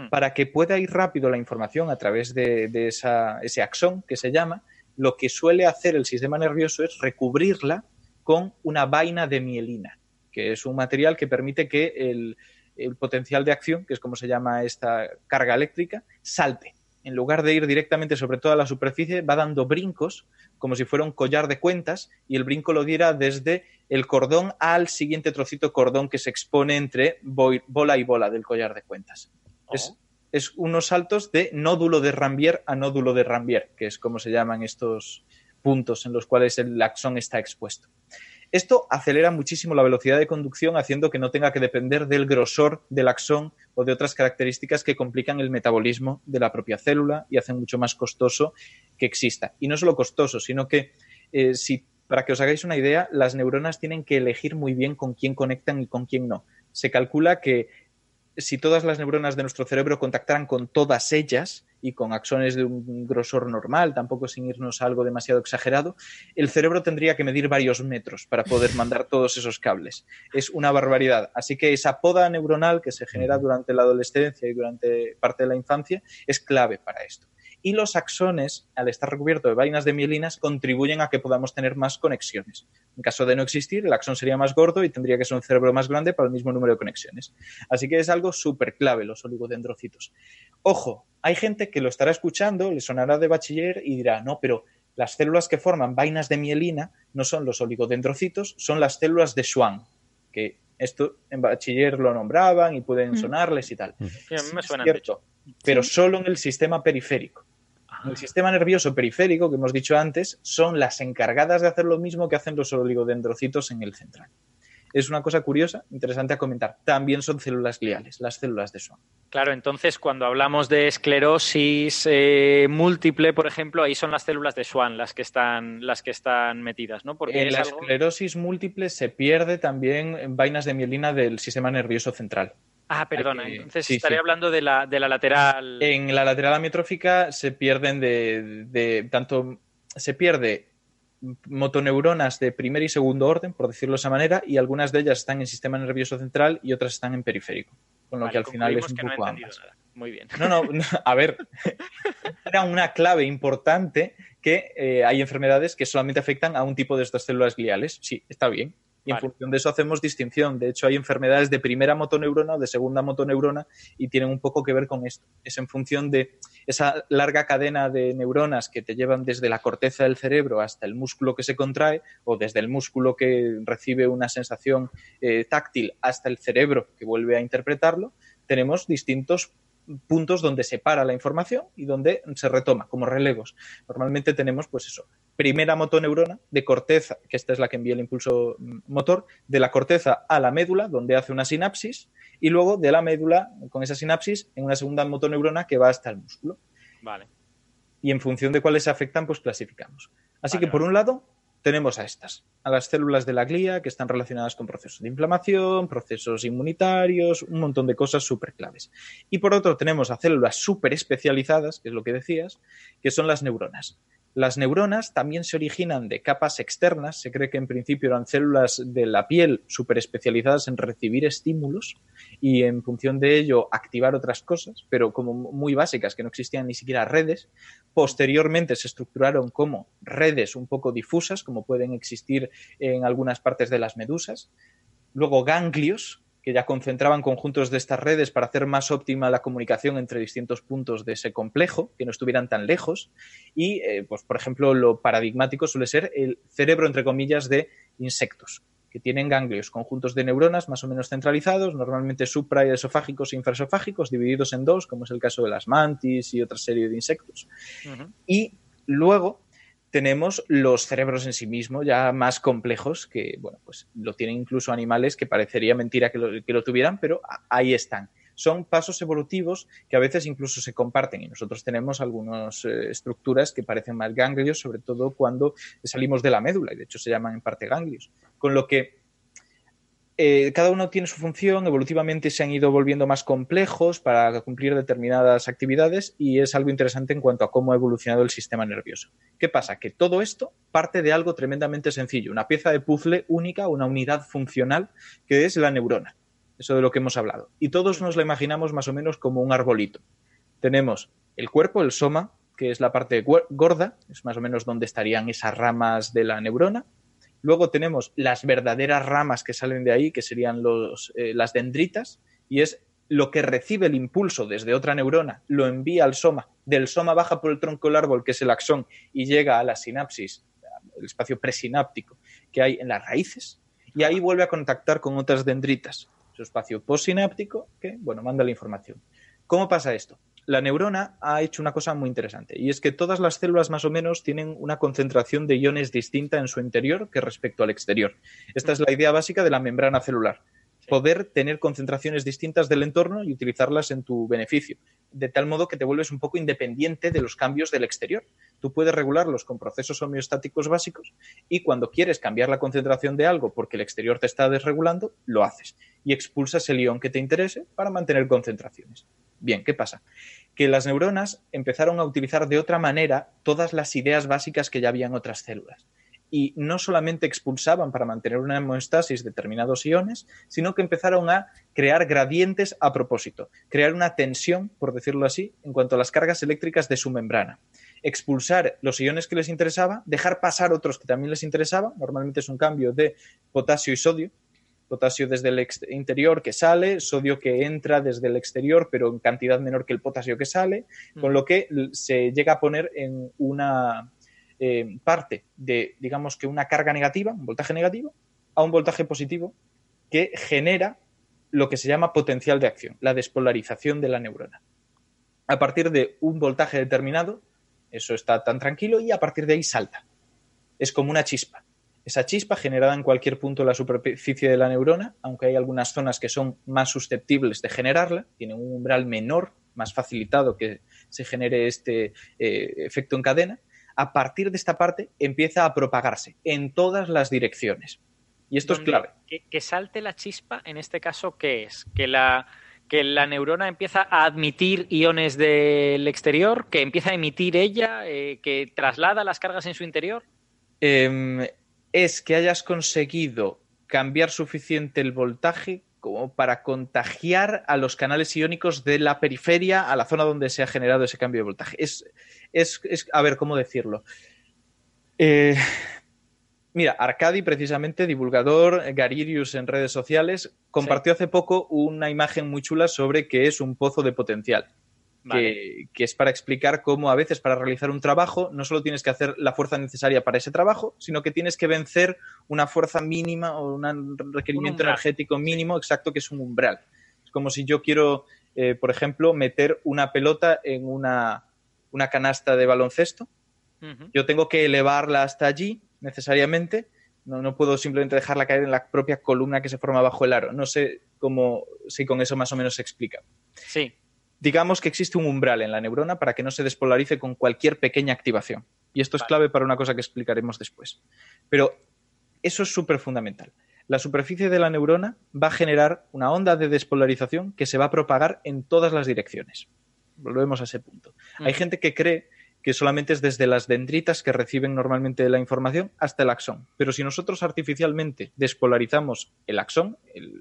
Hmm. Para que pueda ir rápido la información a través de, esa- ese axón que se llama, lo que suele hacer el sistema nervioso es recubrirla con una vaina de mielina, que es un material que permite que el, el potencial de acción, que es como se llama esta carga eléctrica, salte. En lugar de ir directamente sobre toda la superficie, va dando brincos como si fuera un collar de cuentas y el brinco lo diera desde el cordón al siguiente trocito cordón que se expone entre bola y bola del collar de cuentas. Es, es unos saltos de nódulo de Rambier a nódulo de Rambier, que es como se llaman estos puntos en los cuales el axón está expuesto. Esto acelera muchísimo la velocidad de conducción, haciendo que no tenga que depender del grosor del axón o de otras características que complican el metabolismo de la propia célula y hacen mucho más costoso que exista. Y no solo costoso, sino que eh, si, para que os hagáis una idea, las neuronas tienen que elegir muy bien con quién conectan y con quién no. Se calcula que si todas las neuronas de nuestro cerebro contactaran con todas ellas y con axones de un grosor normal, tampoco sin irnos a algo demasiado exagerado, el cerebro tendría que medir varios metros para poder mandar todos esos cables. Es una barbaridad. Así que esa poda neuronal que se genera durante la adolescencia y durante parte de la infancia es clave para esto. Y los axones, al estar recubiertos de vainas de mielinas, contribuyen a que podamos tener más conexiones. En caso de no existir, el axón sería más gordo y tendría que ser un cerebro más grande para el mismo número de conexiones. Así que es algo súper clave los oligodendrocitos. Ojo, hay gente que lo estará escuchando, le sonará de bachiller y dirá, no, pero las células que forman vainas de mielina no son los oligodendrocitos, son las células de Schwann, que esto en bachiller lo nombraban y pueden Mm. sonarles y tal. Sí, a mí me Es cierto, pero solo en el sistema periférico. El sistema nervioso periférico, que hemos dicho antes, son las encargadas de hacer lo mismo que hacen los oligodendrocitos en el central. Es una cosa curiosa, interesante a comentar. También son células gliales, las células de Schwann. Claro, entonces cuando hablamos de esclerosis eh, múltiple, por ejemplo, ahí son las células de Schwann las que están, las que están metidas, ¿no? Porque En es la algo- esclerosis múltiple se pierde también en vainas de mielina del sistema nervioso central. Ah, perdona, que- entonces sí, estaría sí. hablando de la, de la lateral. En la lateral amiotrófica se pierden de, de tanto se pierde motoneuronas de primer y segundo orden, por decirlo de esa manera, y algunas de ellas están en sistema nervioso central y otras están en periférico, con lo Vale, que al final es un que no poco nada. Muy bien. No, no, no, a ver, era una clave importante que eh, hay enfermedades que solamente afectan a un tipo de estas células gliales. Sí, está bien. Y en función de eso hacemos distinción. De hecho, hay enfermedades de primera motoneurona o de segunda motoneurona y tienen un poco que ver con esto. Es en función de esa larga cadena de neuronas que te llevan desde la corteza del cerebro hasta el músculo que se contrae o desde el músculo que recibe una sensación eh, táctil hasta el cerebro que vuelve a interpretarlo. Tenemos distintos puntos donde se para la información y donde se retoma, como relevos. Normalmente tenemos, pues eso, primera motoneurona de corteza, que esta es la que envía el impulso motor, de la corteza a la médula, donde hace una sinapsis, y luego de la médula, con esa sinapsis, en una segunda motoneurona que va hasta el músculo. Vale. Y en función de cuáles se afectan, pues clasificamos. Así Vale, que, por un lado, tenemos a estas, a las células de la glía que están relacionadas con procesos de inflamación, procesos inmunitarios, un montón de cosas súper claves. Y por otro tenemos a células súper especializadas, que es lo que decías, que son las neuronas. Las neuronas también se originan de capas externas. Se cree que en principio eran células de la piel súper especializadas en recibir estímulos y en función de ello activar otras cosas, pero como muy básicas, que no existían ni siquiera redes. Posteriormente se estructuraron como redes un poco difusas, como pueden existir en algunas partes de las medusas. Luego ganglios, que ya concentraban conjuntos de estas redes para hacer más óptima la comunicación entre distintos puntos de ese complejo, que no estuvieran tan lejos. Y, eh, pues, por ejemplo, lo paradigmático suele ser el cerebro, entre comillas, de insectos, que tienen ganglios, conjuntos de neuronas más o menos centralizados, normalmente supraesofágicos e infraesofágicos, divididos en dos, como es el caso de las mantis y otra serie de insectos. Y luego tenemos los cerebros en sí mismos ya más complejos, que bueno, pues lo tienen incluso animales que parecería mentira que lo, tuvieran, pero ahí están. Son pasos evolutivos que a veces incluso se comparten y nosotros tenemos algunas eh, estructuras que parecen más ganglios, sobre todo cuando salimos de la médula y de hecho se llaman en parte ganglios. Con lo que eh, cada uno tiene su función, evolutivamente se han ido volviendo más complejos para cumplir determinadas actividades y es algo interesante en cuanto a cómo ha evolucionado el sistema nervioso. ¿Qué pasa? Que todo esto parte de algo tremendamente sencillo, una pieza de puzzle única, una unidad funcional que es la neurona. Eso de lo que hemos hablado. Y todos nos la imaginamos más o menos como un arbolito. Tenemos el cuerpo, el soma, que es la parte gorda, es más o menos donde estarían esas ramas de la neurona. Luego tenemos las verdaderas ramas que salen de ahí, que serían los, eh, las dendritas, y es lo que recibe el impulso desde otra neurona, lo envía al soma, del soma baja por el tronco del árbol, que es el axón, y llega a la sinapsis, el espacio presináptico que hay en las raíces, y ahí vuelve a contactar con otras dendritas, su espacio postsináptico, que, bueno, manda la información. ¿Cómo pasa esto? La neurona ha hecho una cosa muy interesante y es que todas las células más o menos tienen una concentración de iones distinta en su interior que respecto al exterior. Esta es la idea básica de la membrana celular. Poder tener concentraciones distintas del entorno y utilizarlas en tu beneficio, de tal modo que te vuelves un poco independiente de los cambios del exterior. Tú puedes regularlos con procesos homeostáticos básicos y cuando quieres cambiar la concentración de algo porque el exterior te está desregulando, lo haces y expulsas el ion que te interese para mantener concentraciones. Bien, ¿qué pasa? Que las neuronas empezaron a utilizar de otra manera todas las ideas básicas que ya había en otras células. Y no solamente expulsaban para mantener una hemostasis determinados iones, sino que empezaron a crear gradientes a propósito, crear una tensión, por decirlo así, en cuanto a las cargas eléctricas de su membrana. Expulsar los iones que les interesaba, dejar pasar otros que también les interesaban, normalmente es un cambio de potasio y sodio, potasio desde el interior que sale, sodio que entra desde el exterior, pero en cantidad menor que el potasio que sale, con mm. lo que se llega a poner en una eh, parte de, digamos que una carga negativa, un voltaje negativo, a un voltaje positivo que genera lo que se llama potencial de acción, la despolarización de la neurona. A partir de un voltaje determinado, eso está tan tranquilo y a partir de ahí salta. Es como una chispa. Esa chispa generada en cualquier punto de la superficie de la neurona, aunque hay algunas zonas que son más susceptibles de generarla, tienen un umbral menor, más facilitado que se genere este eh, efecto en cadena, a partir de esta parte empieza a propagarse en todas las direcciones. Y esto es clave. Que, salte la chispa, en este caso, ¿qué es? Que la, que la neurona empieza a admitir iones del exterior, que empieza a emitir ella, eh, que traslada las cargas en su interior. Em, es que hayas conseguido cambiar suficiente el voltaje como para contagiar a los canales iónicos de la periferia a la zona donde se ha generado ese cambio de voltaje. Es, es, a ver, ¿cómo decirlo? Eh, mira, Arcadi, precisamente, divulgador, Garirius en redes sociales, compartió hace poco una imagen muy chula sobre qué es un pozo de potencial que, es para explicar cómo a veces para realizar un trabajo no solo tienes que hacer la fuerza necesaria para ese trabajo, sino que tienes que vencer una fuerza mínima o un requerimiento energético mínimo exacto que es un umbral. Es como si yo quiero, eh, por ejemplo, meter una pelota en una, canasta de baloncesto. Yo tengo que elevarla hasta allí necesariamente. No, no puedo simplemente dejarla caer en la propia columna que se forma bajo el aro. No sé cómo, si con eso más o menos se explica. Sí, digamos que existe un umbral en la neurona para que no se despolarice con cualquier pequeña activación. Y esto es clave para una cosa que explicaremos después. Pero eso es súper fundamental. La superficie de la neurona va a generar una onda de despolarización que se va a propagar en todas las direcciones. Volvemos a ese punto. Hay gente que cree que solamente es desde las dendritas que reciben normalmente la información hasta el axón. Pero si nosotros artificialmente despolarizamos el axón,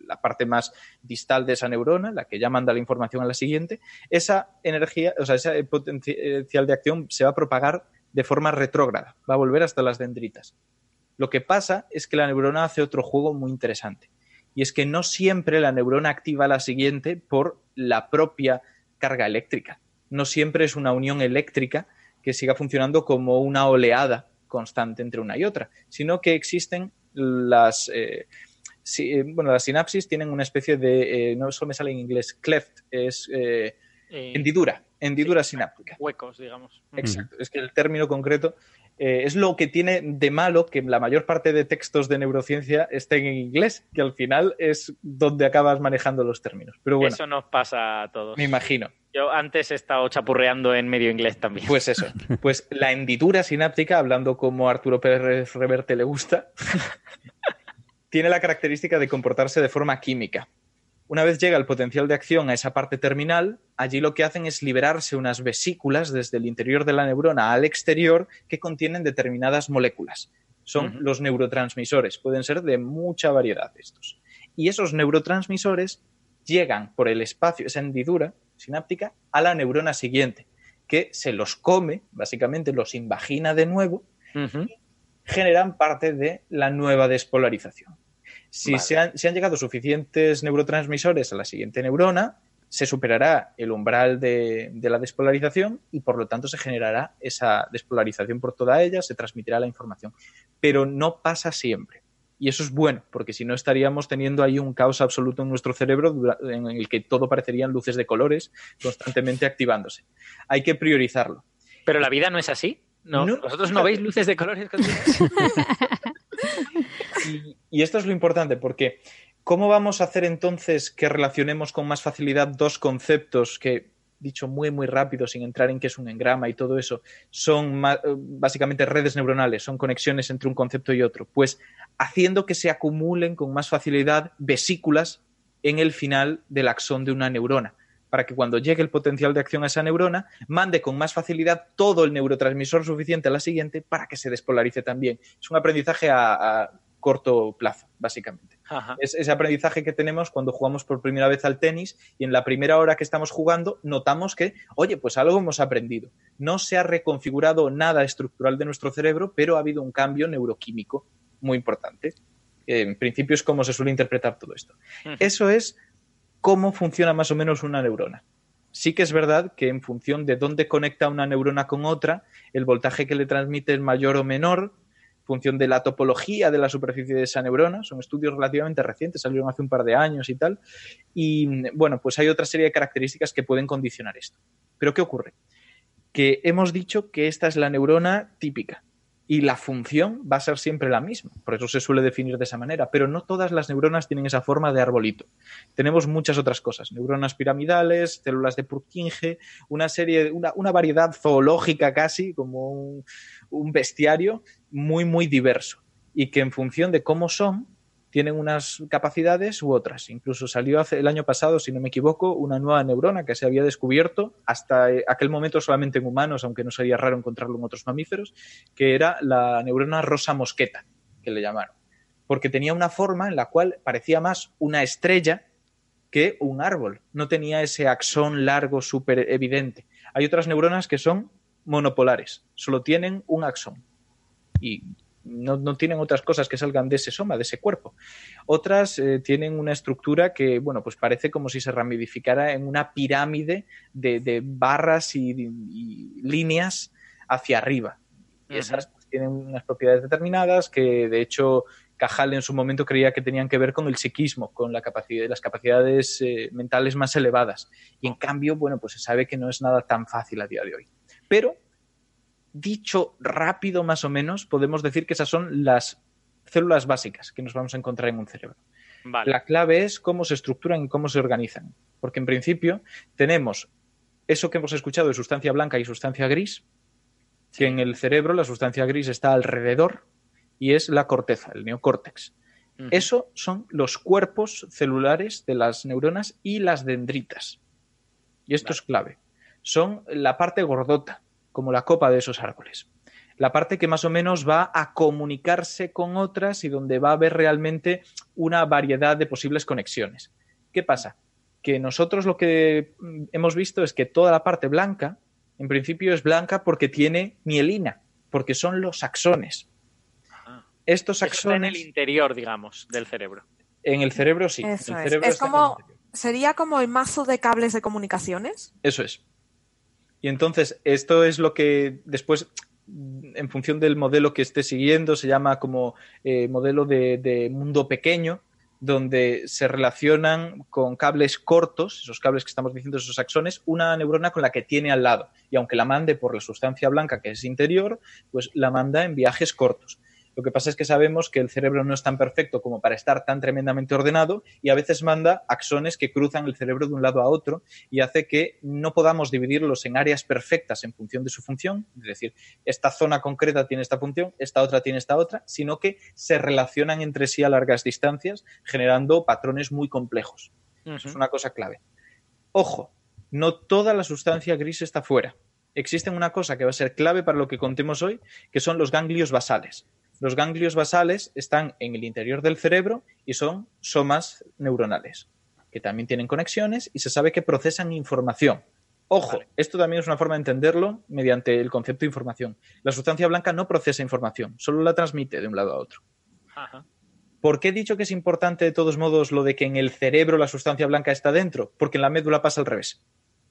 la parte más distal de esa neurona, la que ya manda la información a la siguiente, esa energía, o sea, ese potencial de acción se va a propagar de forma retrógrada, va a volver hasta las dendritas. Lo que pasa es que la neurona hace otro juego muy interesante. Y es que no siempre la neurona activa la siguiente por la propia carga eléctrica. No siempre es una unión eléctrica que siga funcionando como una oleada constante entre una y otra, sino que existen las, eh, si- eh, bueno, las sinapsis tienen una especie de, eh, no solo me sale en inglés, cleft, es eh, Eh, hendidura, hendidura sináptica. Huecos, digamos. Exacto, es que el término concreto eh, es lo que tiene de malo que la mayor parte de textos de neurociencia estén en inglés, que al final es donde acabas manejando los términos. Pero bueno, Eso nos pasa a todos. me imagino. Yo antes he estado chapurreando en medio inglés también. Pues eso, pues la hendidura sináptica, hablando como Arturo Pérez Reverte le gusta, tiene la característica de comportarse de forma química. Una vez llega el potencial de acción a esa parte terminal, allí lo que hacen es liberarse unas vesículas desde el interior de la neurona al exterior que contienen determinadas moléculas. Son los neurotransmisores, pueden ser de mucha variedad estos. Y esos neurotransmisores llegan por el espacio, esa hendidura sináptica, a la neurona siguiente, que se los come, básicamente los invagina de nuevo, Ujú. generan parte de la nueva despolarización. Si, Vale. se, han, llegado suficientes neurotransmisores a la siguiente neurona, se superará el umbral de, de la despolarización y por lo tanto se generará esa despolarización por toda ella, se transmitirá la información. Pero no pasa siempre. Y eso es bueno, porque si no estaríamos teniendo ahí un caos absoluto en nuestro cerebro en el que todo parecerían luces de colores constantemente activándose. Hay que priorizarlo. Pero la vida no es así. No, No. ¿Vosotros no veis luces de colores? Y, y esto es lo importante, porque ¿cómo vamos a hacer entonces que relacionemos con más facilidad dos conceptos que, dicho muy, muy rápido, sin entrar en qué es un engrama y todo eso, son eh, básicamente redes neuronales, son conexiones entre un concepto y otro? Pues haciendo que se acumulen con más facilidad vesículas en el final del axón de una neurona para que cuando llegue el potencial de acción a esa neurona, mande con más facilidad todo el neurotransmisor suficiente a la siguiente para que se despolarice también. Es un aprendizaje a corto plazo, básicamente. Ajá. Es ese aprendizaje que tenemos cuando jugamos por primera vez al tenis y en la primera hora que estamos jugando notamos que, oye, pues algo hemos aprendido. No se ha reconfigurado nada estructural de nuestro cerebro, pero ha habido un cambio neuroquímico muy importante. En principio es como se suele interpretar todo esto. Eso es cómo funciona más o menos una neurona. Sí que es verdad que en función de dónde conecta una neurona con otra, el voltaje que le transmite es mayor o menor, en función de la topología de la superficie de esa neurona. Son estudios relativamente recientes, salieron hace un par de años y tal. Y bueno, pues hay otra serie de características que pueden condicionar esto. Pero ¿qué ocurre? Que hemos dicho que esta es la neurona típica y la función va a ser siempre la misma. Por eso se suele definir de esa manera. Pero no todas las neuronas tienen esa forma de arbolito. Tenemos muchas otras cosas. Neuronas piramidales, células de Purkinje, una serie, una, una variedad zoológica casi, como un, un bestiario muy, muy diverso. Y que en función de cómo son, tienen unas capacidades u otras. Incluso salió hace el año pasado, si no me equivoco, una nueva neurona que se había descubierto hasta eh, aquel momento solamente en humanos, aunque no sería raro encontrarlo en otros mamíferos, que era la neurona rosa mosqueta, que le llamaron. Porque tenía una forma en la cual parecía más una estrella que un árbol. No tenía ese axón largo súper evidente. Hay otras neuronas que son monopolares, solo tienen un axón. Y no, no, tienen otras cosas que salgan de ese soma, de ese cuerpo. Otras eh, tienen una estructura que, bueno, pues parece como si se ramificara en una pirámide de, de barras y, y, líneas hacia arriba. Y esas pues, tienen unas propiedades determinadas que, de hecho, Cajal en su momento creía que tenían que ver con el psiquismo, con la capacidad, las capacidades eh, mentales más elevadas. Y en cambio, bueno, pues se sabe que no es nada tan fácil a día de hoy. Pero dicho rápido más o menos, podemos decir que esas son las células básicas que nos vamos a encontrar en un cerebro. Vale. La clave es cómo se estructuran y cómo se organizan. Porque en principio tenemos eso que hemos escuchado de sustancia blanca y sustancia gris, que en el cerebro la sustancia gris está alrededor y es la corteza, el neocórtex. Uh -huh. Eso son los cuerpos celulares de las neuronas y las dendritas. Y esto vale. es clave. Son la parte gordota, como la copa de esos árboles. La parte que más o menos va a comunicarse con otras y donde va a haber realmente una variedad de posibles conexiones. ¿Qué pasa? Que nosotros lo que mm, hemos visto es que toda la parte blanca, en principio es blanca porque tiene mielina, porque son los axones. Estos Eso está axones en el interior, digamos, del cerebro. en el cerebro sí. Eso el es. cerebro Es como, sería como el mazo de cables de comunicaciones. Eso es. Y entonces, esto es lo que después, en función del modelo que esté siguiendo, se llama como eh, modelo de, de mundo pequeño, donde se relacionan con cables cortos, esos cables que estamos diciendo, esos axones, una neurona con la que tiene al lado. Y aunque la mande por la sustancia blanca que es interior, pues la manda en viajes cortos. Lo que pasa es que sabemos que el cerebro no es tan perfecto como para estar tan tremendamente ordenado y a veces manda axones que cruzan el cerebro de un lado a otro y hace que no podamos dividirlos en áreas perfectas en función de su función, es decir, esta zona concreta tiene esta función, esta otra tiene esta otra, sino que se relacionan entre sí a largas distancias, generando patrones muy complejos. Eso es una cosa clave. Ojo, no toda la sustancia gris está fuera. Existe una cosa que va a ser clave para lo que contemos hoy, que son los ganglios basales. Los ganglios basales están en el interior del cerebro y son somas neuronales, que también tienen conexiones y se sabe que procesan información. Ojo, Vale. esto también es una forma de entenderlo mediante el concepto de información. La sustancia blanca no procesa información, solo la transmite de un lado a otro. Ajá. ¿Por qué he dicho que es importante de todos modos lo de que en el cerebro la sustancia blanca está dentro? Porque en la médula pasa al revés.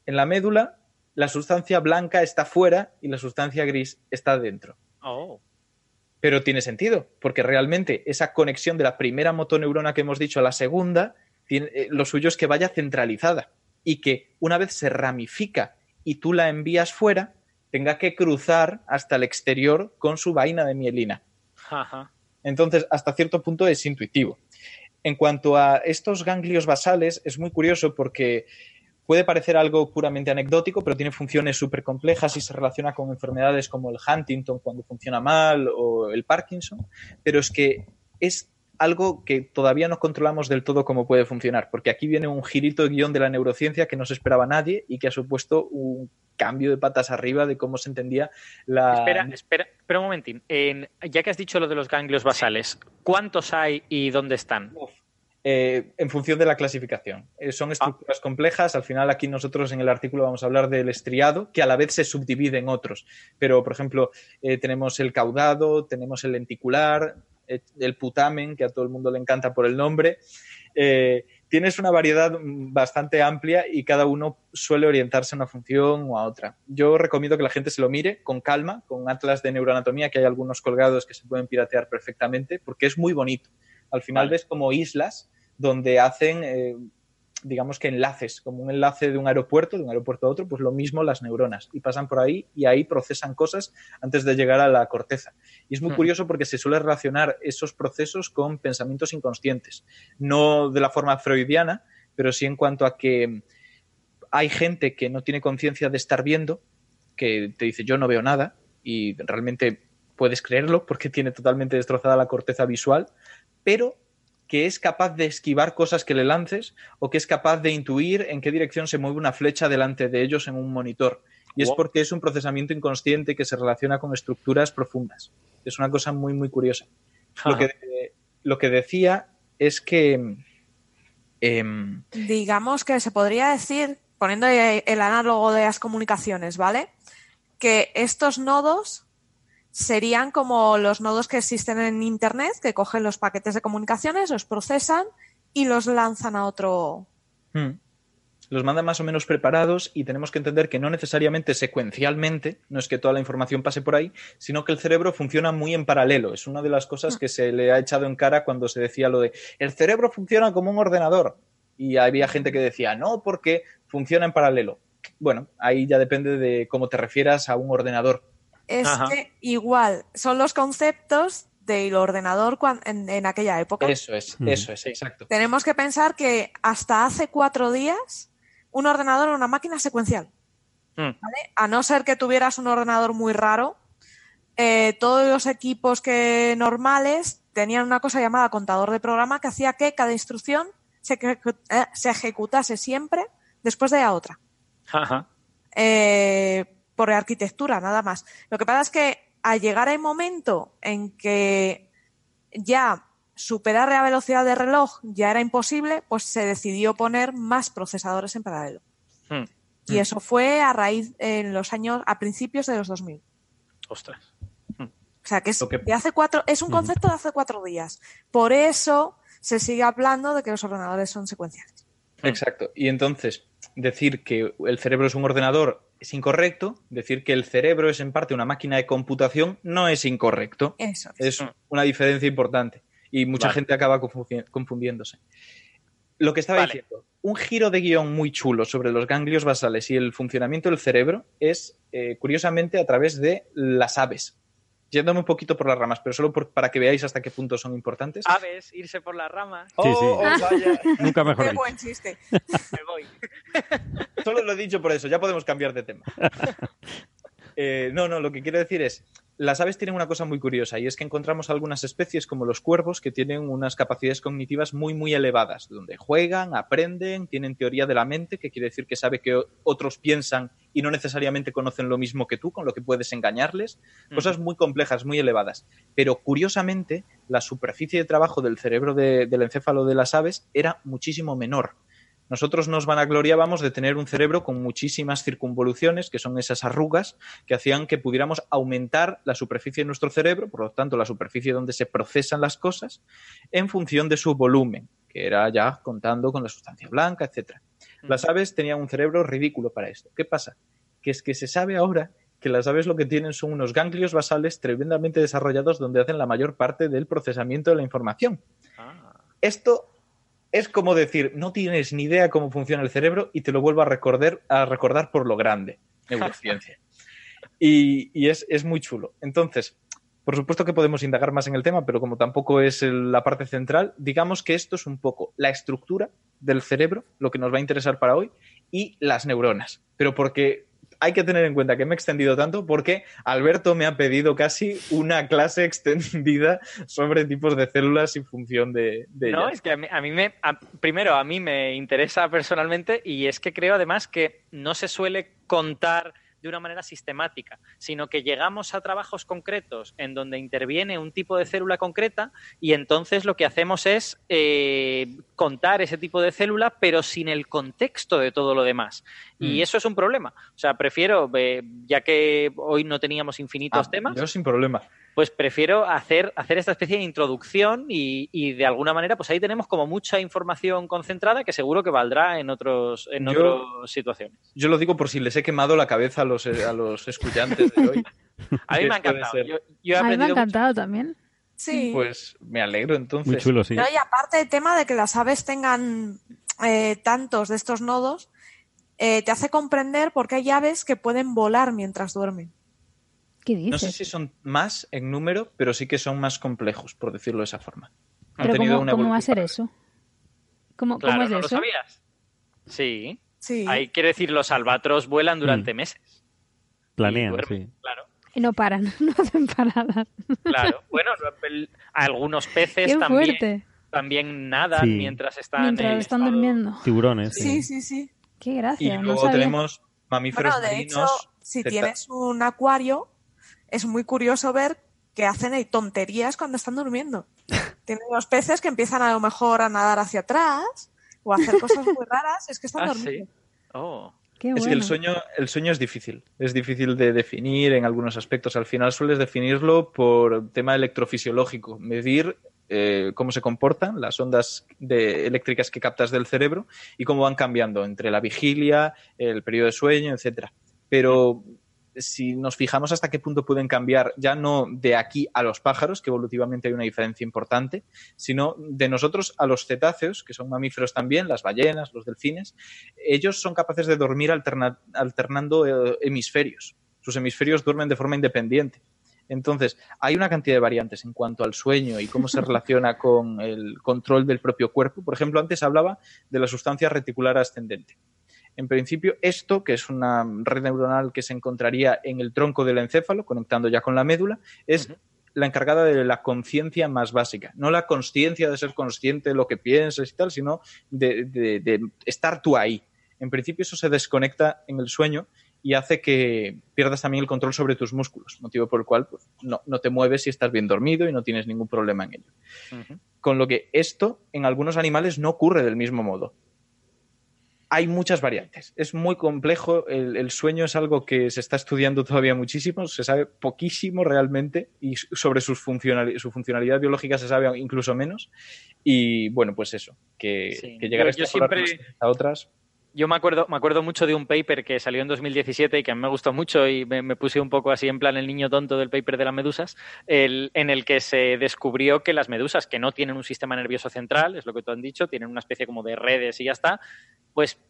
En la médula la sustancia blanca está fuera y la sustancia gris está dentro. Oh. Pero tiene sentido, porque realmente esa conexión de la primera motoneurona que hemos dicho a la segunda, tiene- eh, lo suyo es que vaya centralizada y que una vez se ramifica y tú la envías fuera, tenga que cruzar hasta el exterior con su vaina de mielina. Ajá. Entonces, hasta cierto punto es intuitivo. En cuanto a estos ganglios basales, es muy curioso porque puede parecer algo puramente anecdótico, pero tiene funciones súper complejas y se relaciona con enfermedades como el Huntington cuando funciona mal o el Parkinson, pero es que es algo que todavía no controlamos del todo cómo puede funcionar, porque aquí viene un girito de guion de la neurociencia que no se esperaba nadie y que ha supuesto un cambio de patas arriba de cómo se entendía la... Espera, espera, espera un momentín. En- ya que has dicho lo de los ganglios basales, ¿cuántos hay y dónde están? Eh, en función de la clasificación. Eh, son estructuras complejas. Al final, aquí nosotros en el artículo vamos a hablar del estriado, que a la vez se subdivide en otros. Pero, por ejemplo, eh, tenemos el caudado, tenemos el lenticular, el putamen, que a todo el mundo le encanta por el nombre. Tienes una variedad bastante amplia y cada uno suele orientarse a una función o a otra. Yo recomiendo que la gente se lo mire con calma, con atlas de neuroanatomía, que hay algunos colgados que se pueden piratear perfectamente, porque es muy bonito. Al final Vale. ves como islas donde hacen, eh, digamos que enlaces, como un enlace de un aeropuerto, de un aeropuerto a otro, pues lo mismo las neuronas. Y pasan por ahí y ahí procesan cosas antes de llegar a la corteza. Y es muy Hmm. curioso porque se suele relacionar esos procesos con pensamientos inconscientes. No de la forma freudiana, pero sí en cuanto a que hay gente que no tiene conciencia de estar viendo, que te dice yo no veo nada y realmente puedes creerlo porque tiene totalmente destrozada la corteza visual, pero que es capaz de esquivar cosas que le lances o que es capaz de intuir en qué dirección se mueve una flecha delante de ellos en un monitor. Y es porque es un procesamiento inconsciente que se relaciona con estructuras profundas. Es una cosa muy, muy curiosa. Lo que, lo que decía es que... em, Digamos que se podría decir, poniendo el análogo de las comunicaciones, ¿vale? Que estos nodos serían como los nodos que existen en Internet, que cogen los paquetes de comunicaciones, los procesan y los lanzan a otro. Hmm. Los manda más o menos preparados y tenemos que entender que no necesariamente secuencialmente, no es que toda la información pase por ahí, sino que el cerebro funciona muy en paralelo. Es una de las cosas que se le ha echado en cara cuando se decía lo de el cerebro funciona como un ordenador. Y había gente que decía, no, porque funciona en paralelo. Bueno, ahí ya depende de cómo te refieras a un ordenador. Es Ajá. que igual son los conceptos del ordenador cuan- en, en aquella época. Eso es, Mm. eso es, exacto. Tenemos que pensar que hasta hace cuatro días un ordenador era una máquina secuencial. Mm. ¿vale? A no ser que tuvieras un ordenador muy raro, eh, todos los equipos que normales tenían una cosa llamada contador de programa que hacía que cada instrucción se, eh, se ejecutase siempre después de la otra. Ajá. Eh, por arquitectura, nada más. Lo que pasa es que al llegar el momento en que ya superar la velocidad de reloj ya era imposible, pues se decidió poner más procesadores en paralelo. Hmm. Y eso fue a raíz en los años, a principios de los 2000. Ostras. O sea, que es, Lo que- de hace cuatro, es un concepto de hace cuatro días. Por eso se sigue hablando de que los ordenadores son secuenciales. Exacto. Y entonces, decir que el cerebro es un ordenador es incorrecto, decir que el cerebro es en parte una máquina de computación no es incorrecto. Eso es. Es una diferencia importante y mucha Vale. gente acaba confundi- confundiéndose. Lo que estaba Vale. diciendo, un giro de guion muy chulo sobre los ganglios basales y el funcionamiento del cerebro es, eh, curiosamente, a través de las aves. Yéndome un poquito por las ramas, pero solo por- para que veáis hasta qué punto son importantes. Aves, irse por las ramas. Sí, sí. Oh, oh, vaya. Nunca mejor Qué dicho. buen chiste. Me voy. Solo lo he dicho por eso, ya podemos cambiar de tema. Eh, no, no, lo que quiero decir es, las aves tienen una cosa muy curiosa y es que encontramos algunas especies como los cuervos que tienen unas capacidades cognitivas muy, muy elevadas, donde juegan, aprenden, tienen teoría de la mente, que quiere decir que sabe que otros piensan y no necesariamente conocen lo mismo que tú, con lo que puedes engañarles. Cosas muy complejas, muy elevadas. Pero curiosamente, la superficie de trabajo del cerebro de- del encéfalo de las aves era muchísimo menor. Nosotros nos vanagloriábamos de tener un cerebro con muchísimas circunvoluciones, que son esas arrugas que hacían que pudiéramos aumentar la superficie de nuestro cerebro, por lo tanto la superficie donde se procesan las cosas, en función de su volumen, que era ya contando con la sustancia blanca, etc. Las aves tenían un cerebro ridículo para esto. ¿Qué pasa? Que es que se sabe ahora que las aves lo que tienen son unos ganglios basales tremendamente desarrollados donde hacen la mayor parte del procesamiento de la información. Ah. Esto es como decir, no tienes ni idea cómo funciona el cerebro y te lo vuelvo a recordar, a recordar por lo grande. Neurociencia. y y es, es muy chulo. Entonces, por supuesto que podemos indagar más en el tema, pero como tampoco es el- la parte central, digamos que esto es un poco la estructura del cerebro, lo que nos va a interesar para hoy, y las neuronas. Pero porque hay que tener en cuenta que me he extendido tanto porque Alberto me ha pedido casi una clase extendida sobre tipos de células y función de, de No, ellas. es que a mí, a mí me. a- primero, a mí me interesa personalmente y es que creo además que no se suele contar de una manera sistemática, sino que llegamos a trabajos concretos en donde interviene un tipo de célula concreta y entonces lo que hacemos es eh, contar ese tipo de célula, pero sin el contexto de todo lo demás. Y Mm. eso es un problema. O sea, prefiero, eh, ya que hoy no teníamos infinitos Ah, temas, Yo sin problema. Pues prefiero hacer, hacer esta especie de introducción y, y de alguna manera, pues ahí tenemos como mucha información concentrada que seguro que valdrá en otros en Yo- otras situaciones. Yo lo digo por si les he quemado la cabeza a los, eh, a los escuchantes de hoy. A mí me ha encantado. Yo, yo he A mí me ha mucho. encantado también. Sí. Pues me alegro entonces. Muy chulo, sí. No, y aparte el tema de que las aves tengan eh, tantos de estos nodos, eh, te hace comprender por qué hay aves que pueden volar mientras duermen. ¿Qué No sé si son más en número, pero sí que son más complejos, por decirlo de esa forma. Han Pero tenido ¿cómo, una cómo va a ser eso? ¿Cómo, Claro, cómo es ¿no lo eso? sabías? Sí. Sí. Ahí quiere decir, los albatros vuelan durante meses. y Planean, duermen, sí. Claro. Y no paran, no hacen paradas. Claro. bueno, el- algunos peces Qué también, fuerte. también nadan Sí. mientras están, Mientras en están estado- durmiendo. Tiburones. Sí, sí, sí. Qué Y gracia, no luego sabía. tenemos mamíferos Bueno, de hecho, marinos. si tienes un acuario, es muy curioso ver que hacen ahí tonterías cuando están durmiendo. Tienen los peces que empiezan a lo mejor a nadar hacia atrás o a hacer cosas muy raras, es que están Ah, dormidos. sí. Oh. Qué Es bueno. que el sueño, el sueño es difícil. Es difícil de definir en algunos aspectos. Al final sueles definirlo por tema electrofisiológico, medir eh, cómo se comportan las ondas de- eléctricas que captas del cerebro y cómo van cambiando entre la vigilia, el periodo de sueño, etcétera. Pero si nos fijamos hasta qué punto pueden cambiar, ya no de aquí a los pájaros, que evolutivamente hay una diferencia importante, sino de nosotros a los cetáceos, que son mamíferos también, las ballenas, los delfines, ellos son capaces de dormir alterna- alternando eh, hemisferios. Sus hemisferios duermen de forma independiente. Entonces, hay una cantidad de variantes en cuanto al sueño y cómo se relaciona con el control del propio cuerpo. Por ejemplo, antes hablaba de la sustancia reticular ascendente. En principio, esto, que es una red neuronal que se encontraría en el tronco del encéfalo, conectando ya con la médula, es la encargada de la conciencia más básica. No la consciencia de ser consciente de lo que piensas y tal, sino de, de- de estar tú ahí. En principio, eso se desconecta en el sueño y hace que pierdas también el control sobre tus músculos, motivo por el cual pues, no, no, te mueves si estás bien dormido y no tienes ningún problema en ello. Uh -huh. Con lo que esto en algunos animales no ocurre del mismo modo hay muchas variantes. Es muy complejo. El, el, sueño es algo que se está estudiando todavía muchísimo. Se sabe poquísimo realmente y sobre sus funcional, su funcionalidad biológica se sabe incluso menos. Y bueno, pues eso, que, sí. que llegar a, siempre... a otras. Yo me acuerdo, me acuerdo mucho de un paper que salió en 2017 y que me gustó mucho y me, puse un poco así en plan el niño tonto del paper de las medusas, en el que se descubrió que las medusas que no tienen un sistema nervioso central, es lo que tú has dicho, tienen una especie como de redes y ya está, pues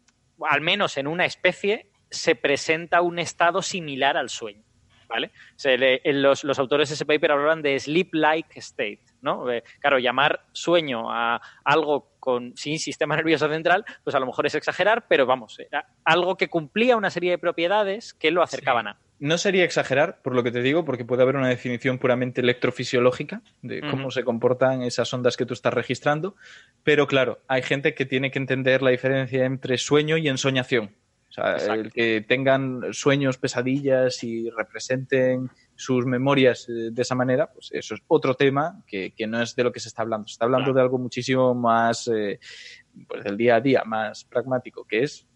al menos en una especie se presenta un estado similar al sueño. ¿Vale? Se le, los, los, autores de ese paper hablan de sleep-like state, ¿no? Eh, claro, llamar sueño a algo con, sin sistema nervioso central, pues a lo mejor es exagerar, pero vamos, era algo que cumplía una serie de propiedades que lo acercaban sí. a. No sería exagerar, por lo que te digo, porque puede haber una definición puramente electrofisiológica de cómo uh -huh. se comportan esas ondas que tú estás registrando, pero claro, hay gente que tiene que entender la diferencia entre sueño y ensoñación. O sea, Exacto. el que tengan sueños, pesadillas y representen sus memorias eh, de esa manera, pues eso es otro tema que, que, no es de lo que se está hablando. Se está hablando claro. de algo muchísimo más eh, pues del día a día, más pragmático, que es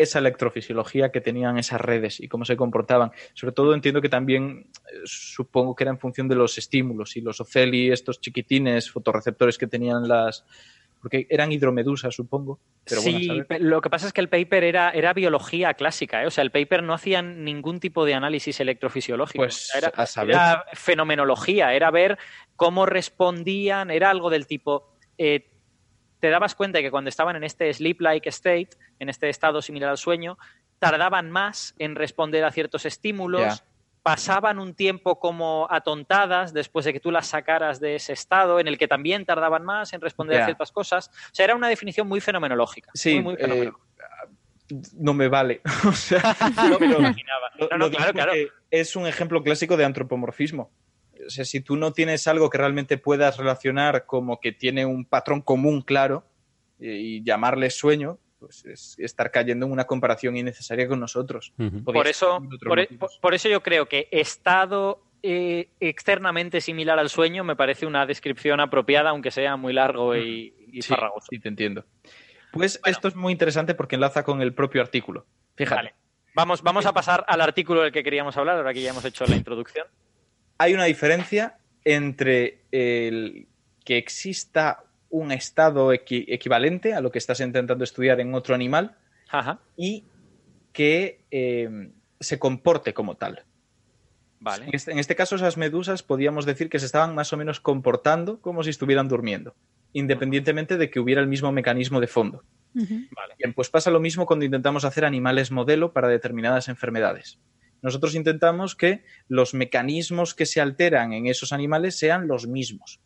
esa electrofisiología que tenían esas redes y cómo se comportaban. Sobre todo entiendo que también eh, supongo que era en función de los estímulos y los oceli, estos chiquitines fotorreceptores que tenían las, porque eran hidromedusas, supongo. Pero sí, bueno, lo que pasa es que el paper era, era biología clásica, ¿eh? o sea, el paper no hacía ningún tipo de análisis electrofisiológico. Pues era, a saber. era fenomenología, era ver cómo respondían, era algo del tipo. Eh, te dabas cuenta de que cuando estaban en este sleep-like state, en este estado similar al sueño, tardaban más en responder a ciertos estímulos, yeah pasaban un tiempo como atontadas después de que tú las sacaras de ese estado en el que también tardaban más en responder yeah. a ciertas cosas. O sea, era una definición muy fenomenológica. Sí, muy, muy fenomenológica. Eh, no me vale. o sea, no me lo imaginaba. No, no, claro, claro. Es un ejemplo clásico de antropomorfismo. O sea, si tú no tienes algo que realmente puedas relacionar como que tiene un patrón común claro y, y llamarle sueño, pues es estar cayendo en una comparación innecesaria con nosotros. Uh -huh. Por eso, por, por, por, eso yo creo que estado eh, externamente similar al sueño me parece una descripción apropiada, aunque sea muy largo y, y sí, farragoso. Sí, te entiendo. Pues bueno. esto es muy interesante porque enlaza con el propio artículo. Fíjate. Vale. Vamos, vamos a pasar al artículo del que queríamos hablar, ahora que ya hemos hecho la introducción. Hay una diferencia entre el que exista un estado equi equivalente a lo que estás intentando estudiar en otro animal Ajá. y que eh, se comporte como tal. Vale. En este, en este, caso, esas medusas podíamos decir que se estaban más o menos comportando como si estuvieran durmiendo, independientemente de que hubiera el mismo mecanismo de fondo. Uh -huh. vale. Bien, pues pasa lo mismo cuando intentamos hacer animales modelo para determinadas enfermedades. Nosotros intentamos que los mecanismos que se alteran en esos animales sean los mismos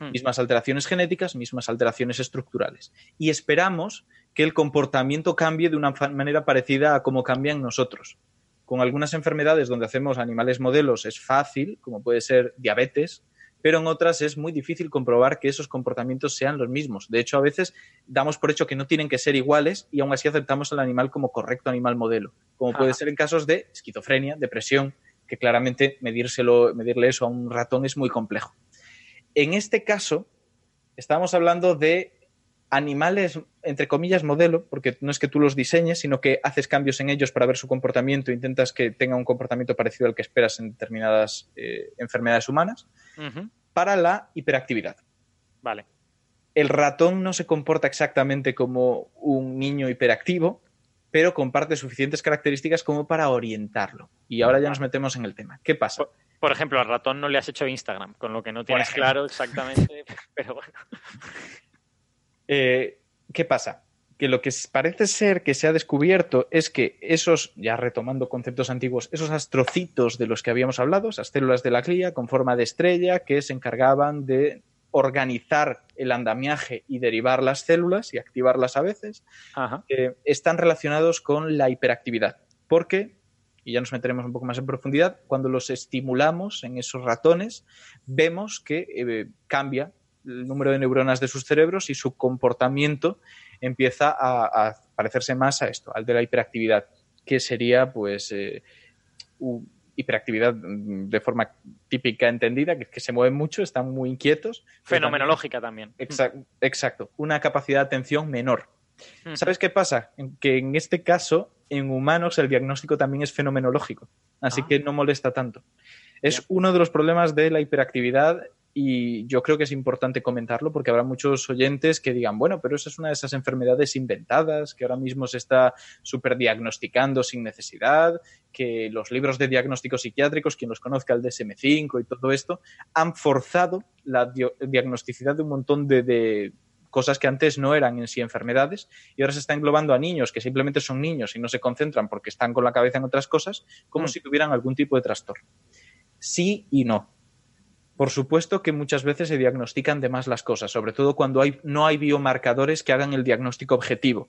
mismas alteraciones genéticas, mismas alteraciones estructurales. Y esperamos que el comportamiento cambie de una manera parecida a como cambian nosotros. Con algunas enfermedades donde hacemos animales modelos es fácil, como puede ser diabetes, pero en otras es muy difícil comprobar que esos comportamientos sean los mismos. De hecho, a veces damos por hecho que no tienen que ser iguales y aún así aceptamos al animal como correcto animal modelo, como puede ser en casos de esquizofrenia, depresión, que claramente medírselo, medirle eso a un ratón es muy complejo. En este caso, estamos hablando de animales, entre comillas, modelo, porque no es que tú los diseñes, sino que haces cambios en ellos para ver su comportamiento, intentas que tenga un comportamiento parecido al que esperas en determinadas eh, enfermedades humanas, uh -huh. para la hiperactividad. Vale. El ratón no se comporta exactamente como un niño hiperactivo, pero comparte suficientes características como para orientarlo. Y ahora ya nos metemos en el tema. ¿Qué pasa? Por ejemplo, al ratón no le has hecho Instagram, con lo que no tienes claro exactamente, pero bueno. Eh, ¿Qué pasa? Que lo que parece ser que se ha descubierto es que esos, ya retomando conceptos antiguos, esos astrocitos de los que habíamos hablado, esas células de la glía con forma de estrella que se encargaban de organizar el andamiaje y derivar las células y activarlas a veces, eh, están relacionados con la hiperactividad. Porque y ya nos meteremos un poco más en profundidad, cuando los estimulamos en esos ratones, vemos que eh, cambia el número de neuronas de sus cerebros y su comportamiento empieza a, a, parecerse más a esto, al de la hiperactividad. que sería pues eh, hiperactividad mm, de forma típica entendida, que, que se mueven mucho, están muy inquietos. Fenomenológica también. Exac- Exacto, una capacidad de atención menor. Mm. ¿Sabes qué pasa? Que en este caso, en humanos, el diagnóstico también es fenomenológico, así Ah. que no molesta tanto. Es uno de los problemas de la hiperactividad y yo creo que es importante comentarlo porque habrá muchos oyentes que digan, bueno, pero esa es una de esas enfermedades inventadas que ahora mismo se está superdiagnosticando sin necesidad, que los libros de diagnósticos psiquiátricos, quien los conozca, el DSM5 y todo esto, han forzado la diagnosticidad de un montón de, de cosas que antes no eran en sí enfermedades y ahora se está englobando a niños que simplemente son niños y no se concentran porque están con la cabeza en otras cosas, como Mm. si tuvieran algún tipo de trastorno. Sí y no. Por supuesto que muchas veces se diagnostican de más las cosas, sobre todo cuando hay, no hay biomarcadores que hagan el diagnóstico objetivo.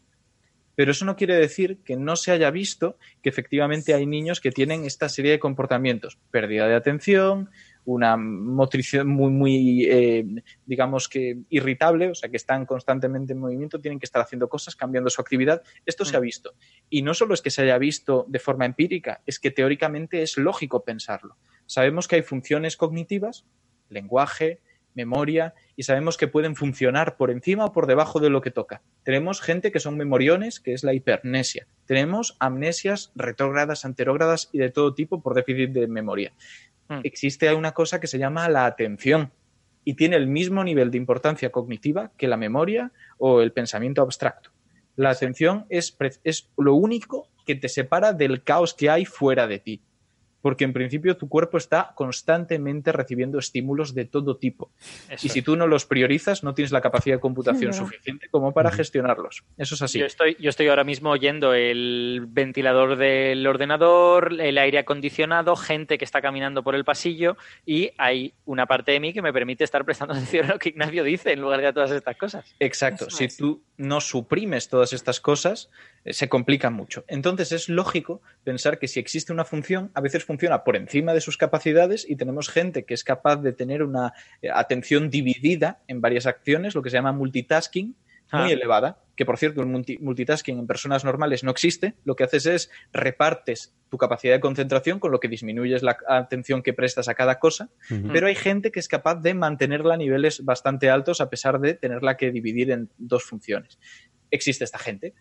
Pero eso no quiere decir que no se haya visto que efectivamente hay niños que tienen esta serie de comportamientos. Pérdida de atención, una motricidad muy, muy, eh, digamos que irritable, o sea, que están constantemente en movimiento, tienen que estar haciendo cosas, cambiando su actividad. Esto se ha visto. Y no solo es que se haya visto de forma empírica, es que teóricamente es lógico pensarlo. Sabemos que hay funciones cognitivas, lenguaje, memoria, y sabemos que pueden funcionar por encima o por debajo de lo que toca. Tenemos gente que son memoriones, que es la hipermnesia. Tenemos amnesias retrógradas, anterógradas y de todo tipo por déficit de memoria. Mm. Existe una cosa que se llama la atención y tiene el mismo nivel de importancia cognitiva que la memoria o el pensamiento abstracto. La atención es, es lo único que te separa del caos que hay fuera de ti. Porque en principio tu cuerpo está constantemente recibiendo estímulos de todo tipo. Eso Y si tú no los priorizas, no tienes la capacidad de computación suficiente como para gestionarlos. Eso es así. Yo estoy, yo estoy ahora mismo oyendo el ventilador del ordenador, el aire acondicionado, gente que está caminando por el pasillo y hay una parte de mí que me permite estar prestando atención a lo que Ignacio dice en lugar de a todas estas cosas. Exacto. Eso Si es. tú no suprimes todas estas cosas, eh, se complican mucho. Entonces es lógico pensar que si existe una función, a veces funciona por encima de sus capacidades y tenemos gente que es capaz de tener una eh, atención dividida en varias acciones, lo que se llama multitasking, muy Ah. elevada, que por cierto el multi- multitasking en personas normales no existe, lo que haces es repartes tu capacidad de concentración, con lo que disminuyes la atención que prestas a cada cosa, pero hay gente que es capaz de mantenerla a niveles bastante altos a pesar de tenerla que dividir en dos funciones. Existe esta gente.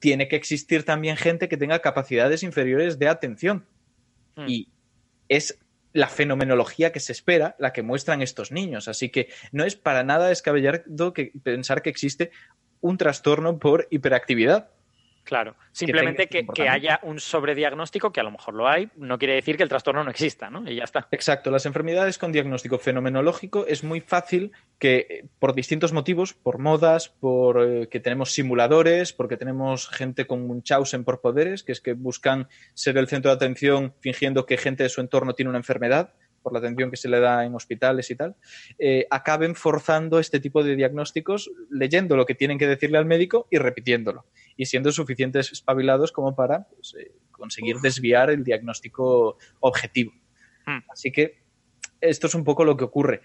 Tiene que existir también gente que tenga capacidades inferiores de atención. Mm. Y es la fenomenología que se espera la que muestran estos niños. Así que no es para nada descabellado pensar que existe un trastorno por hiperactividad. Claro. Simplemente que, que haya un sobrediagnóstico, que a lo mejor lo hay, no quiere decir que el trastorno no exista, ¿no? Y ya está. Exacto, las enfermedades con diagnóstico fenomenológico es muy fácil que eh, por distintos motivos, por modas, por eh, que tenemos simuladores, porque tenemos gente con Munchausen por poderes, que es que buscan ser el centro de atención fingiendo que gente de su entorno tiene una enfermedad por la atención que se le da en hospitales y tal, eh, acaben forzando este tipo de diagnósticos leyendo lo que tienen que decirle al médico y repitiéndolo y siendo suficientes espabilados como para pues, eh, conseguir desviar el diagnóstico objetivo. Hmm. Así que esto es un poco lo que ocurre.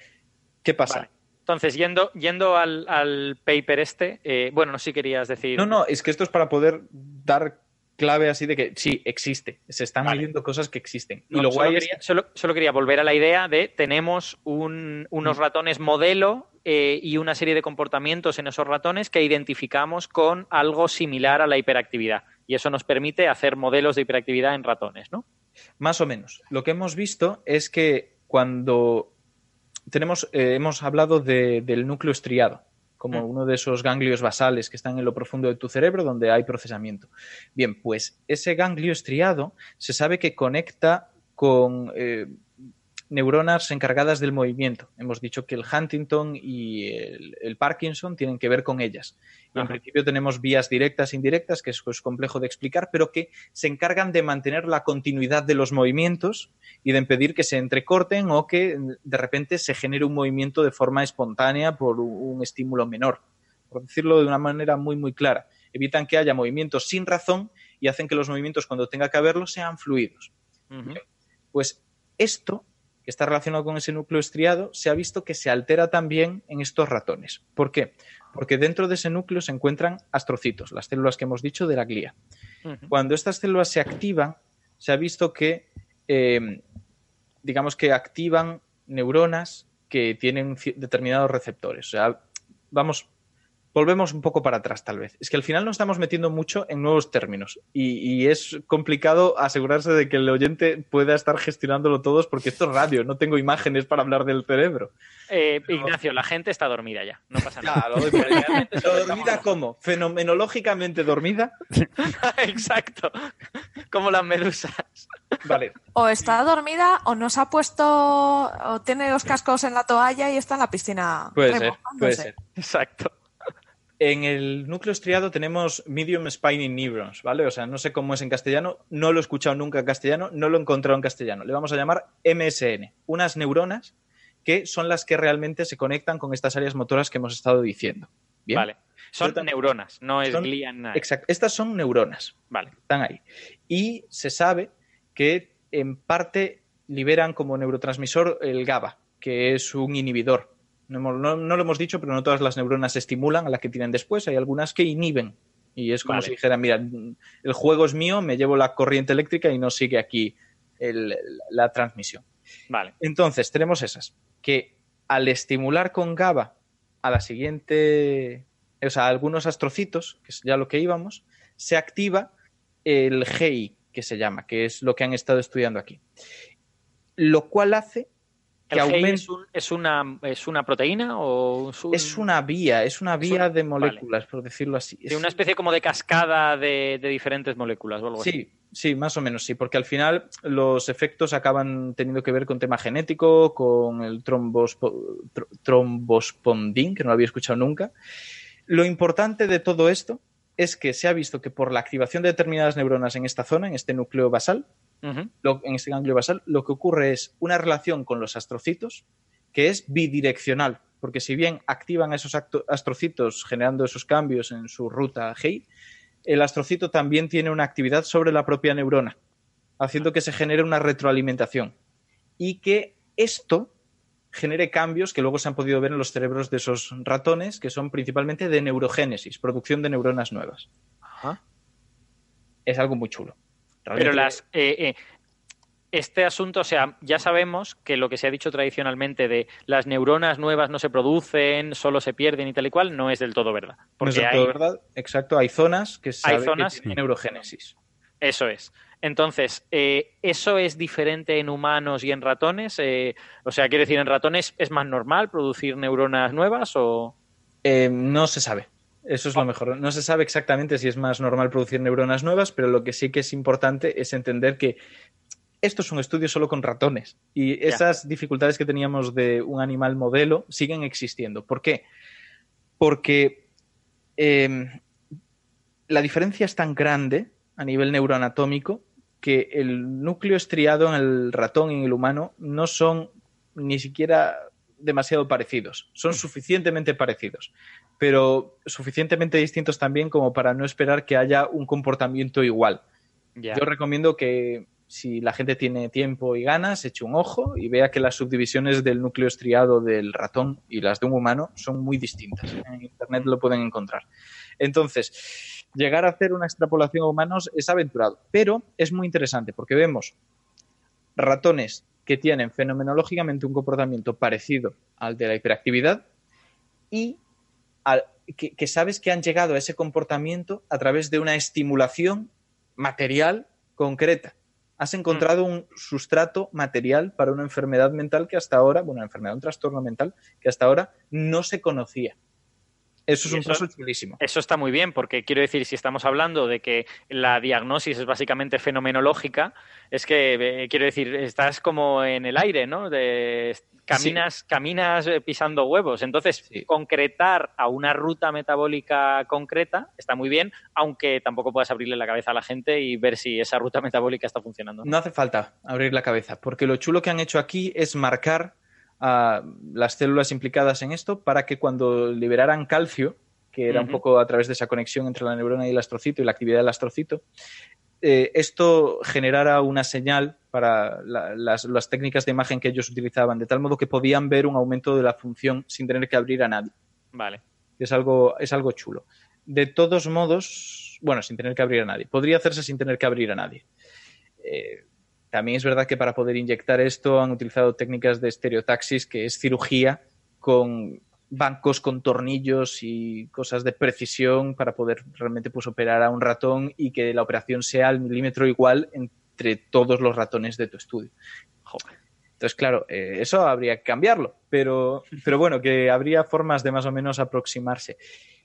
¿Qué pasa? Vale. Entonces, yendo, yendo al, al paper este, eh, bueno, no sé si querías decir. No, no, es que esto es para poder dar clave así de que sí, existe. Se están Vale. leyendo cosas que existen. No, y lo solo, guay es quería, solo- solo quería volver a la idea de tenemos un- unos Mm. ratones modelo eh, y una serie de comportamientos en esos ratones que identificamos con algo similar a la hiperactividad. Y eso nos permite hacer modelos de hiperactividad en ratones, ¿no? Más o menos. Lo que hemos visto es que cuando tenemos, eh, hemos hablado de- del núcleo estriado, como Mm. uno de esos ganglios basales que están en lo profundo de tu cerebro donde hay procesamiento. Bien, pues ese ganglio estriado se sabe que conecta con eh, neuronas encargadas del movimiento. Hemos dicho que el Huntington y el, el Parkinson tienen que ver con ellas. Y en principio tenemos vías directas e indirectas, que es complejo de explicar, pero que se encargan de mantener la continuidad de los movimientos y de impedir que se entrecorten o que de repente se genere un movimiento de forma espontánea por un un estímulo menor. Por decirlo de una manera muy, muy clara. Evitan que haya movimientos sin razón y hacen que los movimientos, cuando tenga que haberlos, sean fluidos. Pues esto, que está relacionado con ese núcleo estriado, se ha visto que se altera también en estos ratones. ¿Por qué? Porque dentro de ese núcleo se encuentran astrocitos, las células que hemos dicho de la glía. Cuando estas células se activan, se ha visto que, eh, digamos que activan neuronas que tienen determinados receptores. O sea, vamos, volvemos un poco para atrás tal vez. Es que al final nos estamos metiendo mucho en nuevos términos y, y es complicado asegurarse de que el oyente pueda estar gestionándolo todos porque esto es radio, no tengo imágenes para hablar del cerebro. Eh, Ignacio, la gente está dormida ya, no pasa nada. Ya, lo doy por hecho. ¿Pero ¿Dormida cómo? ¿Fenomenológicamente dormida? Exacto, como las medusas. Vale. O está dormida o nos ha puesto o tiene los cascos en la toalla y está en la piscina. Puede ser, puede ser. Exacto. En el núcleo estriado tenemos medium spiny neurons, ¿vale? O sea, no sé cómo es en castellano, no lo he escuchado nunca en castellano, no lo he encontrado en castellano. Le vamos a llamar MSN, unas neuronas que son las que realmente se conectan con estas áreas motoras que hemos estado diciendo. Bien. Vale. Son Pero neuronas, no es son- glía nada. Exacto. Estas son neuronas, Vale. están ahí. Y se sabe que en parte liberan como neurotransmisor el GABA, que es un inhibidor. No, hemos- no- no lo hemos dicho, pero no todas las neuronas estimulan a las que tienen después. Hay algunas que inhiben. Y es como Vale. si dijeran, mira, el juego es mío, me llevo la corriente eléctrica y no sigue aquí el- la transmisión. Vale. Entonces, tenemos esas, que al estimular con GABA a la siguiente, o sea, a algunos astrocitos, que es ya lo que íbamos, se activa el GI, que se llama, que es lo que han estado estudiando aquí. Lo cual hace que ¿El GI aumente... es, un- es una, es una proteína o es, un- Es una vía, es una Es vía de vale. moléculas, por decirlo así. sí, Es- una especie como de cascada de, de diferentes moléculas o algo así? Sí, sí, más o menos sí, porque al final los efectos acaban teniendo que ver con tema genético, con el trombospo- tr- trombospondin, que no lo había escuchado nunca. Lo importante de todo esto es que se ha visto que por la activación de determinadas neuronas en esta zona, en este núcleo basal, lo- en este ganglio basal, lo que ocurre es una relación con los astrocitos que es bidireccional, porque si bien activan a esos astrocitos generando esos cambios en su ruta GI, el astrocito también tiene una actividad sobre la propia neurona, haciendo que se genere una retroalimentación. Y que esto genere cambios que luego se han podido ver en los cerebros de esos ratones, que son principalmente de neurogénesis, producción de neuronas nuevas. Ajá. Es algo muy chulo. Pero las, eh, eh, este asunto, o sea, ya sabemos que lo que se ha dicho tradicionalmente de las neuronas nuevas no se producen, solo se pierden y tal y cual, no es del todo verdad. No Porque es del hay, todo verdad. Exacto, hay zonas que se Hay sabe zonas- que tienen neurogénesis. Eso es. Entonces, eh, ¿eso es diferente en humanos y en ratones? Eh, o sea, quiero decir, ¿en ratones es más normal producir neuronas nuevas o...? Eh, no se sabe. Eso es lo mejor. No se sabe exactamente si es más normal producir neuronas nuevas, pero lo que sí que es importante es entender que esto es un estudio solo con ratones y esas dificultades que teníamos de un animal modelo siguen existiendo. ¿Por qué? Porque eh, la diferencia es tan grande a nivel neuroanatómico que el núcleo estriado en el ratón y en el humano no son ni siquiera demasiado parecidos. Son suficientemente parecidos, pero suficientemente distintos también como para no esperar que haya un comportamiento igual. Yo recomiendo que si la gente tiene tiempo y ganas, eche un ojo y vea que las subdivisiones del núcleo estriado del ratón y las de un humano son muy distintas. En Internet lo pueden encontrar. Entonces, llegar a hacer una extrapolación a humanos es aventurado, pero es muy interesante porque vemos ratones que tienen fenomenológicamente un comportamiento parecido al de la hiperactividad y al- que, que sabes que han llegado a ese comportamiento a través de una estimulación material concreta. Has encontrado un sustrato material para una enfermedad mental que hasta ahora, bueno, una enfermedad, un trastorno mental que hasta ahora no se conocía. Eso es un eso- paso chulísimo. Eso está muy bien, porque quiero decir, si estamos hablando de que la diagnosis es básicamente fenomenológica, es que, eh, quiero decir, estás como en el aire, ¿no? De, caminas, caminas eh, pisando huevos. Entonces, Sí. concretar a una ruta metabólica concreta está muy bien, aunque tampoco puedas abrirle la cabeza a la gente y ver si esa ruta metabólica está funcionando. No hace falta abrir la cabeza, porque lo chulo que han hecho aquí es marcar a las células implicadas en esto para que cuando liberaran calcio, que era un poco a través de esa conexión entre la neurona y el astrocito y la actividad del astrocito, eh, esto generara una señal para la- las, las técnicas de imagen que ellos utilizaban, de tal modo que podían ver un aumento de la función sin tener que abrir a nadie. Vale. Es algo, es algo chulo. De todos modos, bueno, sin tener que abrir a nadie. Podría hacerse sin tener que abrir a nadie. Eh, también es verdad que para poder inyectar esto han utilizado técnicas de estereotaxis, que es cirugía con bancos con tornillos y cosas de precisión para poder realmente pues, operar a un ratón y que la operación sea al milímetro igual entre todos los ratones de tu estudio. Entonces, claro, eh, eso habría que cambiarlo, pero, pero bueno, que habría formas de más o menos aproximarse.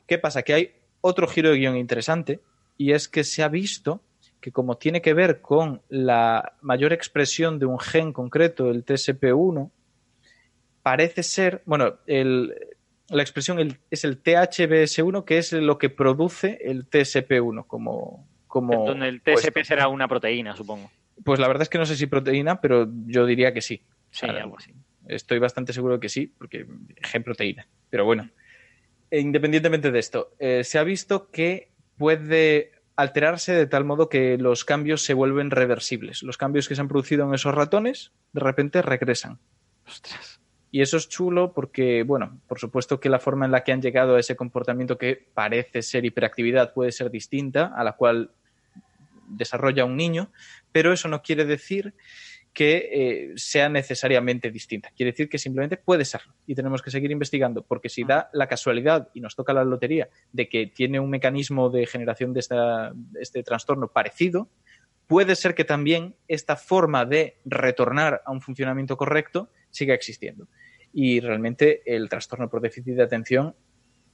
¿Qué pasa? Que hay otro giro de guion interesante y es que se ha visto que como tiene que ver con la mayor expresión de un gen concreto, el TSP1, parece ser, bueno, el, la expresión es el THBS1, que es lo que produce el TSP1 como... como Donde el TSP será una proteína, supongo. Pues la verdad es que no sé si proteína, pero yo diría que sí. Sí, algo así. Estoy bastante seguro que sí, porque gen proteína. Pero bueno, independientemente de esto, eh, se ha visto que puede alterarse de tal modo que los cambios se vuelven reversibles. Los cambios que se han producido en esos ratones de repente regresan. Ostras. Y eso es chulo porque, bueno, por supuesto que la forma en la que han llegado a ese comportamiento que parece ser hiperactividad puede ser distinta a la cual desarrolla un niño, pero eso no quiere decir que eh, sea necesariamente distinta. Quiere decir que simplemente puede serlo y tenemos que seguir investigando, porque si da la casualidad y nos toca la lotería de que tiene un mecanismo de generación de este trastorno parecido, puede ser que también esta forma de retornar a un funcionamiento correcto siga existiendo. Y realmente el trastorno por déficit de atención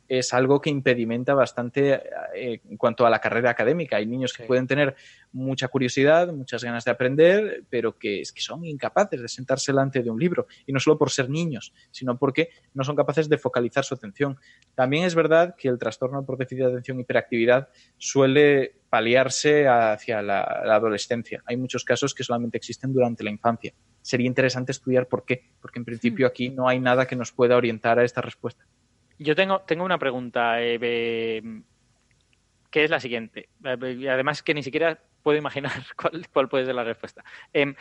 es algo que impedimenta bastante eh, en cuanto a la carrera académica. Hay niños que pueden tener mucha curiosidad, muchas ganas de aprender, pero que es que son incapaces de sentarse delante de un libro. Y no solo por ser niños, sino porque no son capaces de focalizar su atención. También es verdad que el trastorno por déficit de atención y hiperactividad suele paliarse hacia la, adolescencia. Hay muchos casos que solamente existen durante la infancia. Sería interesante estudiar por qué, porque en principio hmm. aquí no hay nada que nos pueda orientar a esta respuesta. Yo tengo, tengo una pregunta, eh, que es la siguiente. Eh, además que ni siquiera puedo imaginar cuál, puede ser la respuesta. Em,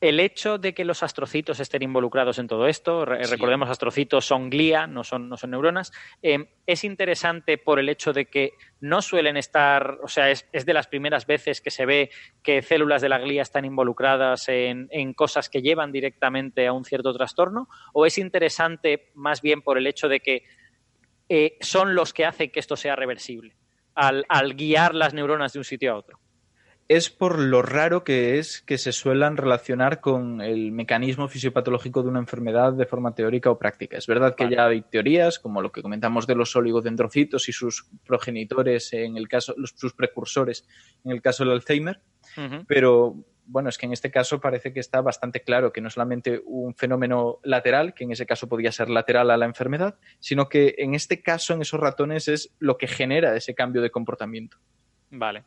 el hecho de que los astrocitos estén involucrados en todo esto, recordemos astrocitos son glía, no son, no son neuronas, em, es interesante por el hecho de que no suelen estar, o sea, es, de las primeras veces que se ve que células de la glía están involucradas en, en, cosas que llevan directamente a un cierto trastorno, o es interesante más bien por el hecho de que eh, son los que hacen que esto sea reversible, al, guiar las neuronas de un sitio a otro. Es por lo raro que es que se suelan relacionar con el mecanismo fisiopatológico de una enfermedad de forma teórica o práctica. Es verdad que ya hay teorías, como lo que comentamos de los oligodendrocitos y sus progenitores, en el caso, sus precursores, en el caso del Alzheimer, pero bueno, es que en este caso parece que está bastante claro que no solamente un fenómeno lateral, que en ese caso podría ser lateral a la enfermedad, sino que en este caso, en esos ratones, es lo que genera ese cambio de comportamiento. Vale.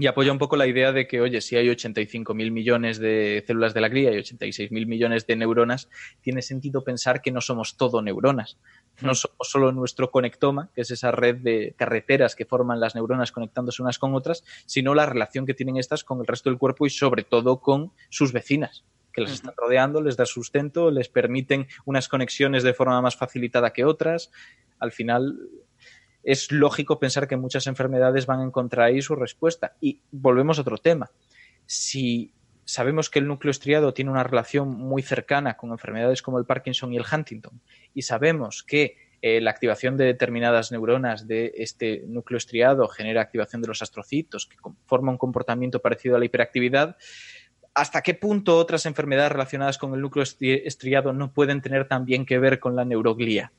Y apoya un poco la idea de que, oye, si hay 85.000 millones de células de la glía y 86.000 millones de neuronas, tiene sentido pensar que no somos todo neuronas. No somos solo nuestro conectoma, que es esa red de carreteras que forman las neuronas conectándose unas con otras, sino la relación que tienen estas con el resto del cuerpo y sobre todo con sus vecinas, que las están rodeando, les da sustento, les permiten unas conexiones de forma más facilitada que otras. Al final es lógico pensar que muchas enfermedades van a encontrar ahí su respuesta. Y volvemos a otro tema. Si sabemos que el núcleo estriado tiene una relación muy cercana con enfermedades como el Parkinson y el Huntington, y sabemos que eh, la activación de determinadas neuronas de este núcleo estriado genera activación de los astrocitos, que forma un comportamiento parecido a la hiperactividad, ¿hasta qué punto otras enfermedades relacionadas con el núcleo estriado no pueden tener también que ver con la neuroglía?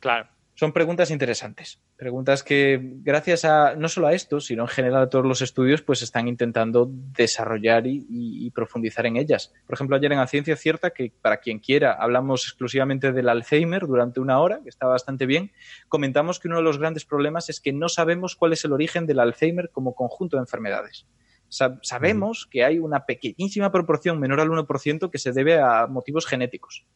Claro. Son preguntas interesantes, preguntas que gracias a no solo a esto, sino en general a todos los estudios, pues están intentando desarrollar y, profundizar en ellas. Por ejemplo, ayer en la Ciencia Cierta, que para quien quiera hablamos exclusivamente del Alzheimer durante una hora, que está bastante bien, comentamos que uno de los grandes problemas es que no sabemos cuál es el origen del Alzheimer como conjunto de enfermedades. sabemos que hay una pequeñísima proporción, menor al 1%, que se debe a motivos genéticos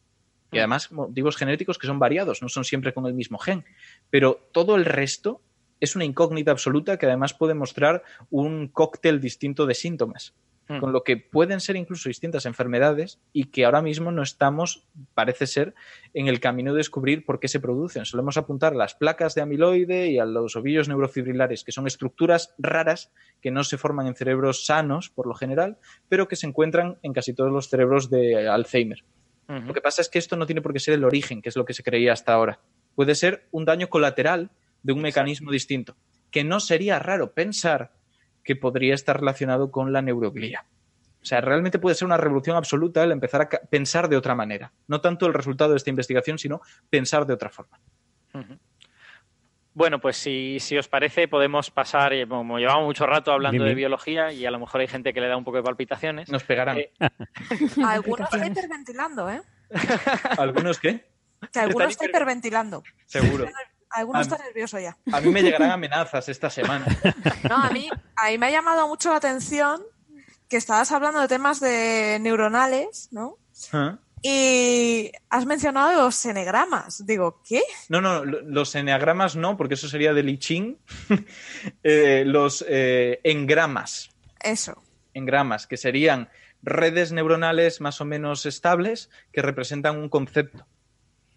y mm. además motivos genéticos que son variados, no son siempre con el mismo gen. Pero todo el resto es una incógnita absoluta que además puede mostrar un cóctel distinto de síntomas. hmm. con lo que pueden ser incluso distintas enfermedades y que ahora mismo no estamos, parece ser, en el camino de descubrir por qué se producen. Solemos apuntar a las placas de amiloide y a los ovillos neurofibrilares, que son estructuras raras que no se forman en cerebros sanos, por lo general, pero que se encuentran en casi todos los cerebros de Alzheimer. Lo que pasa es que esto no tiene por qué ser el origen, que es lo que se creía hasta ahora. Puede ser un daño colateral de un mecanismo distinto, que no sería raro pensar que podría estar relacionado con la neuroglía. O sea, realmente puede ser una revolución absoluta el empezar a pensar de otra manera. No tanto el resultado de esta investigación, sino pensar de otra forma. Bueno, pues si, os parece, podemos pasar, eh, como llevamos mucho rato hablando de biología y a lo mejor hay gente que le da un poco de palpitaciones. Nos pegarán. Eh, algunos está hiperventilando, ¿eh? ¿Algunos qué? Que algunos está hiperventilando. Seguro. Algunos está nervioso ya. A mí me llegarán amenazas esta semana. No, a mí, a mí me ha llamado mucho la atención que estabas hablando de temas de neuronales, ¿no? ¿Ah? Y has mencionado los enegramas. Digo, ¿qué? No, no, los eneagramas no, porque eso sería de Lichín. Eh, los eh, engramas. Eso. Engramas, que serían redes neuronales más o menos estables que representan un concepto.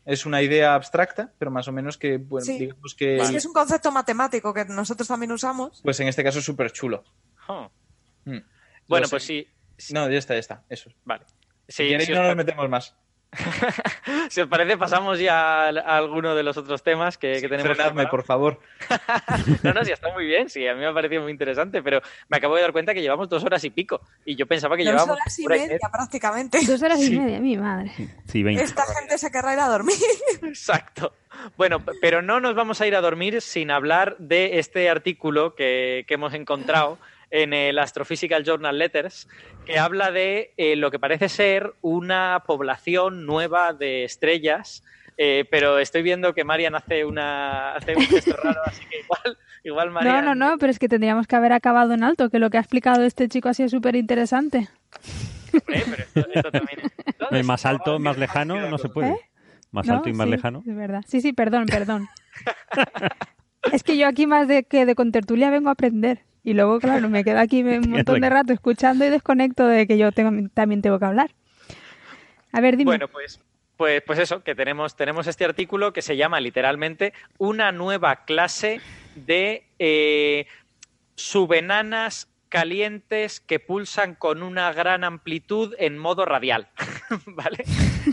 Es una idea abstracta, pero más o menos que, bueno, digamos que... Es un concepto matemático que nosotros también usamos. Pues en este caso es súper chulo. Mm. Bueno, pues sí. No, ya está, ya está. Eso. Vale. Si no nos metemos más. si os parece, pasamos ya a, alguno de los otros temas que, que tenemos. Frenadme, por favor. no, no, sí, está muy bien. Sí, a mí me ha parecido muy interesante, pero me acabo de dar cuenta que llevamos dos horas y pico. Y yo pensaba que llevábamos. Dos horas y media, prácticamente. Dos horas y media, mi madre. Sí, 20. Esta gente se querrá ir a dormir. Exacto. Bueno, pero no nos vamos a ir a dormir sin hablar de este artículo que, que hemos encontrado en el Astrophysical Journal Letters, que habla de eh, lo que parece ser una población nueva de estrellas. Eh, pero estoy viendo que Marian hace, una, hace un gesto raro, así que igual, igual Marian... No, no, no, pero es que tendríamos que haber acabado en alto, que lo que ha explicado este chico ha sido súper interesante. más alto, más lejano, no se puede. ¿Eh? Más alto y más lejano. Es verdad. Sí, sí, perdón, perdón. es que yo aquí más de que de contertulia vengo a aprender. Y luego, claro, me quedo aquí un montón de rato escuchando y desconecto de que yo tengo, también tengo que hablar. A ver, dime. Bueno, pues, pues, pues eso, que tenemos, tenemos este artículo que se llama literalmente Una nueva clase de eh, subenanas calientes que pulsan con una gran amplitud en modo radial. ¿Vale?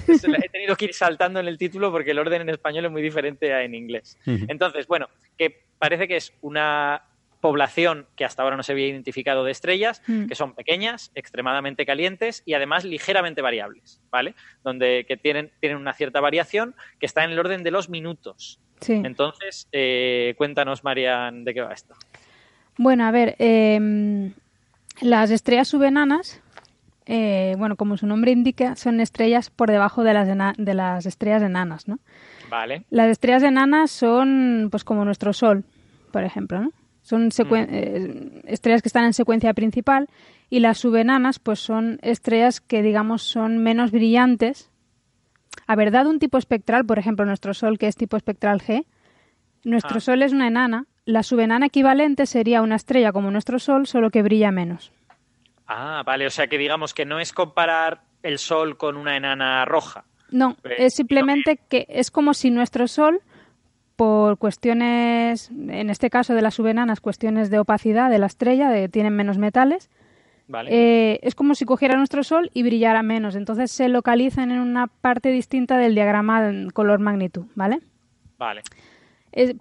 he tenido que ir saltando en el título porque el orden en español es muy diferente a en inglés. Entonces, bueno, que parece que es una población que hasta ahora no se había identificado de estrellas, mm. que son pequeñas, extremadamente calientes y además ligeramente variables, ¿vale? Donde que tienen, tienen una cierta variación que está en el orden de los minutos. Entonces, eh, cuéntanos, Marian, de qué va esto. Bueno, a ver, em, las estrellas subenanas, eh, bueno, como su nombre indica, son estrellas por debajo de las, de las estrellas enanas, ¿no? Vale. Las estrellas enanas son, pues, como nuestro Sol, por ejemplo, ¿no? Son mm. eh, estrellas que están en secuencia principal y las subenanas pues son estrellas que digamos son menos brillantes. A verdad un tipo espectral, por ejemplo, nuestro Sol que es tipo espectral G, nuestro ah. Sol es una enana, la subenana equivalente sería una estrella como nuestro Sol, solo que brilla menos. Ah, vale, o sea que digamos que no es comparar el Sol con una enana roja. No, eh, es simplemente que es como si nuestro Sol por cuestiones, en este caso de las subenanas, cuestiones de opacidad de la estrella, de tienen menos metales. Eh, es como si cogiera nuestro Sol y brillara menos. Entonces se localizan en una parte distinta del diagrama en color magnitud, ¿vale? Vale.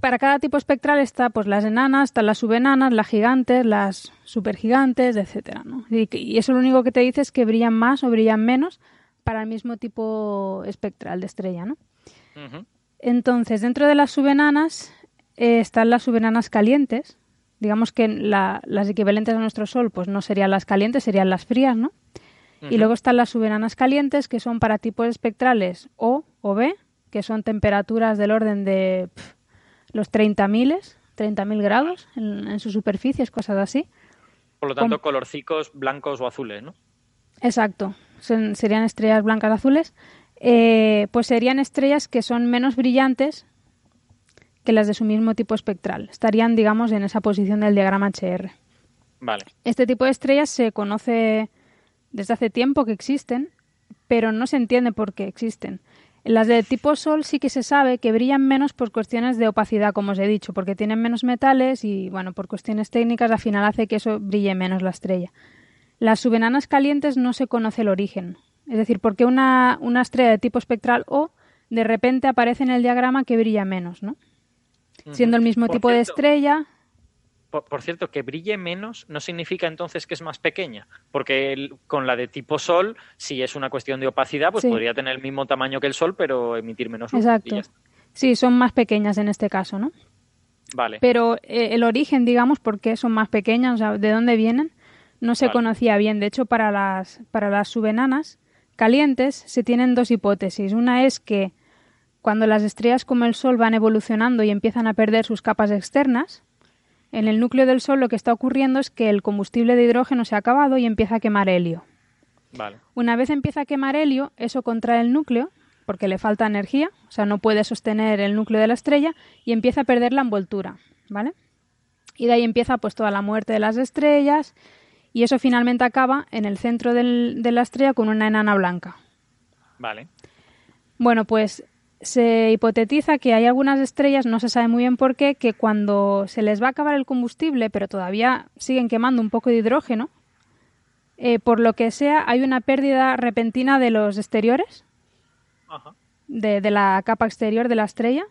para cada tipo espectral está pues las enanas, están las subenanas, las gigantes, las supergigantes, etcétera, ¿no? y, eso lo único que te dice es que brillan más o brillan menos para el mismo tipo espectral de estrella, ¿no? Entonces, dentro de las subenanas eh, están las subenanas calientes. Digamos que las equivalentes a nuestro Sol, pues no serían las calientes, serían las frías, ¿no? Y luego están las subenanas calientes, que son para tipos espectrales O o B, que son temperaturas del orden de los 30.000, 30.000 grados en, en sus superficies, cosas así. Por lo tanto, colorcicos blancos o azules, ¿no? Exacto. serían estrellas blancas azules. Eh, pues serían estrellas que son menos brillantes que las de su mismo tipo espectral. Estarían, digamos, en esa posición del diagrama HR. Vale. Este tipo de estrellas se conoce desde hace tiempo que existen, pero no se entiende por qué existen. Las de tipo Sol sí que se sabe que brillan menos por cuestiones de opacidad, como os he dicho, porque tienen menos metales y, bueno, por cuestiones técnicas al final hace que eso brille menos la estrella. Las subenanas calientes no se conoce el origen. Es decir, porque una, una estrella de tipo espectral O de repente aparece en el diagrama que brilla menos, ¿no? Siendo el mismo Por tipo de estrella, Por, por cierto, que brille menos no significa entonces que es más pequeña, porque el- con la de tipo Sol, si es una cuestión de opacidad, pues Sí. podría tener el mismo tamaño que el Sol, pero emitir menos luz. exacto. Sí, son más pequeñas en este caso, ¿no? Vale. Pero eh, el origen, digamos, por qué son más pequeñas, o sea, de dónde vienen, no se Vale. conocía bien. De hecho, para las, para las subenanas calientes se tienen dos hipótesis. Una es que cuando las estrellas como el Sol van evolucionando y empiezan a perder sus capas externas, en el núcleo del Sol lo que está ocurriendo es que el combustible de hidrógeno se ha acabado y empieza a quemar helio. Vale. Una vez empieza a quemar helio, eso contrae el núcleo porque le falta energía, o sea, no puede sostener el núcleo de la estrella y empieza a perder la envoltura, ¿vale? Y de ahí empieza pues toda la muerte de las estrellas y eso finalmente acaba en el centro del- de la estrella con una enana blanca. Vale. Bueno, pues se hipotetiza que hay algunas estrellas, no se sabe muy bien por qué, que cuando se les va a acabar el combustible, pero todavía siguen quemando un poco de hidrógeno, eh, por lo que sea, hay una pérdida repentina de los exteriores, Ajá. de, de la capa exterior de la estrella,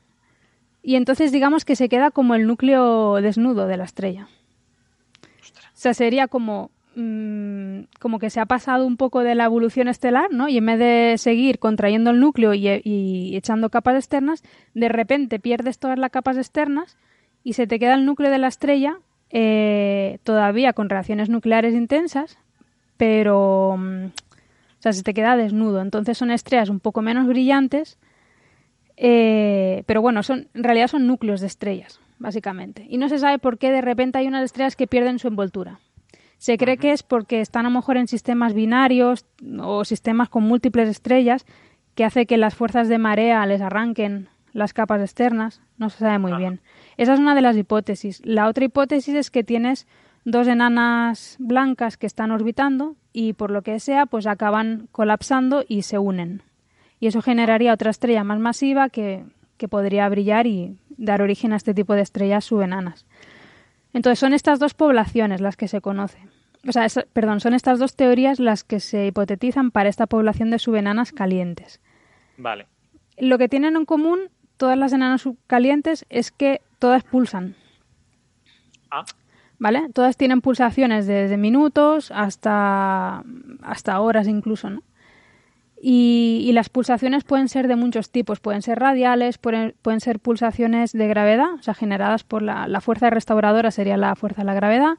y entonces digamos que se queda como el núcleo desnudo de la estrella. Sea, sería como, mm, como que se ha pasado un poco de la evolución estelar, ¿no? Y en vez de seguir contrayendo el núcleo y, y echando capas externas, de repente pierdes todas las capas externas y se te queda el núcleo de la estrella eh, todavía con reacciones nucleares intensas, pero mm, o sea, se te queda desnudo. Entonces son estrellas un poco menos brillantes, eh, pero bueno, son, en realidad son núcleos de estrellas, básicamente. Y no se sabe por qué de repente hay unas estrellas que pierden su envoltura. Se cree que es porque están a lo mejor en sistemas binarios o sistemas con múltiples estrellas que hace que las fuerzas de marea les arranquen las capas externas. No se sabe muy bien. Esa es una de las hipótesis. La otra hipótesis es que tienes dos enanas blancas que están orbitando y por lo que sea pues acaban colapsando y se unen. Y eso generaría otra estrella más masiva que, que podría brillar y dar origen a este tipo de estrellas subenanas. Entonces son estas dos poblaciones las que se conocen. O sea, es- perdón, son estas dos teorías las que se hipotetizan para esta población de subenanas calientes. Vale. Lo que tienen en común todas las enanas subcalientes es que todas pulsan, Ah, ¿vale? Todas tienen pulsaciones desde minutos hasta, hasta horas incluso, ¿no? Y, y las pulsaciones pueden ser de muchos tipos, pueden ser radiales, pueden, pueden ser pulsaciones de gravedad, o sea, generadas por la, la fuerza restauradora sería la fuerza de la gravedad,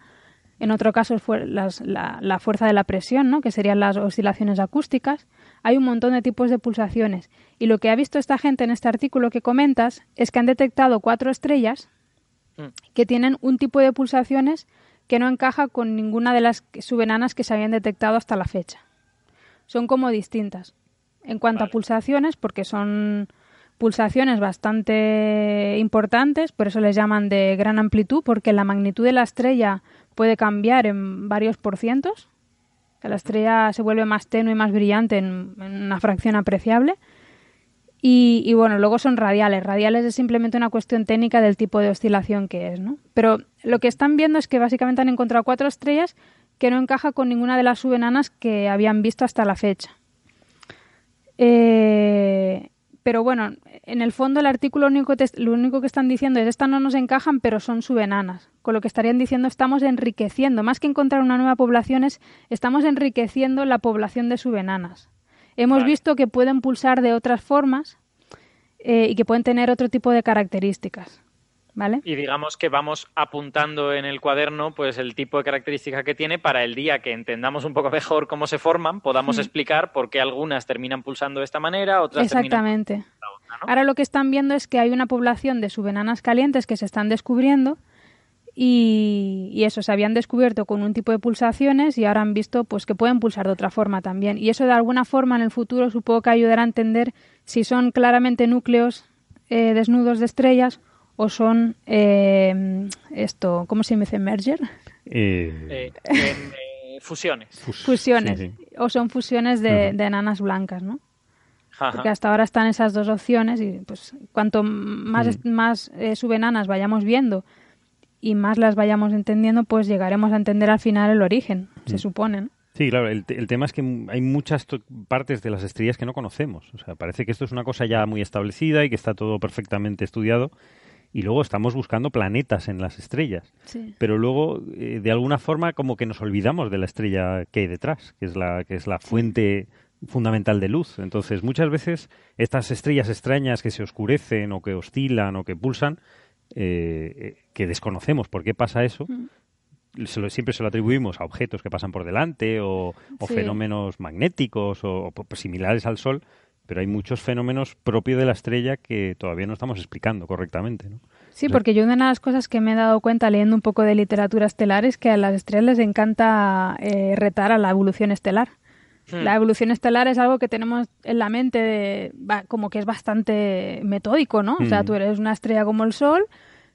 en otro caso las- la, la fuerza de la presión, ¿no? que serían las oscilaciones acústicas. Hay un montón de tipos de pulsaciones. Y lo que ha visto esta gente en este artículo que comentas es que han detectado cuatro estrellas Mm. que tienen un tipo de pulsaciones que no encaja con ninguna de las subenanas que se habían detectado hasta la fecha. Son como distintas. En cuanto a pulsaciones, porque son pulsaciones bastante importantes, por eso les llaman de gran amplitud, porque la magnitud de la estrella puede cambiar en varios por cientos. La estrella se vuelve más tenue y más brillante en, en una fracción apreciable. Y, y bueno, luego son radiales. Radiales es simplemente una cuestión técnica del tipo de oscilación que es, ¿no? Pero lo que están viendo es que básicamente han encontrado cuatro estrellas que no encaja con ninguna de las subenanas que habían visto hasta la fecha. Eh, pero bueno, en el fondo el artículo lo único, te- lo único que están diciendo es estas no nos encajan, pero son subenanas. Con lo que estarían diciendo estamos enriqueciendo, más que encontrar una nueva población, es estamos enriqueciendo la población de subenanas. Hemos Vale. visto que pueden pulsar de otras formas eh, y que pueden tener otro tipo de características. ¿Vale? Y digamos que vamos apuntando en el cuaderno pues el tipo de característica que tiene para el día que entendamos un poco mejor cómo se forman, podamos Mm. explicar por qué algunas terminan pulsando de esta manera, otras terminan Exactamente. de la otra, ¿no? Ahora lo que están viendo es que hay una población de subenanas calientes que se están descubriendo y, y eso, se habían descubierto con un tipo de pulsaciones y ahora han visto pues que pueden pulsar de otra forma también. Y eso de alguna forma en el futuro supongo que ayudará a entender si son claramente núcleos eh, desnudos de estrellas o son eh, esto, ¿cómo se dice? Merger. Eh, en, eh, fusiones. Fus- Fusiones. sí, sí. O son fusiones de, de enanas blancas, ¿no? Ajá. Porque hasta ahora están esas dos opciones y pues cuanto más, Mm. est- más eh, subenanas vayamos viendo y más las vayamos entendiendo, pues llegaremos a entender al final el origen, se supone. ¿no? Sí, claro, el, el tema es que hay muchas to- partes de las estrellas que no conocemos. O sea, parece que esto es una cosa ya muy establecida y que está todo perfectamente estudiado. Y luego estamos buscando planetas en las estrellas. Sí. Pero luego, eh, de alguna forma, como que nos olvidamos de la estrella que hay detrás, que es la, que es la fuente fundamental de luz. Entonces, muchas veces estas estrellas extrañas que se oscurecen o que oscilan o que pulsan, eh, eh, que desconocemos por qué pasa eso, se lo- siempre se lo atribuimos a objetos que pasan por delante o, o Sí. fenómenos magnéticos o, o similares al Sol, pero hay muchos fenómenos propios de la estrella que todavía no estamos explicando correctamente. ¿no? Sí, porque yo una de las cosas que me he dado cuenta leyendo un poco de literatura estelar es que a las estrellas les encanta eh, retar a la evolución estelar. Hmm. La evolución estelar es algo que tenemos en la mente de- como que es bastante metódico, ¿no? O sea, Mm. tú eres una estrella como el Sol,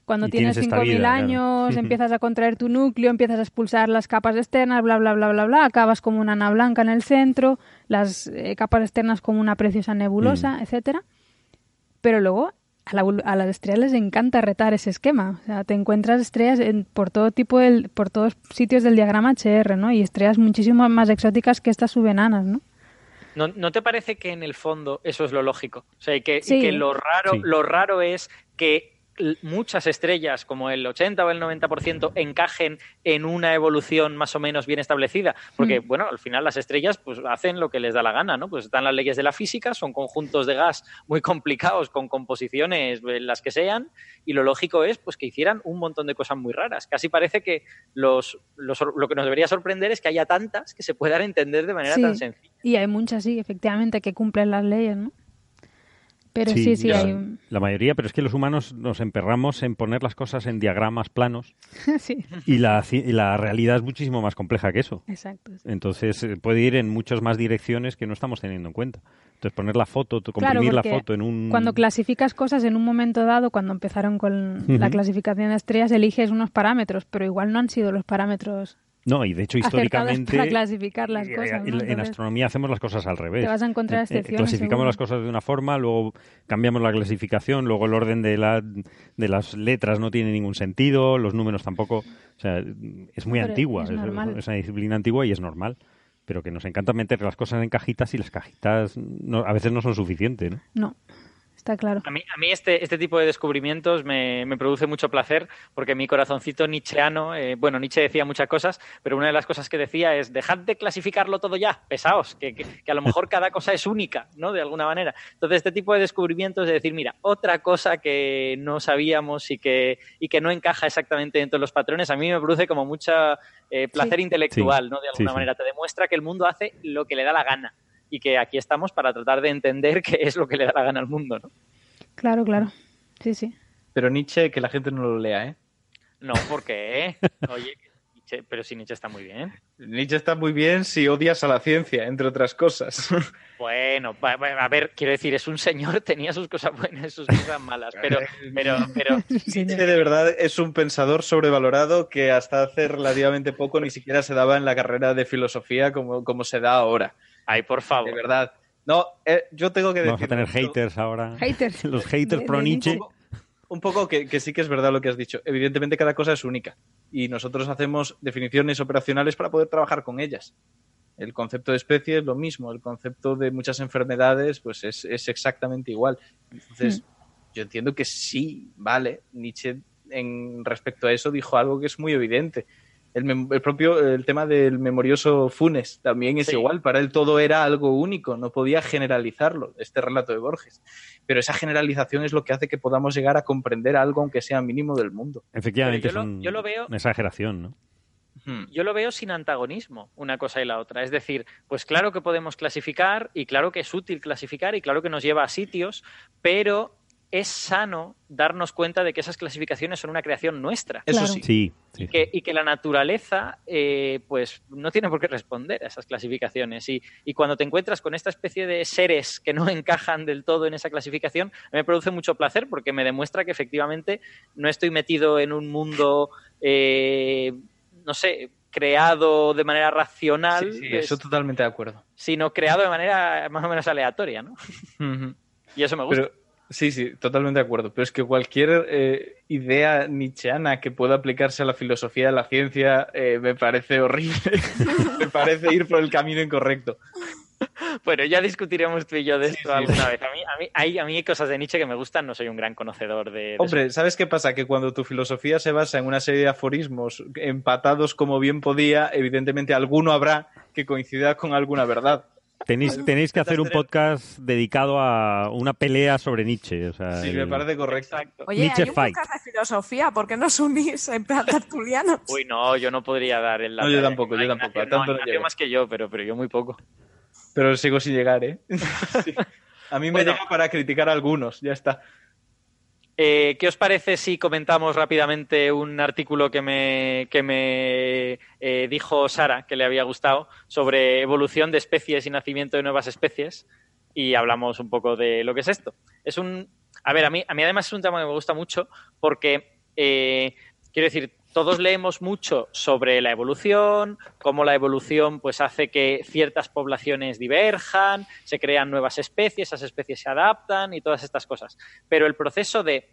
cuando Y tienes tienes esta 5.000 vida, claro. años empiezas a contraer tu núcleo, empiezas a expulsar las capas externas, bla, bla, bla, bla, bla, acabas como una ana blanca en el centro, las eh, capas externas como una preciosa nebulosa, Mm. etcétera. Pero luego a, la a las estrellas les encanta retar ese esquema. O sea, te encuentras estrellas en- por todo tipo, del, por todos sitios del diagrama HR, ¿no? Y estrellas muchísimo más exóticas que estas subenanas, ¿no? ¿No, ¿No te parece que en el fondo eso es lo lógico? O sea, y que, y Sí. que lo raro, Sí. lo raro es que muchas estrellas, como el 80 o el 90%, encajen en una evolución más o menos bien establecida. Porque, Mm. bueno, al final las estrellas pues hacen lo que les da la gana, ¿no? Pues están las leyes de la física, son conjuntos de gas muy complicados, con composiciones eh, las que sean, y lo lógico es pues que hicieran un montón de cosas muy raras. Casi parece que los, los- lo que nos debería sorprender es que haya tantas que se puedan entender de manera Sí. tan sencilla. Y hay muchas, sí, efectivamente, que cumplen las leyes, ¿no? Pero sí, sí, la, hay... la mayoría, pero es que los humanos nos emperramos en poner las cosas en diagramas planos sí, y la, y la realidad es muchísimo más compleja que eso. exacto. sí. Entonces eh, puede ir en muchas más direcciones que no estamos teniendo en cuenta. Entonces poner la foto, Claro, comprimir la foto en un... Cuando clasificas cosas en un momento dado, cuando empezaron con la clasificación de estrellas, eliges unos parámetros, pero igual no han sido los parámetros No, y de hecho históricamente... para clasificar las eh, cosas. ¿no? en, astronomía hacemos las cosas al revés. Te vas a encontrar Eh, eh, excepciones, clasificamos seguro. las cosas de una forma, luego cambiamos la clasificación, luego el orden de, la, de las letras no tiene ningún sentido, los números tampoco. O sea, es muy Pero antigua, es es una disciplina antigua y es normal. Pero que nos encanta meter las cosas en cajitas y las cajitas no- a veces no son suficientes, ¿no? No, está claro. A mí, a mí este, este tipo de descubrimientos me, me produce mucho placer porque mi corazoncito nietzscheano, eh, bueno, Nietzsche decía muchas cosas, pero una de las cosas que decía es dejad de clasificarlo todo ya, pesaos, que, que- que a lo mejor cada cosa es única, ¿no? De alguna manera. Entonces, este tipo de descubrimientos de decir, mira, otra cosa que no sabíamos y que, y que no encaja exactamente dentro de los patrones, a mí me produce como mucha eh, placer intelectual, Sí. ¿no? De Sí, alguna sí. manera. Te demuestra que el mundo hace lo que le da la gana y que aquí estamos para tratar de entender qué es lo que le da la gana al mundo, ¿no? Claro, claro. Sí, sí. Pero Nietzsche, que la gente no lo lea, ¿eh? No, porque, oye, Nietzsche- pero si Nietzsche está muy bien. Nietzsche está muy bien si odias a la ciencia, entre otras cosas. Bueno, a ver, quiero decir, es un señor, tenía sus cosas buenas, sus cosas malas, pero, pero, pero, Nietzsche de verdad es un pensador sobrevalorado que hasta hace relativamente poco ni siquiera se daba en la carrera de filosofía como, como se da ahora. Ay, por De favor. verdad. No, eh, yo tengo que decir... Vamos a tener haters ahora. Haters. Los haters De- pro de Nietzsche. Nietzsche. Un poco que, que sí que es verdad lo que has dicho. Evidentemente cada cosa es única y nosotros hacemos definiciones operacionales para poder trabajar con ellas. El concepto de especie es lo mismo, el concepto de muchas enfermedades pues es, es exactamente igual. Entonces, yo entiendo que sí, vale, Nietzsche en respecto a eso dijo algo que es muy evidente. El, propio el tema del memorioso Funes también es Sí. igual. Para él todo era algo único, no podía generalizarlo, este relato de Borges. Pero esa generalización es lo que hace que podamos llegar a comprender algo, aunque sea mínimo del mundo. Efectivamente, yo es lo- un- yo lo veo- una exageración, ¿no? Yo lo veo sin antagonismo, una cosa y la otra. Es decir, pues claro que podemos clasificar y claro que es útil clasificar y claro que nos lleva a sitios, pero es sano darnos cuenta de que esas clasificaciones son una creación nuestra. Eso Claro. sí. Sí, sí. y que, y que la naturaleza eh, pues no tiene por qué responder a esas clasificaciones y, y cuando te encuentras con esta especie de seres que no encajan del todo en esa clasificación me produce mucho placer porque me demuestra que efectivamente no estoy metido en un mundo eh, no sé, creado de manera racional. Sí, sí, pues, eso totalmente de acuerdo. Sino creado de manera más o menos aleatoria, ¿no? Y eso me gusta. Pero, sí, sí, totalmente de acuerdo. Pero es que cualquier eh, idea nietzscheana que pueda aplicarse a la filosofía, a la ciencia, eh, me parece horrible. me parece ir por el camino incorrecto. Bueno, ya discutiremos tú y yo de esto sí. alguna vez. A mí, a, mí, hay, a mí hay cosas de Nietzsche que me gustan, no soy un gran conocedor de, de Hombre, ¿sabes qué pasa? Que cuando tu filosofía se basa en una serie de aforismos empatados como bien podía, evidentemente alguno habrá que coincida con alguna verdad. Tenéis, tenéis que hacer un podcast dedicado a una pelea sobre Nietzsche. O sea, Sí, el- me parece correcto. Exacto. Oye, Nietzsche hay un Fight. podcast de filosofía, ¿por qué no os unís en plan tertulianos? Uy, no, yo no podría dar el No, yo tampoco, yo tampoco, Ignacio, tanto no Ignacio llego. más que yo, pero, pero yo muy poco. Pero sigo sin llegar, ¿eh? Sí. A mí me Bueno. llega para criticar a algunos, ya está. Eh, ¿Qué os parece si comentamos rápidamente un artículo que me, que me eh, dijo Sara, que le había gustado, sobre evolución de especies y nacimiento de nuevas especies? Y hablamos un poco de lo que es esto. Es un. A ver, a mí, a mí además es un tema que me gusta mucho porque, eh, quiero decir, todos leemos mucho sobre la evolución, cómo la evolución pues, hace que ciertas poblaciones diverjan, se crean nuevas especies, esas especies se adaptan y todas estas cosas. Pero el proceso de,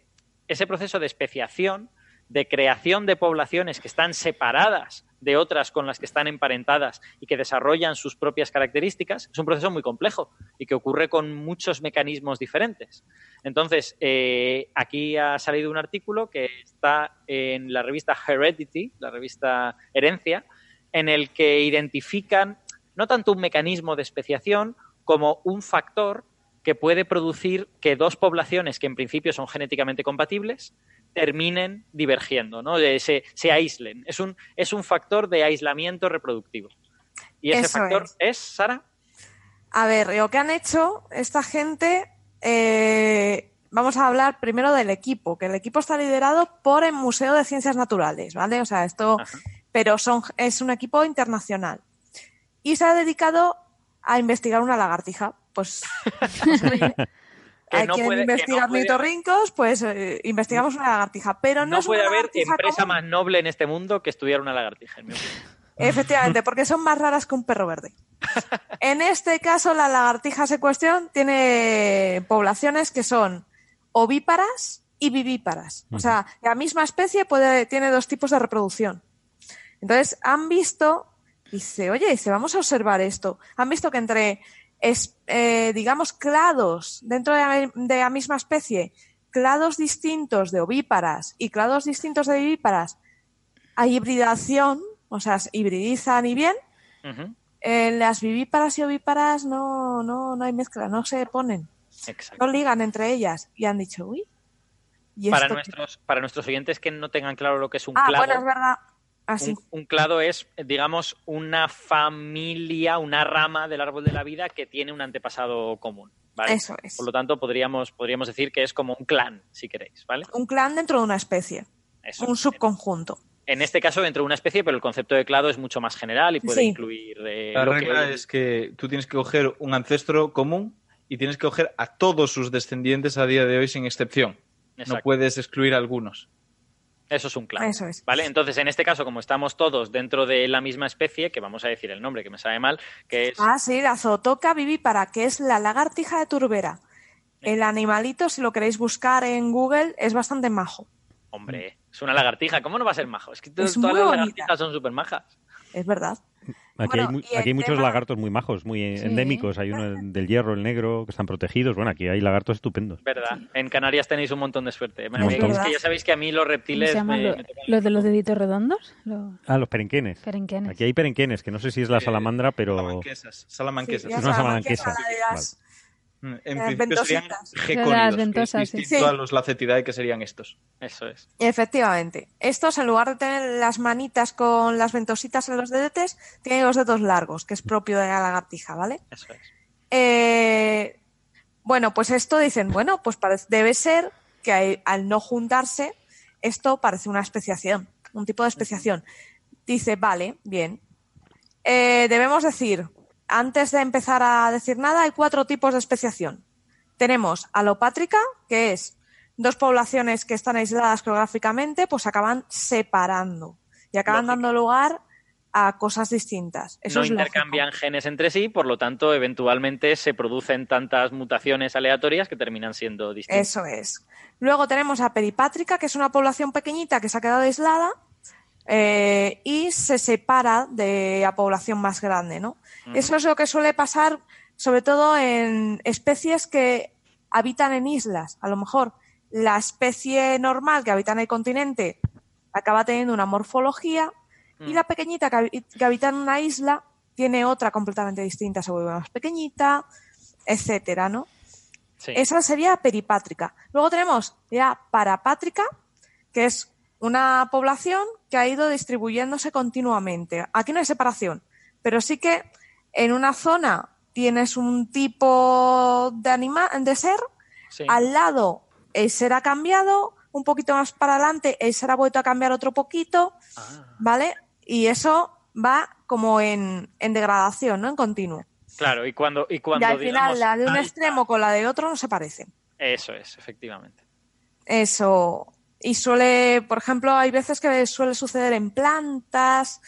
ese proceso de especiación, de creación de poblaciones que están separadas de otras con las que están emparentadas y que desarrollan sus propias características, es un proceso muy complejo y que ocurre con muchos mecanismos diferentes. Entonces, eh, aquí ha salido un artículo que está en la revista Heredity, la revista Herencia, en el que identifican no tanto un mecanismo de especiación como un factor que puede producir que dos poblaciones que en principio son genéticamente compatibles terminen divergiendo, ¿no? Se, se aíslen. Es un, es un factor de aislamiento reproductivo. ¿Y ese Eso factor es. es, Sara? A ver, lo que han hecho esta gente, eh, vamos a hablar primero del equipo, que el equipo está liderado por el Museo de Ciencias Naturales, ¿vale? O sea, esto, Ajá. pero son, es un equipo internacional. Y se ha dedicado a investigar una lagartija. Pues, pues, oye, hay no quien puede- no pues eh, investigamos una lagartija. Pero no, No, es puede una haber empresa común. más noble en este mundo que estudiar una lagartija. en mi opinión. Efectivamente, porque son más raras que un perro verde. En este caso, la lagartija en cuestión tiene poblaciones que son ovíparas y vivíparas. O sea, la misma especie puede, tiene dos tipos de reproducción. Entonces, han visto, dice, oye, dice, vamos a observar esto. Han visto que entre, es- eh, digamos, clados dentro de la, de la misma especie, clados distintos de ovíparas y clados distintos de vivíparas, hay hibridación, o sea, se hibridizan y bien. En las vivíparas y ovíparas no, no, no hay mezcla, no se ponen, Exacto. no ligan entre ellas. Y han dicho, uy. ¿y Para qué? nuestros, para nuestros oyentes que no tengan claro lo que es un Ah, clado, bueno, es verdad. Así. un, un clado es, digamos, una familia, una rama del árbol de la vida que tiene un antepasado común. ¿vale? Eso es. Por lo tanto, podríamos, podríamos decir que es como un clan, si queréis, ¿vale? Un clan dentro de una especie, Eso. un subconjunto. En este caso, dentro de una especie, pero el concepto de clado es mucho más general y puede Sí. incluir eh, La lo que regla hoy- es que tú tienes que coger un ancestro común y tienes que coger a todos sus descendientes a día de hoy sin excepción. No Exacto. puedes excluir a algunos. Eso es un clan. Eso es. ¿Vale? Entonces, en este caso, como estamos todos dentro de la misma especie, que vamos a decir el nombre que me sabe mal, que es Ah, sí, la zootoca vivípara, que es la lagartija de Turbera. El animalito, si lo queréis buscar en Google, es bastante majo. Hombre, es una lagartija. ¿Cómo no va a ser majo? Es que Es todas las lagartijas son súper majas. Es verdad. Aquí Bueno, hay, aquí hay muchos tema- lagartos muy majos, muy Sí. endémicos. Hay uno del hierro, el negro, que están protegidos. Bueno, aquí hay lagartos estupendos. ¿Verdad? En Canarias tenéis un montón de suerte. Montón. Es que ya sabéis que a mí los ¿Cómo reptiles se llaman me- lo- me los de los deditos redondos? Los Ah, los perenquenes. perenquenes. Aquí hay perenquenes, que no sé si es la salamandra, pero... Salamanquesas. Salamanquesas. Sí, Es una salamanquesa. En Las principio serían gecónidos, que ventosas, es sí. distinto Sí. a los lacetidae que serían estos. Eso es. Efectivamente. Estos, en lugar de tener las manitas con las ventositas en los dedetes, tienen los dedos largos, que es propio de la lagartija, ¿vale? Eso es. Eh, bueno, pues esto dicen, bueno, pues parece- debe ser que hay- al no juntarse, esto parece una especiación, un tipo de especiación. Dice, vale, bien. Eh, debemos decir, antes de empezar a decir nada, hay cuatro tipos de especiación. Tenemos alopátrica, que es dos poblaciones que están aisladas geográficamente, pues se acaban separando. y acaban Lógico. dando lugar a cosas distintas. Eso no lógico. intercambian genes entre sí, por lo tanto, eventualmente se producen tantas mutaciones aleatorias que terminan siendo distintas. Eso es. Luego tenemos a Peripátrica, que es una población pequeñita que se ha quedado aislada eh, y se separa de la población más grande, ¿no? Eso es lo que suele pasar, sobre todo en especies que habitan en islas. A lo mejor la especie normal que habita en el continente acaba teniendo una morfología y Mm. la pequeñita que habita en una isla tiene otra completamente distinta, se vuelve más pequeñita, etcétera, ¿no? Sí. Esa sería peripátrica. Luego tenemos ya parapátrica, que es una población que ha ido distribuyéndose continuamente. Aquí no hay separación, pero sí que en una zona tienes un tipo de anima de ser, Sí. al lado el ser ha cambiado, un poquito más para adelante el ser ha vuelto a cambiar otro poquito, Ah, ¿vale? Y eso va como en, en degradación, ¿no? En continuo. claro, y cuando, y Y cuando al final la de un extremo con la de otro no se parecen. Eso es, efectivamente. Eso. Y suele, por ejemplo, hay veces que suele suceder en plantas,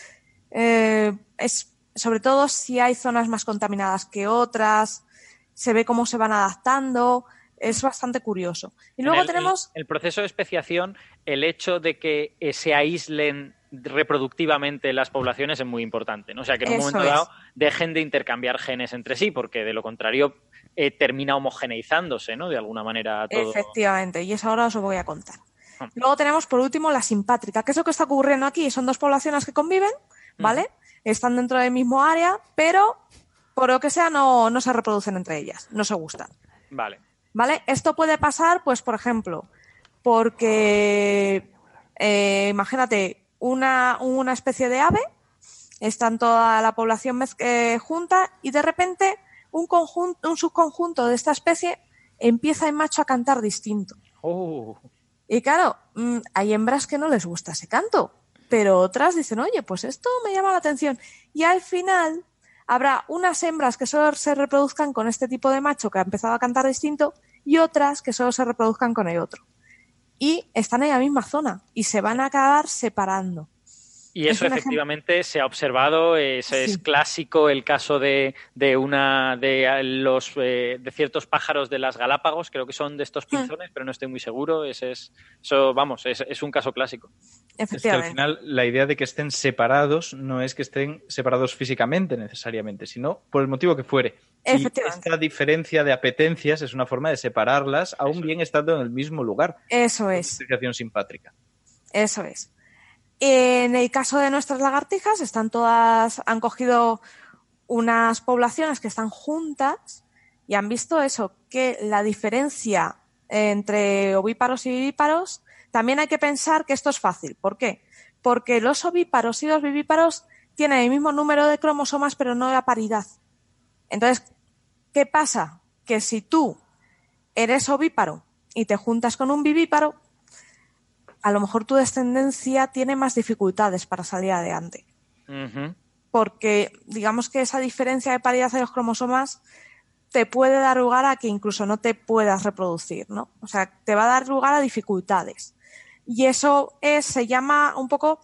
eh, es, sobre todo si hay zonas más contaminadas que otras, se ve cómo se van adaptando, es bastante curioso. Y luego el- tenemos, El, el proceso de especiación, el hecho de que eh, se aíslen reproductivamente las poblaciones es muy importante, ¿no? O sea, que en un Eso momento es. dado dejen de intercambiar genes entre sí, porque de lo contrario eh, termina homogeneizándose, ¿no? De alguna manera todo. efectivamente, y eso ahora os lo voy a contar. Luego tenemos, por último, la simpátrica. ¿Qué es lo que está ocurriendo aquí? Son dos poblaciones que conviven, ¿vale? Están dentro del mismo área, pero por lo que sea no, no se reproducen entre ellas, no se gustan. Vale. ¿Vale? Esto puede pasar, pues, por ejemplo, porque eh, imagínate una, una especie de ave, están toda la población eh, junta y de repente un conjunto, un subconjunto de esta especie empieza el macho a cantar distinto. Oh, Y claro, mm, hay hembras que no les gusta ese canto, pero otras dicen, oye, pues esto me llama la atención. Y al final habrá unas hembras que solo se reproduzcan con este tipo de macho que ha empezado a cantar distinto y otras que solo se reproduzcan con el otro. Y están en la misma zona y se van a acabar separando. Y Es eso ejemplo- efectivamente se ha observado, es, es clásico el caso de, de una de eh, los eh, de ciertos pájaros de las Galápagos, creo que son de estos Hmm. pinzones, pero no estoy muy seguro. Ese es, eso, vamos, es, es un caso clásico. Es que al Efectivamente. final la idea de que estén separados no es que estén separados físicamente necesariamente, sino por el motivo que fuere. Y Efectivamente. esta diferencia de apetencias es una forma de separarlas, aún bien estando en el mismo lugar. Eso es. Explicación simpátrica. Eso es. En el caso de nuestras lagartijas, están todas, han cogido unas poblaciones que están juntas y han visto eso, que la diferencia entre ovíparos y vivíparos, también hay que pensar que esto es fácil. ¿Por qué? Porque los ovíparos y los vivíparos tienen el mismo número de cromosomas, pero no la paridad. Entonces, ¿qué pasa? Que si tú eres ovíparo y te juntas con un vivíparo, a lo mejor tu descendencia tiene más dificultades para salir adelante. Porque digamos que esa diferencia de paridad de los cromosomas te puede dar lugar a que incluso no te puedas reproducir, ¿no? O sea, te va a dar lugar a dificultades. Y eso es, se llama un poco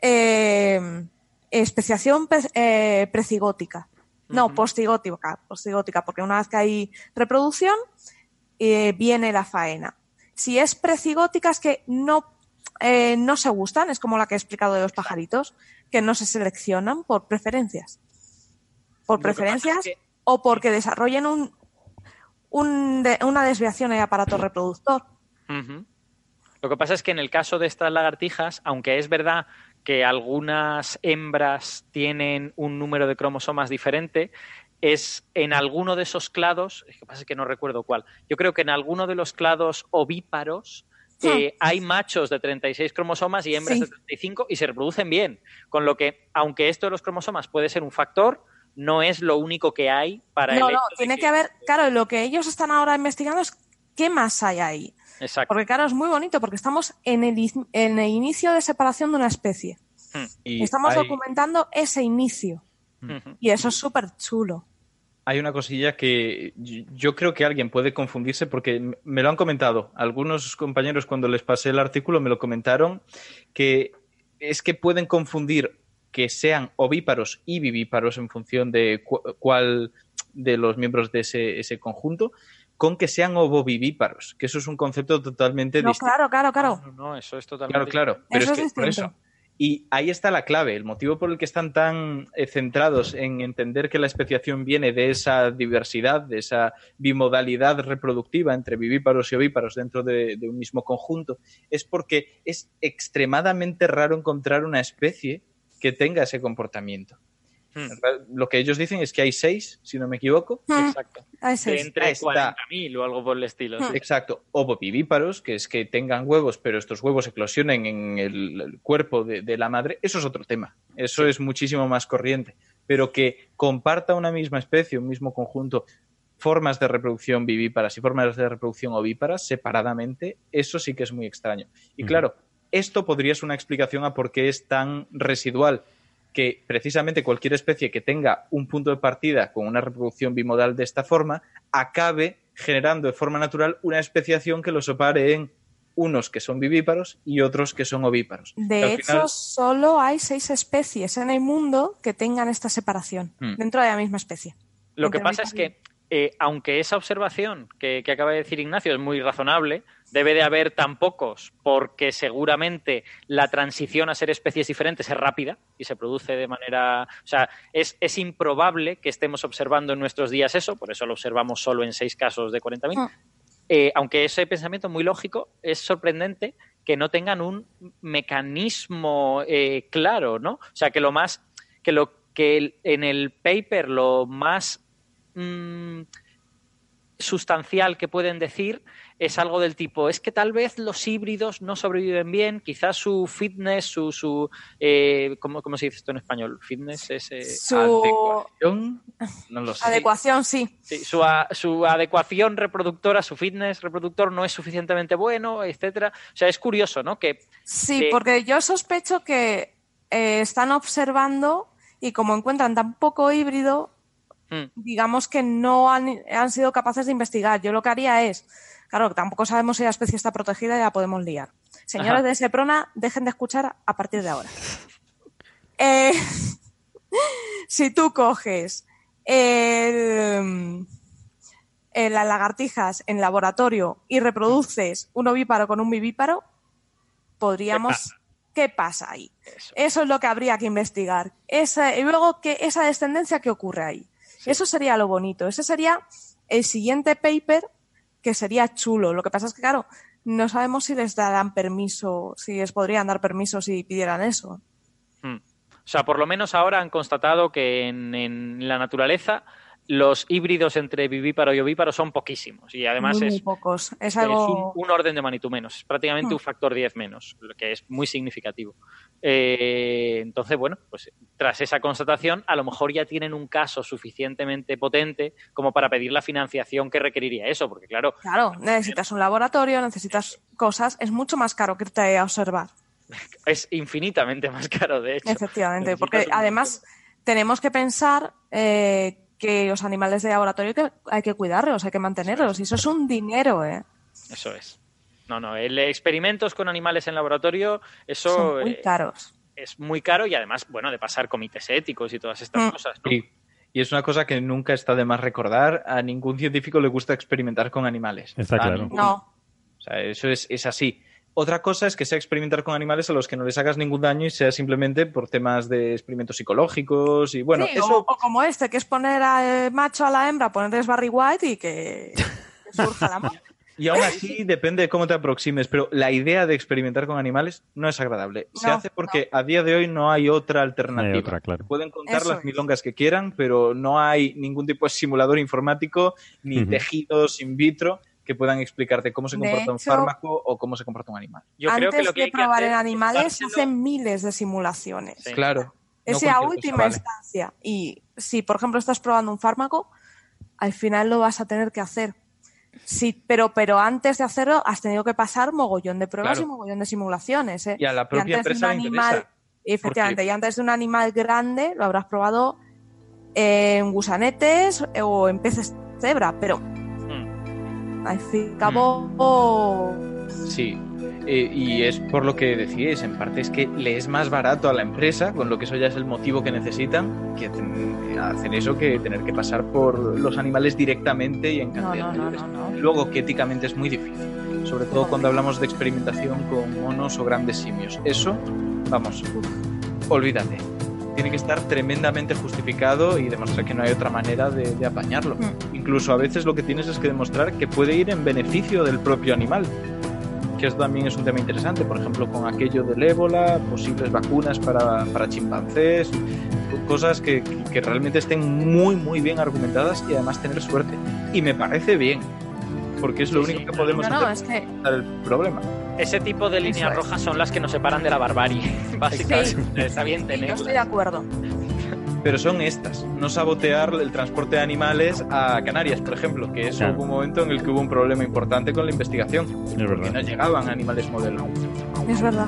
eh, especiación pe- eh, precigótica. No, Ujú. postigótica, postigótica, porque una vez que hay reproducción, eh, viene la faena. Si es precigótica es que no, eh, no se gustan, es como la que he explicado de los pajaritos, que no se seleccionan por preferencias. Por Lo preferencias es que- o porque desarrollen un, un de- una desviación en el aparato reproductor. Lo que pasa es que en el caso de estas lagartijas, aunque es verdad que algunas hembras tienen un número de cromosomas diferente, es en alguno de esos clados, es que pasa que no recuerdo cuál, yo creo que en alguno de los clados ovíparos eh, hay machos de 36 cromosomas y hembras Sí. de 35 y se reproducen bien. Con lo que, aunque esto de los cromosomas puede ser un factor, no es lo único que hay para No, el no, tiene que haber, claro, lo que ellos están ahora investigando es qué más hay ahí. Exacto. Porque claro, es muy bonito porque estamos en el, iz- en el inicio de separación de una especie. Y Estamos hay, documentando ese inicio. Y eso es súper chulo. Hay una cosilla que yo- creo que alguien puede confundirse porque me lo han comentado. Algunos compañeros cuando les pasé el artículo me lo comentaron que es que pueden confundir que sean ovíparos y vivíparos en función de cu- cuál de los miembros de ese, ese conjunto, con que sean ovovivíparos, que eso es un concepto totalmente No, distinto. claro, claro, claro. No, no, eso es totalmente. Claro, claro. Pero Eso es es que por eso. Y ahí está la clave, el motivo por el que están tan eh, centrados en entender que la especiación viene de esa diversidad, de esa bimodalidad reproductiva entre vivíparos y ovíparos dentro de, de un mismo conjunto, es porque es extremadamente raro encontrar una especie que tenga ese comportamiento. Hmm, Lo que ellos dicen es que hay seis, si no me equivoco. Mm, Exacto. De es. entre Ahí está. 40.000 o algo por el estilo. sí. Exacto, ovovivíparos, que es que tengan huevos, pero estos huevos eclosionen en el, el cuerpo de, de la madre, eso es otro tema. Eso es muchísimo más corriente. Pero que comparta una misma especie, un mismo conjunto, formas de reproducción vivíparas y formas de reproducción ovíparas separadamente, eso sí que es muy extraño. Y claro, esto podría ser una explicación a por qué es tan residual que precisamente cualquier especie que tenga un punto de partida con una reproducción bimodal de esta forma acabe generando de forma natural una especiación que los separe en unos que son vivíparos y otros que son ovíparos. De hecho, final- solo hay seis especies en el mundo que tengan esta separación Hmm. dentro de la misma especie. Lo que pasa es que, eh, aunque esa observación que, que acaba de decir Ignacio es muy razonable, debe de haber tan pocos porque seguramente la transición a ser especies diferentes es rápida y se produce de manera... O sea, es, es improbable que estemos observando en nuestros días eso, por eso lo observamos solo en seis casos de 40.000. Ah. Eh, aunque ese pensamiento muy lógico, es sorprendente que no tengan un mecanismo eh, claro, ¿no? O sea, que lo más... que lo que en el paper lo más mm, sustancial que pueden decir es algo del tipo, es que tal vez los híbridos no sobreviven bien, quizás su fitness, su... su eh, ¿cómo, cómo se dice esto en español? Fitness es... eh, Su Adecuación, no lo sé. adecuación, sí. sí, su, a- su adecuación reproductora, su fitness reproductor no es suficientemente bueno, etcétera. O sea, es curioso, ¿no? Que Sí, que- porque yo sospecho que eh, están observando y como encuentran tan poco híbrido, mm, digamos que no han, han sido capaces de investigar. Yo lo que haría es, claro, que tampoco sabemos si la especie está protegida y la podemos liar. Señores Ajá. de Seprona, dejen de escuchar a partir de ahora. Eh, si tú coges el, eh, las lagartijas en laboratorio y reproduces un ovíparo con un vivíparo, podríamos... ¿Qué pasa ahí? eso. Eso es lo que habría que investigar. Esa, y luego, ¿qué, esa descendencia, ¿qué ocurre ahí? Eso sería lo bonito. Ese sería el siguiente paper que sería chulo. Lo que pasa es que, claro, no sabemos si les darán permiso, si les podrían dar permiso si pidieran eso. Mm. O sea, por lo menos ahora han constatado que en la naturaleza los híbridos entre vivíparo y ovíparo son poquísimos y además muy, es, muy pocos. Es es algo... un, un orden de magnitud menos, es prácticamente Hmm. un factor 10 menos, lo que es muy significativo. Eh, entonces, bueno, pues tras esa constatación, a lo mejor ya tienen un caso suficientemente potente como para pedir la financiación que requeriría eso, porque claro, Claro, necesitas un laboratorio, necesitas cosas. Es mucho más caro que irte a observar. es infinitamente más caro, de hecho. Efectivamente, Necesitas porque además tenemos que pensar eh, que los animales de laboratorio hay que, hay que cuidarlos, hay que mantenerlos. Y eso es un dinero, ¿eh? Eso es. No, no, el experimentos con animales en laboratorio, eso Son muy eh, caros. es muy caro y además, bueno, de pasar comités éticos y todas estas Mm. cosas, ¿no? Sí. Y es una cosa que nunca está de más recordar. A ningún científico le gusta experimentar con animales. Está claro. No, O sea, eso es, es así. Otra cosa es que sea experimentar con animales a los que no les hagas ningún daño y sea simplemente por temas de experimentos psicológicos y bueno, Sí, eso o, o como este, que es poner al macho a la hembra, ponerles Barry White y que, que surja la madre. y aún así depende de cómo te aproximes, pero la idea de experimentar con animales no es agradable. Se No, hace porque a día de hoy no hay otra alternativa. No hay otra, claro. Pueden contar Eso las es. milongas que quieran, pero no hay ningún tipo de simulador informático ni tejidos in vitro que puedan explicarte cómo se comporta un fármaco o cómo se comporta un animal. Yo creo Antes que lo que de hay que probar hacer en es animales, se hacen miles de simulaciones. Sí. Claro. Es no la última vale. instancia. Y si, por ejemplo, estás probando un fármaco, al final lo vas a tener que hacer. Sí, pero, pero antes de hacerlo has tenido que pasar mogollón de pruebas Claro. y mogollón de simulaciones. ¿eh? Y a la propia antes de empresa un le animal, interesa. efectivamente, y antes de un animal grande lo habrás probado en gusanetes o en peces cebra, pero. Al fin y cabo, Sí. Eh, y es por lo que decíais, en parte es que le es más barato a la empresa, con lo que eso ya es el motivo que necesitan, que ten- hacen eso que tener que pasar por los animales directamente y en No, cantidad no, no. Luego, que éticamente es muy difícil, sobre todo cuando hablamos de experimentación con monos o grandes simios. Eso, vamos, olvídate. Tiene que estar tremendamente justificado y demostrar que no hay otra manera de, de apañarlo. Mm. Incluso a veces lo que tienes es que demostrar que puede ir en beneficio del propio animal. Que esto también es un tema interesante, por ejemplo, con aquello del ébola, posibles vacunas para, para chimpancés, co- cosas que, realmente estén muy, muy bien argumentadas y además tener suerte. Y me parece bien, porque es lo Sí, único sí. que podemos No, no, hacer es que el problema. Ese tipo de líneas es. rojas son las que nos separan de la barbarie, básicamente. Está bien yo tenerlas. estoy de acuerdo. Pero son estas, no sabotear el transporte de animales a Canarias, por ejemplo, que eso Claro. hubo un momento en el que hubo un problema importante con la investigación, Es que no verdad. llegaban animales modelo. Es verdad.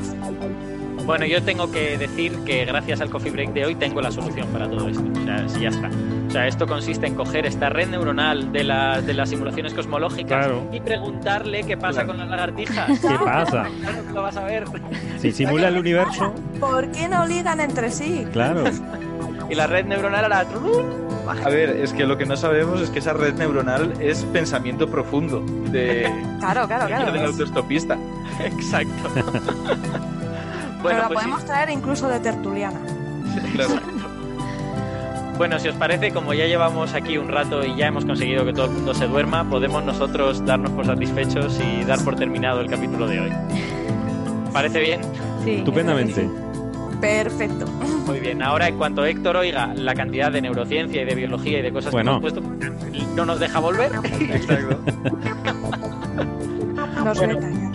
Bueno, yo tengo que decir que gracias al coffee break de hoy tengo la solución para todo esto. O sea, sí, ya está. O sea, esto consiste en coger esta red neuronal de, la- de las simulaciones cosmológicas Claro. y preguntarle qué pasa Claro. con las lagartijas. ¿Qué pasa? Claro que lo vas a ver. Si simula el universo, ¿Por qué no ligan entre sí? claro. Y la red neuronal hará... A ver, es que lo que no sabemos es que esa red neuronal es pensamiento profundo de, Claro, claro, de claro. orden autoestopista. Exacto. Pero la pues sí. podemos traer incluso de tertuliana. Claro. Bueno, si os parece, como ya llevamos aquí un rato y ya hemos conseguido que todo el mundo se duerma, podemos nosotros darnos por satisfechos y dar por terminado el capítulo de hoy. ¿Parece bien? Sí. Estupendamente. Perfecto. Muy bien. Ahora, en cuanto Héctor oiga la cantidad de neurociencia y de biología y de cosas Bueno. que hemos puesto, no nos deja volver. Exacto. Nos Bueno.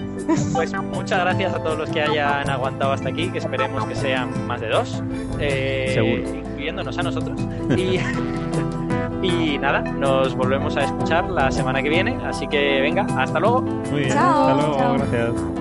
Pues muchas gracias a todos los que hayan aguantado hasta aquí, que esperemos que sean más de dos. eh, Seguro. Incluyéndonos a nosotros. Y, y nada, nos volvemos a escuchar la semana que viene. Así que venga, hasta luego. Muy bien. Chao. Hasta luego. Chao. Gracias.